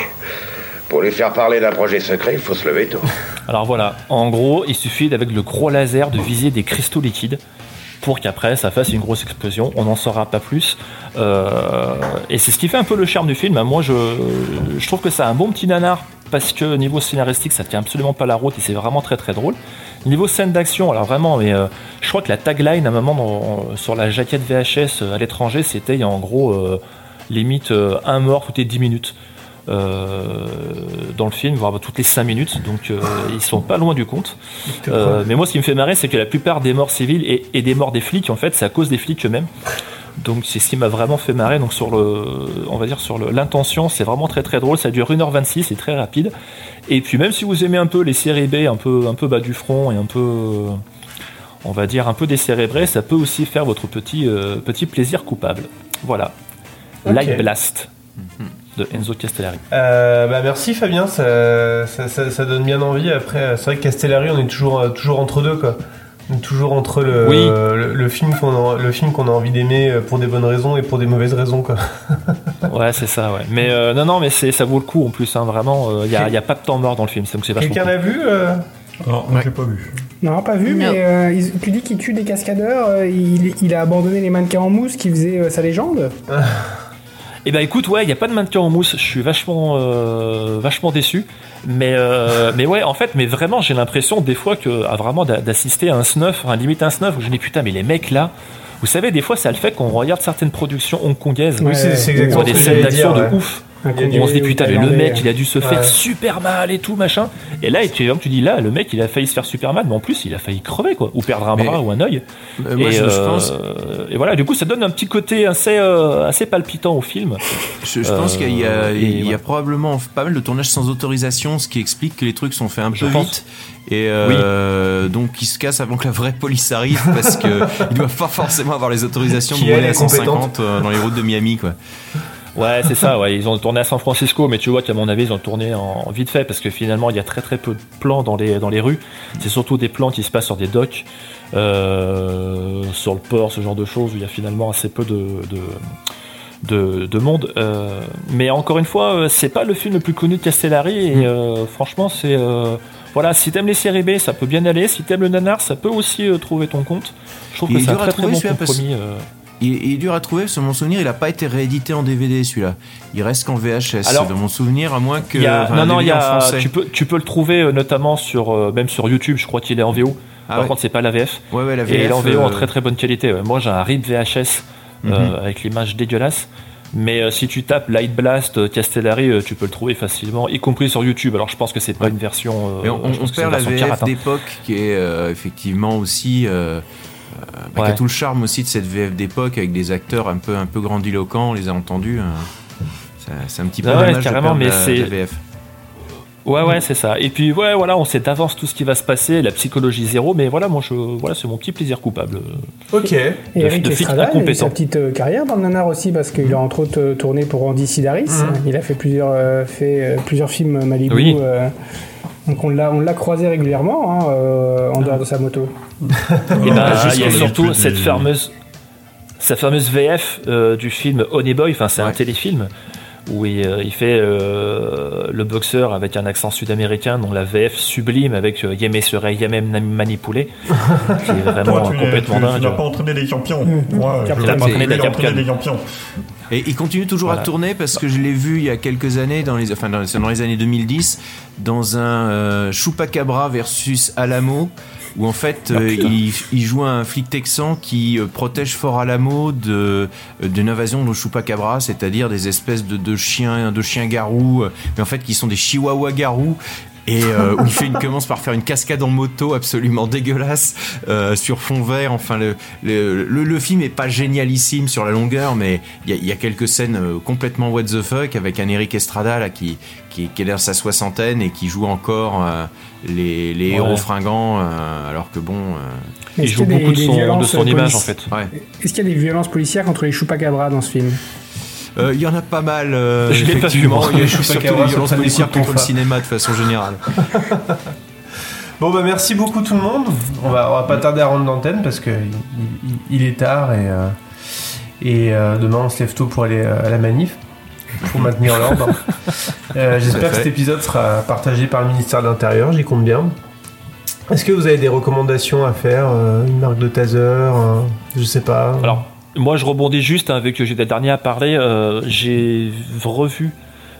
Speaker 27: Pour lui faire parler d'un projet secret, il faut se lever tôt.
Speaker 10: Alors voilà, en gros, il suffit d'avec le gros laser de viser des cristaux liquides pour qu'après ça fasse une grosse explosion. On n'en saura pas plus. Euh, et c'est ce qui fait un peu le charme du film. Moi, je, je trouve que c'est un bon petit nanar parce que niveau scénaristique, ça tient absolument pas la route et c'est vraiment très très drôle. Niveau scène d'action, alors vraiment, mais euh, je crois que la tagline à un moment dans- sur la jaquette VHS à l'étranger, c'était en gros euh, limite euh, un mort toutes les 10 minutes. Euh, dans le film, voire toutes les 5 minutes, donc euh, ils sont pas loin du compte. Euh, mais moi, ce qui me fait marrer, c'est que la plupart des morts civiles et, et des morts des flics, en fait, c'est à cause des flics eux-mêmes. Donc c'est ce qui m'a vraiment fait marrer. Donc sur le, on va dire sur l'intention, c'est vraiment très très drôle. Ça dure 1h26, c'est très rapide. Et puis même si vous aimez un peu les séries B, un peu un peu bas du front et un peu, on va dire un peu décérébré, ça peut aussi faire votre petit euh, petit plaisir coupable. Voilà. Light Blast de Enzo Castellari.
Speaker 1: Euh, bah merci Fabien, ça, ça, ça- ça donne bien envie. Après, c'est vrai que Castellari, on est toujours, euh, toujours entre deux, quoi. Toujours entre le,
Speaker 10: Oui.
Speaker 1: le, le film qu'on a, le film qu'on a envie d'aimer euh, pour des bonnes raisons et pour des mauvaises raisons, quoi.
Speaker 10: Ouais, c'est ça, ouais. Mais euh, non, non, mais c'est, ça vaut le coup en plus, hein, vraiment. Il n'y a, y a pas de temps mort dans le film, donc c'est
Speaker 1: Quelqu'un l'a vu euh
Speaker 2: Non, moi j'ai pas vu.
Speaker 8: Non, pas vu, mais euh, il- tu dis qu'il tue des cascadeurs, euh, il, il a abandonné les mannequins en mousse qui faisaient euh, sa légende
Speaker 10: Eh ben écoute, ouais, il y a pas de mannequin en mousse. Je suis vachement, euh, vachement déçu. Mais, euh, mais ouais, en fait, mais vraiment, j'ai l'impression des fois que, à vraiment d'a- d'assister à un snuff, un limite un snuff, où je me dis putain, mais les mecs là, Vous savez, des fois, ça le fait qu'on regarde certaines productions hongkongaises.
Speaker 1: Oui, c'est- exactement
Speaker 10: des scènes d'action de
Speaker 1: ouais.
Speaker 10: ouf. On se dit putain, mais le mec, il a dû se faire super mal et tout machin. Et là, et tu, tu dis là, le mec, il a failli se faire super mal, mais en plus, il a failli crever quoi, ou perdre un
Speaker 11: Mais-
Speaker 10: bras ou un œil.
Speaker 11: Euh, moi,
Speaker 10: et,
Speaker 11: je- je
Speaker 10: euh,
Speaker 11: pense-
Speaker 10: et voilà, du coup, ça donne un petit côté assez, euh, assez palpitant au film.
Speaker 11: Je, je pense
Speaker 10: Euh,
Speaker 11: qu'il y a,
Speaker 10: et
Speaker 11: il y a
Speaker 10: voilà.
Speaker 11: probablement pas mal de tournages sans autorisation, ce qui explique que les trucs sont faits un
Speaker 10: Je
Speaker 11: peu
Speaker 10: pense.
Speaker 11: vite. Et euh, donc ils se cassent avant que la vraie police arrive parce que ils doivent pas forcément avoir les autorisations de rouler à 150
Speaker 1: compétente.
Speaker 11: euh, dans les routes de Miami quoi.
Speaker 10: Ouais, c'est ça, ouais. Ils ont tourné à San Francisco, mais tu vois qu'à mon avis, ils ont tourné en vite fait parce que finalement, il y a très très peu de plans dans les, dans les rues. C'est surtout des plans qui se passent sur des docks, euh, sur le port, ce genre de choses où il y a finalement assez peu de, de, de, de monde. Euh, mais encore une fois, euh, c'est pas le film le plus connu de Castellari et euh, franchement, c'est. euh, voilà, si t'aimes les séries B, ça peut bien aller. Si t'aimes le nanar, ça peut aussi euh, trouver ton compte. Je trouve
Speaker 11: Il
Speaker 10: que
Speaker 11: est
Speaker 10: c'est un très très bon
Speaker 11: parce-
Speaker 10: compromis.
Speaker 11: Il, il est dur à trouver, sur mon souvenir, il a pas été réédité en DVD celui-là. Il reste qu'en VHS
Speaker 10: Alors,
Speaker 11: dans mon souvenir, à moins que.
Speaker 10: Il y a-
Speaker 11: enfin,
Speaker 10: non, non, il y a, tu, peux, tu peux le trouver euh, notamment sur, euh, même sur YouTube, je crois qu'il est en VO.
Speaker 11: Ah
Speaker 10: Par
Speaker 11: ouais.
Speaker 10: contre, c'est pas la VF.
Speaker 11: Ouais, ouais, la
Speaker 10: Et il est en VO en
Speaker 11: euh,
Speaker 10: très très bonne qualité. Moi, j'ai un RIP VHS euh,
Speaker 11: Mhm.
Speaker 10: avec l'image dégueulasse. Mais euh, si tu tapes Light Blast euh, Castellari, euh, tu peux le trouver facilement, y compris sur YouTube. Alors, je pense que c'est pas une version.
Speaker 11: Mais on, on perd la VF
Speaker 10: hein.
Speaker 11: d'époque qui est effectivement aussi bah, qui a
Speaker 10: Ouais.
Speaker 11: tout le charme aussi de cette VF d'époque avec des acteurs un peu un peu grandiloquents, on les a entendus. euh, ça- c'est un petit peu
Speaker 10: Ah ouais,
Speaker 11: dommage de
Speaker 10: carrément,
Speaker 11: perdre
Speaker 10: mais
Speaker 11: la, VF.
Speaker 10: Ouais, ouais, c'est ça. Et puis, ouais, voilà, on sait d'avance tout ce qui va se passer, la psychologie zéro. Mais voilà, moi, je, voilà, c'est mon petit plaisir coupable.
Speaker 1: Ok.
Speaker 8: Et
Speaker 10: De-
Speaker 8: Eric
Speaker 10: de
Speaker 8: Estrada, il a sa petite euh, carrière dans le nanar aussi parce qu'il a entre autres euh, tourné pour Andy Sidaris.
Speaker 1: Mhm.
Speaker 8: Il a fait plusieurs, euh, fait, euh, plusieurs films Malibu.
Speaker 10: Oui.
Speaker 8: euh, donc on l'a, on l'a croisé régulièrement hein, euh, en dehors de sa moto.
Speaker 10: Et ben, il y a surtout cette
Speaker 2: des-
Speaker 10: fameuse, sa fameuse VF euh, du film Honey Boy, enfin c'est un téléfilm où il, euh, il fait euh, le boxeur avec un accent sud-américain dont la VF sublime avec euh, Yémé serait Yémé manipulé, qui est vraiment
Speaker 2: Toi, tu
Speaker 10: complètement
Speaker 2: tu- tu
Speaker 10: dingue.
Speaker 2: n'as pas entraîné les champions. Moi, l'ai
Speaker 10: pas entraîné
Speaker 2: les champions.
Speaker 11: Et il continue toujours
Speaker 10: Voilà.
Speaker 11: à tourner parce que je l'ai vu il y a quelques années, dans les, enfin dans, c'est dans les années 2010, dans un euh, Chupacabra versus Alamo, où en fait euh, il, il joue un flic texan qui euh, protège Fort Alamo de euh, d'une invasion de Chupacabra, c'est-à-dire des espèces de, de chiens, de chiens garous, euh, mais en fait qui sont des chihuahuas garous. Et euh, où il, fait, il commence par faire une cascade en moto absolument dégueulasse euh, sur fond vert. Enfin, le, le, le, le film est pas génialissime sur la longueur, mais il y a, il y a quelques scènes euh, complètement what the fuck avec un Eric Estrada là qui qui, qui est dans sa soixantaine et qui joue encore euh, les, les
Speaker 10: Ouais.
Speaker 11: héros fringants, euh, alors que bon. euh,
Speaker 10: Il joue
Speaker 8: des-
Speaker 10: beaucoup de son, de son image
Speaker 8: police-
Speaker 10: en fait.
Speaker 11: ouais.
Speaker 8: Est-ce qu'il y a des violences policières contre les Chupacabras dans ce film?
Speaker 11: Euh, Il y en a pas mal, euh,
Speaker 10: Je l'ai pas vu,
Speaker 11: effectivement. Il y a surtout
Speaker 1: pas
Speaker 11: des violences policières contre le cinéma de façon générale.
Speaker 1: Bon bah merci beaucoup tout le monde. On va, on va pas tarder à rendre l'antenne parce que il, il- il est tard et, euh, et euh, demain on se lève tôt pour aller à la manif pour maintenir l'ordre. Euh, J'espère que cet épisode sera partagé par le ministère de l'Intérieur, j'y compte bien. Est-ce que vous avez des recommandations à faire euh, Une marque de taser Je sais pas.
Speaker 10: Alors, moi, je rebondis juste hein, avec j'étais le dernier à parler. euh, J'ai revu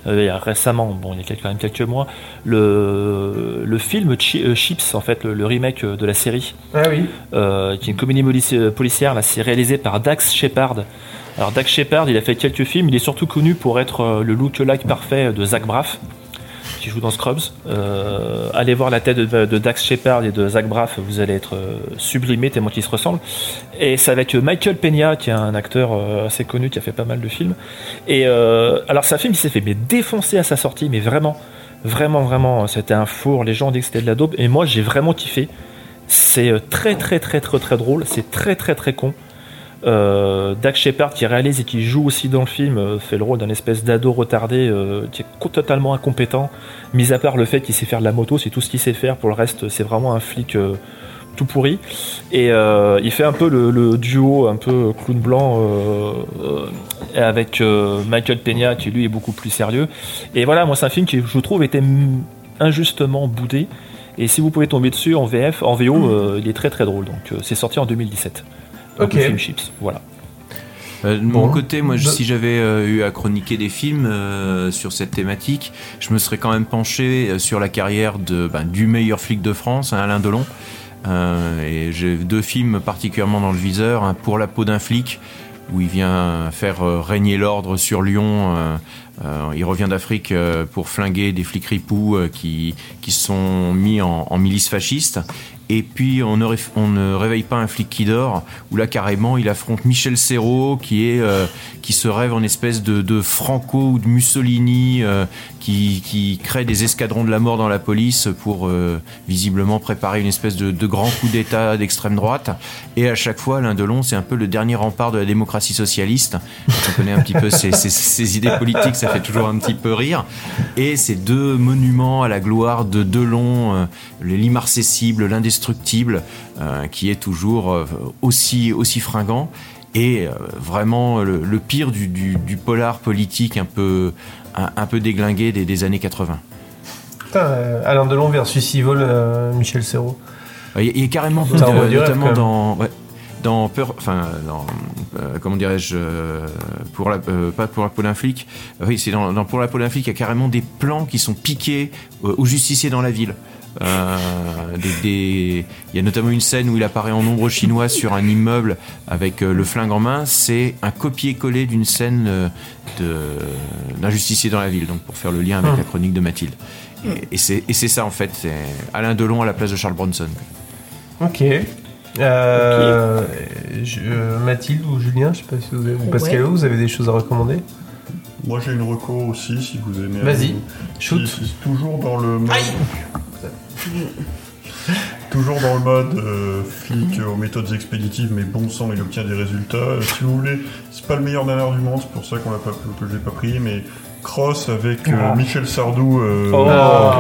Speaker 10: euh, récemment, bon, il y a quelques- quand même quelques mois, le, le film euh, Chips, en fait, le, le remake de la série,
Speaker 1: Ah oui.
Speaker 10: euh, qui est une comédie polici- policière. Là, c'est réalisé par Dax Shepard. Alors, Dax Shepard, il a fait quelques films. Il est surtout connu pour être le look-alike parfait de Zach Braff qui joue dans Scrubs. Euh, allez voir la tête de, Dax Shepard et de Zach Braff, vous allez être euh, sublimé tellement qu'ils se ressemblent. Et c'est avec euh, Michael Peña, qui est un acteur euh, assez connu, qui a fait pas mal de films. Et alors c'est un film qui s'est fait défoncer à sa sortie, mais vraiment, vraiment, vraiment, c'était un four. Les gens ont dit que c'était de la dope, et moi j'ai vraiment kiffé. C'est très, très, très, très, très drôle. C'est très, très, très con. Euh, Dax Shepard qui réalise et qui joue aussi dans le film euh, fait le rôle d'un espèce d'ado retardé euh, qui est totalement incompétent. Mis à part le fait qu'il sait faire de la moto c'est tout ce qu'il sait faire. Pour le reste c'est vraiment un flic euh, tout pourri. Et il fait un peu le, le duo un peu clown blanc avec Michael Peña qui lui est beaucoup plus sérieux. Et voilà moi c'est un film qui je trouve était injustement boudé. Et si vous pouvez tomber dessus en VF en VO euh, il est très très drôle. Donc c'est sorti en 2017 Donc,
Speaker 1: Ok.
Speaker 10: le film Chips voilà
Speaker 11: Euh, de
Speaker 1: Bon.
Speaker 11: mon côté, moi, je-
Speaker 1: De-
Speaker 11: si j'avais euh, eu à chroniquer des films euh, sur cette thématique, je me serais quand même penché euh, sur la carrière de, ben, du meilleur flic de France, hein, Alain Delon. Euh, et j'ai deux films particulièrement dans le viseur. un Pour la peau d'un flic, où il vient faire euh, régner l'ordre sur Lyon. euh, euh, il revient d'Afrique euh, pour flinguer des flics ripoux euh, qui, qui se sont mis en, en milice fasciste. Et puis on ne, réveille pas un flic qui dort, où là carrément il affronte Michel Serrault, qui euh, qui se rêve en espèce de, de Franco ou de Mussolini, euh, qui, qui crée des escadrons de la mort dans la police pour euh, visiblement préparer une espèce de, de grand coup d'État d'extrême droite. Et à chaque fois, Alain Delon, c'est un peu le dernier rempart de la démocratie socialiste. On connaît un petit peu ses, idées politiques, ça fait toujours un petit peu rire. Et ces deux monuments à la gloire de Delon, euh, l'immarcessible, l'indestructible, euh, qui est toujours euh, aussi, aussi fringant. Et vraiment le, pire du polar politique un peu, un, un peu déglingué des, des années 80.
Speaker 1: Putain, euh, Alain Delon versus Yvol, euh, Michel Serrault.
Speaker 11: Il a carrément,
Speaker 1: Ça
Speaker 11: notamment dans, ouais, dans peur, enfin, dans, euh, comment dirais-je, euh, pour la, euh, pas pour la peau d'un flic. Oui, c'est dans, dans pour la peau d'un flic, il y a carrément des plans qui sont piqués euh, aux justiciers dans la ville. Euh, des- des- Il y a notamment une scène où il apparaît en ombre chinois sur un immeuble avec euh, le flingue en main. C'est un copier-coller d'une scène euh, de- d'un justicier dans la ville, donc pour faire le lien avec la chronique de Mathilde. Et, et c'est ça en fait, c'est Alain Delon à la place de Charles Bronson.
Speaker 1: Ok. Euh, je- Mathilde ou Julien, je sais pas si vous avez, ou Pascal,
Speaker 2: Ouais.
Speaker 1: vous avez des choses à recommander?
Speaker 2: Moi j'ai une reco aussi si vous aimez.
Speaker 1: Vas-y,
Speaker 2: shoot. toujours dans le mode. Toujours dans le mode euh, flic euh, aux méthodes expéditives, mais bon sang, il obtient des résultats. Euh, si vous voulez, c'est pas le meilleur nanar du monde, c'est pour ça qu'on l'a pas, que je l'ai pas pris, mais Cross avec euh,
Speaker 10: Ah.
Speaker 2: Michel Sardou euh,
Speaker 10: Oh.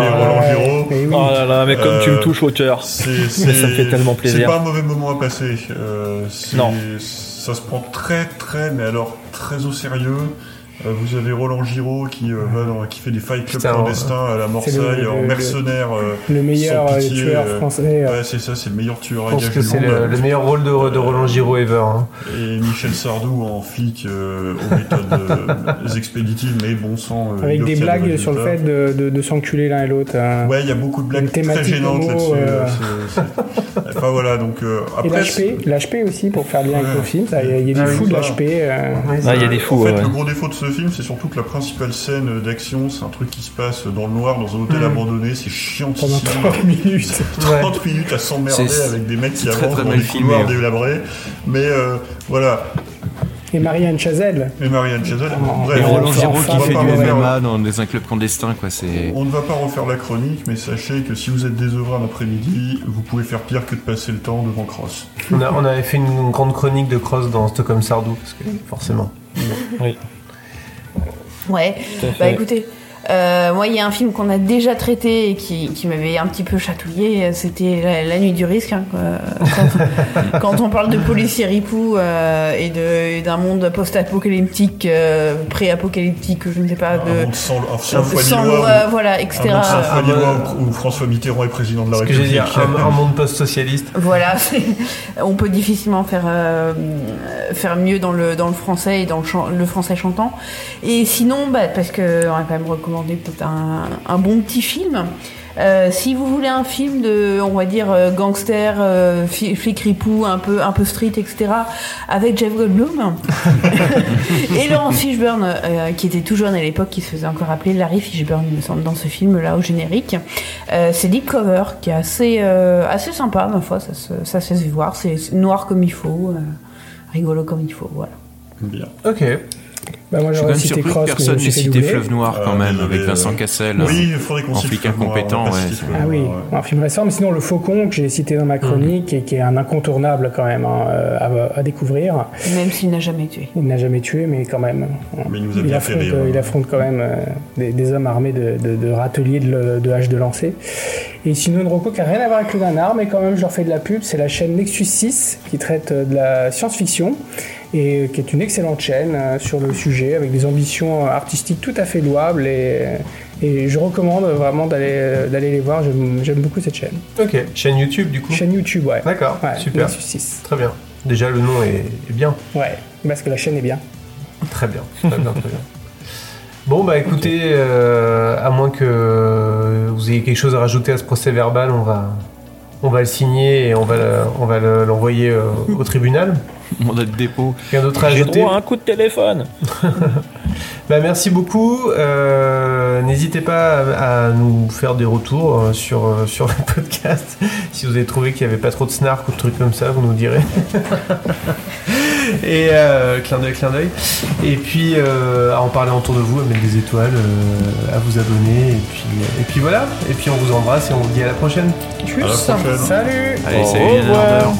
Speaker 2: et Roland Giraud.
Speaker 10: Oh là là, mais comme tu me
Speaker 2: Euh,
Speaker 10: touches au cœur.
Speaker 2: c'est-
Speaker 10: ça me fait tellement plaisir.
Speaker 2: C'est pas un mauvais moment à passer. Euh, c'est-
Speaker 10: Non.
Speaker 2: Ça se prend très très, mais alors très au sérieux. Euh, vous avez Roland Giraud qui, euh, va dans- qui fait des fight clubs
Speaker 8: Putain,
Speaker 2: clandestins à la Marseille
Speaker 8: le-
Speaker 2: en
Speaker 8: le-
Speaker 2: mercenaire. euh,
Speaker 8: le meilleur,
Speaker 2: sans pitié,
Speaker 8: tueur français, euh.
Speaker 2: Ouais, c'est ça, c'est le meilleur tueur
Speaker 1: Je
Speaker 2: à
Speaker 1: pense
Speaker 2: gages
Speaker 1: que c'est le, le meilleur rôle de, de Roland Giraud ever. hein.
Speaker 2: Et Michel Sardou en flic euh, aux méthodes expéditives, mais bon sang. euh,
Speaker 8: Avec des blagues sur le fait de, de, de s'enculer l'un et l'autre.
Speaker 2: Ouais, il y a beaucoup de blagues très gênantes là-dessus.
Speaker 8: euh.
Speaker 2: Enfin voilà, donc euh,
Speaker 8: Et
Speaker 2: après.
Speaker 8: l'HP, l'HP aussi pour faire lien avec le film. Il y a,
Speaker 2: Ah
Speaker 8: des
Speaker 2: oui,
Speaker 8: fous de l'HP.
Speaker 10: Ah, il y a des fous,
Speaker 2: En fait, le gros défaut de ce film, c'est surtout que la principale scène d'action, c'est un truc qui se passe dans le noir, dans un hôtel
Speaker 8: Mm.
Speaker 2: abandonné, c'est chiantissime.
Speaker 8: Pendant 30 minutes.
Speaker 2: 30 minutes à s'emmerder avec des mecs qui
Speaker 11: très,
Speaker 2: avancent
Speaker 11: très
Speaker 2: dans des
Speaker 11: filmé,
Speaker 2: couloirs
Speaker 11: ouais.
Speaker 2: délabrés. Mais euh, voilà.
Speaker 8: Et Marianne Chazelle.
Speaker 2: Et Marianne Chazelle. Bref,
Speaker 11: Et Roland Giraud qui fait
Speaker 2: on va
Speaker 11: du
Speaker 2: pas refaire-
Speaker 11: MMA dans des un club clandestin, quoi. C'est.
Speaker 2: On ne va pas refaire la chronique, mais sachez que si vous êtes désœuvré un après-midi, vous pouvez faire pire que de passer le temps devant Cross.
Speaker 1: On, a- on avait fait une grande chronique de Cross dans Stockholm Sardou, parce que forcément.
Speaker 10: Oui.
Speaker 9: Ouais, bah écoutez, euh, moi il y a un film qu'on a déjà traité et qui, qui m'avait un petit peu chatouillé, c'était la, La Nuit du Risque. hein, quand, quand on parle de policiers ripoux euh, et d'un monde post-apocalyptique, euh, pré-apocalyptique, je ne sais pas,
Speaker 2: Un
Speaker 9: de...
Speaker 2: monde sans, sans loi,
Speaker 9: voilà, etc.
Speaker 2: Un monde sans foi loi,
Speaker 1: bah,
Speaker 2: où, où François Mitterrand est président de la
Speaker 1: que
Speaker 2: République.
Speaker 1: un, un monde post-socialiste.
Speaker 9: Voilà, on peut difficilement faire euh, faire mieux dans le dans le français et dans le, chan- le français chantant. Et sinon, bah, parce que on va quand même recommander peut-être un, un bon petit film. Euh, si vous voulez un film de, on va dire euh, gangster, euh, flic ripou, un peu un peu street, etc., avec Jeff Goldblum et Laurence Fishburne, euh, qui était tout jeune à l'époque, qui se faisait encore appeler Larry Fishburne, il me semble, dans ce film-là au générique. Euh, c'est Deep Cover, qui est assez, euh, assez sympa, ma foi, ça se, ça se fait voir, c'est c'est noir comme il faut, euh, rigolo comme il faut, voilà.
Speaker 2: Bien.
Speaker 1: Ok.
Speaker 8: Bah, moi
Speaker 11: Je suis
Speaker 8: j'aurais
Speaker 11: quand même
Speaker 8: cité
Speaker 11: surpris
Speaker 8: Cross,
Speaker 11: que personne n'ait cité. Fleuve Noir quand
Speaker 2: Ah,
Speaker 11: même, avec Vincent
Speaker 2: euh,
Speaker 11: Cassel.
Speaker 2: Oui, il faudrait qu'on
Speaker 11: en
Speaker 2: cite
Speaker 11: incompétent. ouais,
Speaker 8: Ah oui,
Speaker 2: Ouais.
Speaker 8: un film récent, mais sinon Le Faucon que j'ai cité dans ma chronique et qui est un incontournable quand même hein, euh, à, à découvrir.
Speaker 9: Même s'il n'a jamais tué.
Speaker 8: Il n'a jamais tué, mais quand même.
Speaker 2: Mais il nous a bien fait
Speaker 8: affronte,
Speaker 2: rire.
Speaker 8: euh, il affronte quand même euh, des, des hommes armés de, de, de râteliers de, haches de lancer. Et sinon, une reco qui n'a rien à voir avec le nanar, mais quand même, je leur fais de la pub. C'est la chaîne Nexus 6 qui traite euh, de la science-fiction et euh, qui est une excellente chaîne euh, sur le sujet avec des ambitions euh, artistiques tout à fait louables. Et, et je recommande vraiment d'aller euh, d'aller les voir. J'aime beaucoup cette chaîne.
Speaker 1: Ok, chaîne YouTube du coup.
Speaker 8: Chaîne YouTube, ouais.
Speaker 1: D'accord,
Speaker 8: Ouais,
Speaker 1: super.
Speaker 8: Nexus 6.
Speaker 1: Très bien. Déjà, le nom est, est bien.
Speaker 8: Ouais, parce que la chaîne est bien.
Speaker 1: Très bien, très bien, très bien. Bon, bah écoutez, euh, à moins que vous ayez quelque chose à rajouter à ce procès verbal, on va, on va le signer et on va, le- on va le- l'envoyer euh, au tribunal.
Speaker 11: Mandat de dépôt.
Speaker 1: Rien d'autre à
Speaker 10: J'ai
Speaker 1: ajouter
Speaker 10: droit à un coup de téléphone.
Speaker 1: Bah, merci beaucoup. Euh, N'hésitez pas à, à nous faire des retours euh, sur, sur le podcast. Si vous avez trouvé qu'il n'y avait pas trop de snark ou de trucs comme ça, vous nous direz. Et euh, clin d'œil, clin d'œil. Et puis euh, à en parler autour de vous, à mettre des étoiles, euh, à vous abonner. Et puis, et puis voilà. Et puis on vous embrasse et on vous dit à la prochaine.
Speaker 8: Tchuss.
Speaker 2: À la prochaine.
Speaker 8: Salut
Speaker 11: Allez,
Speaker 10: Au
Speaker 11: salut, Yann
Speaker 10: revoir.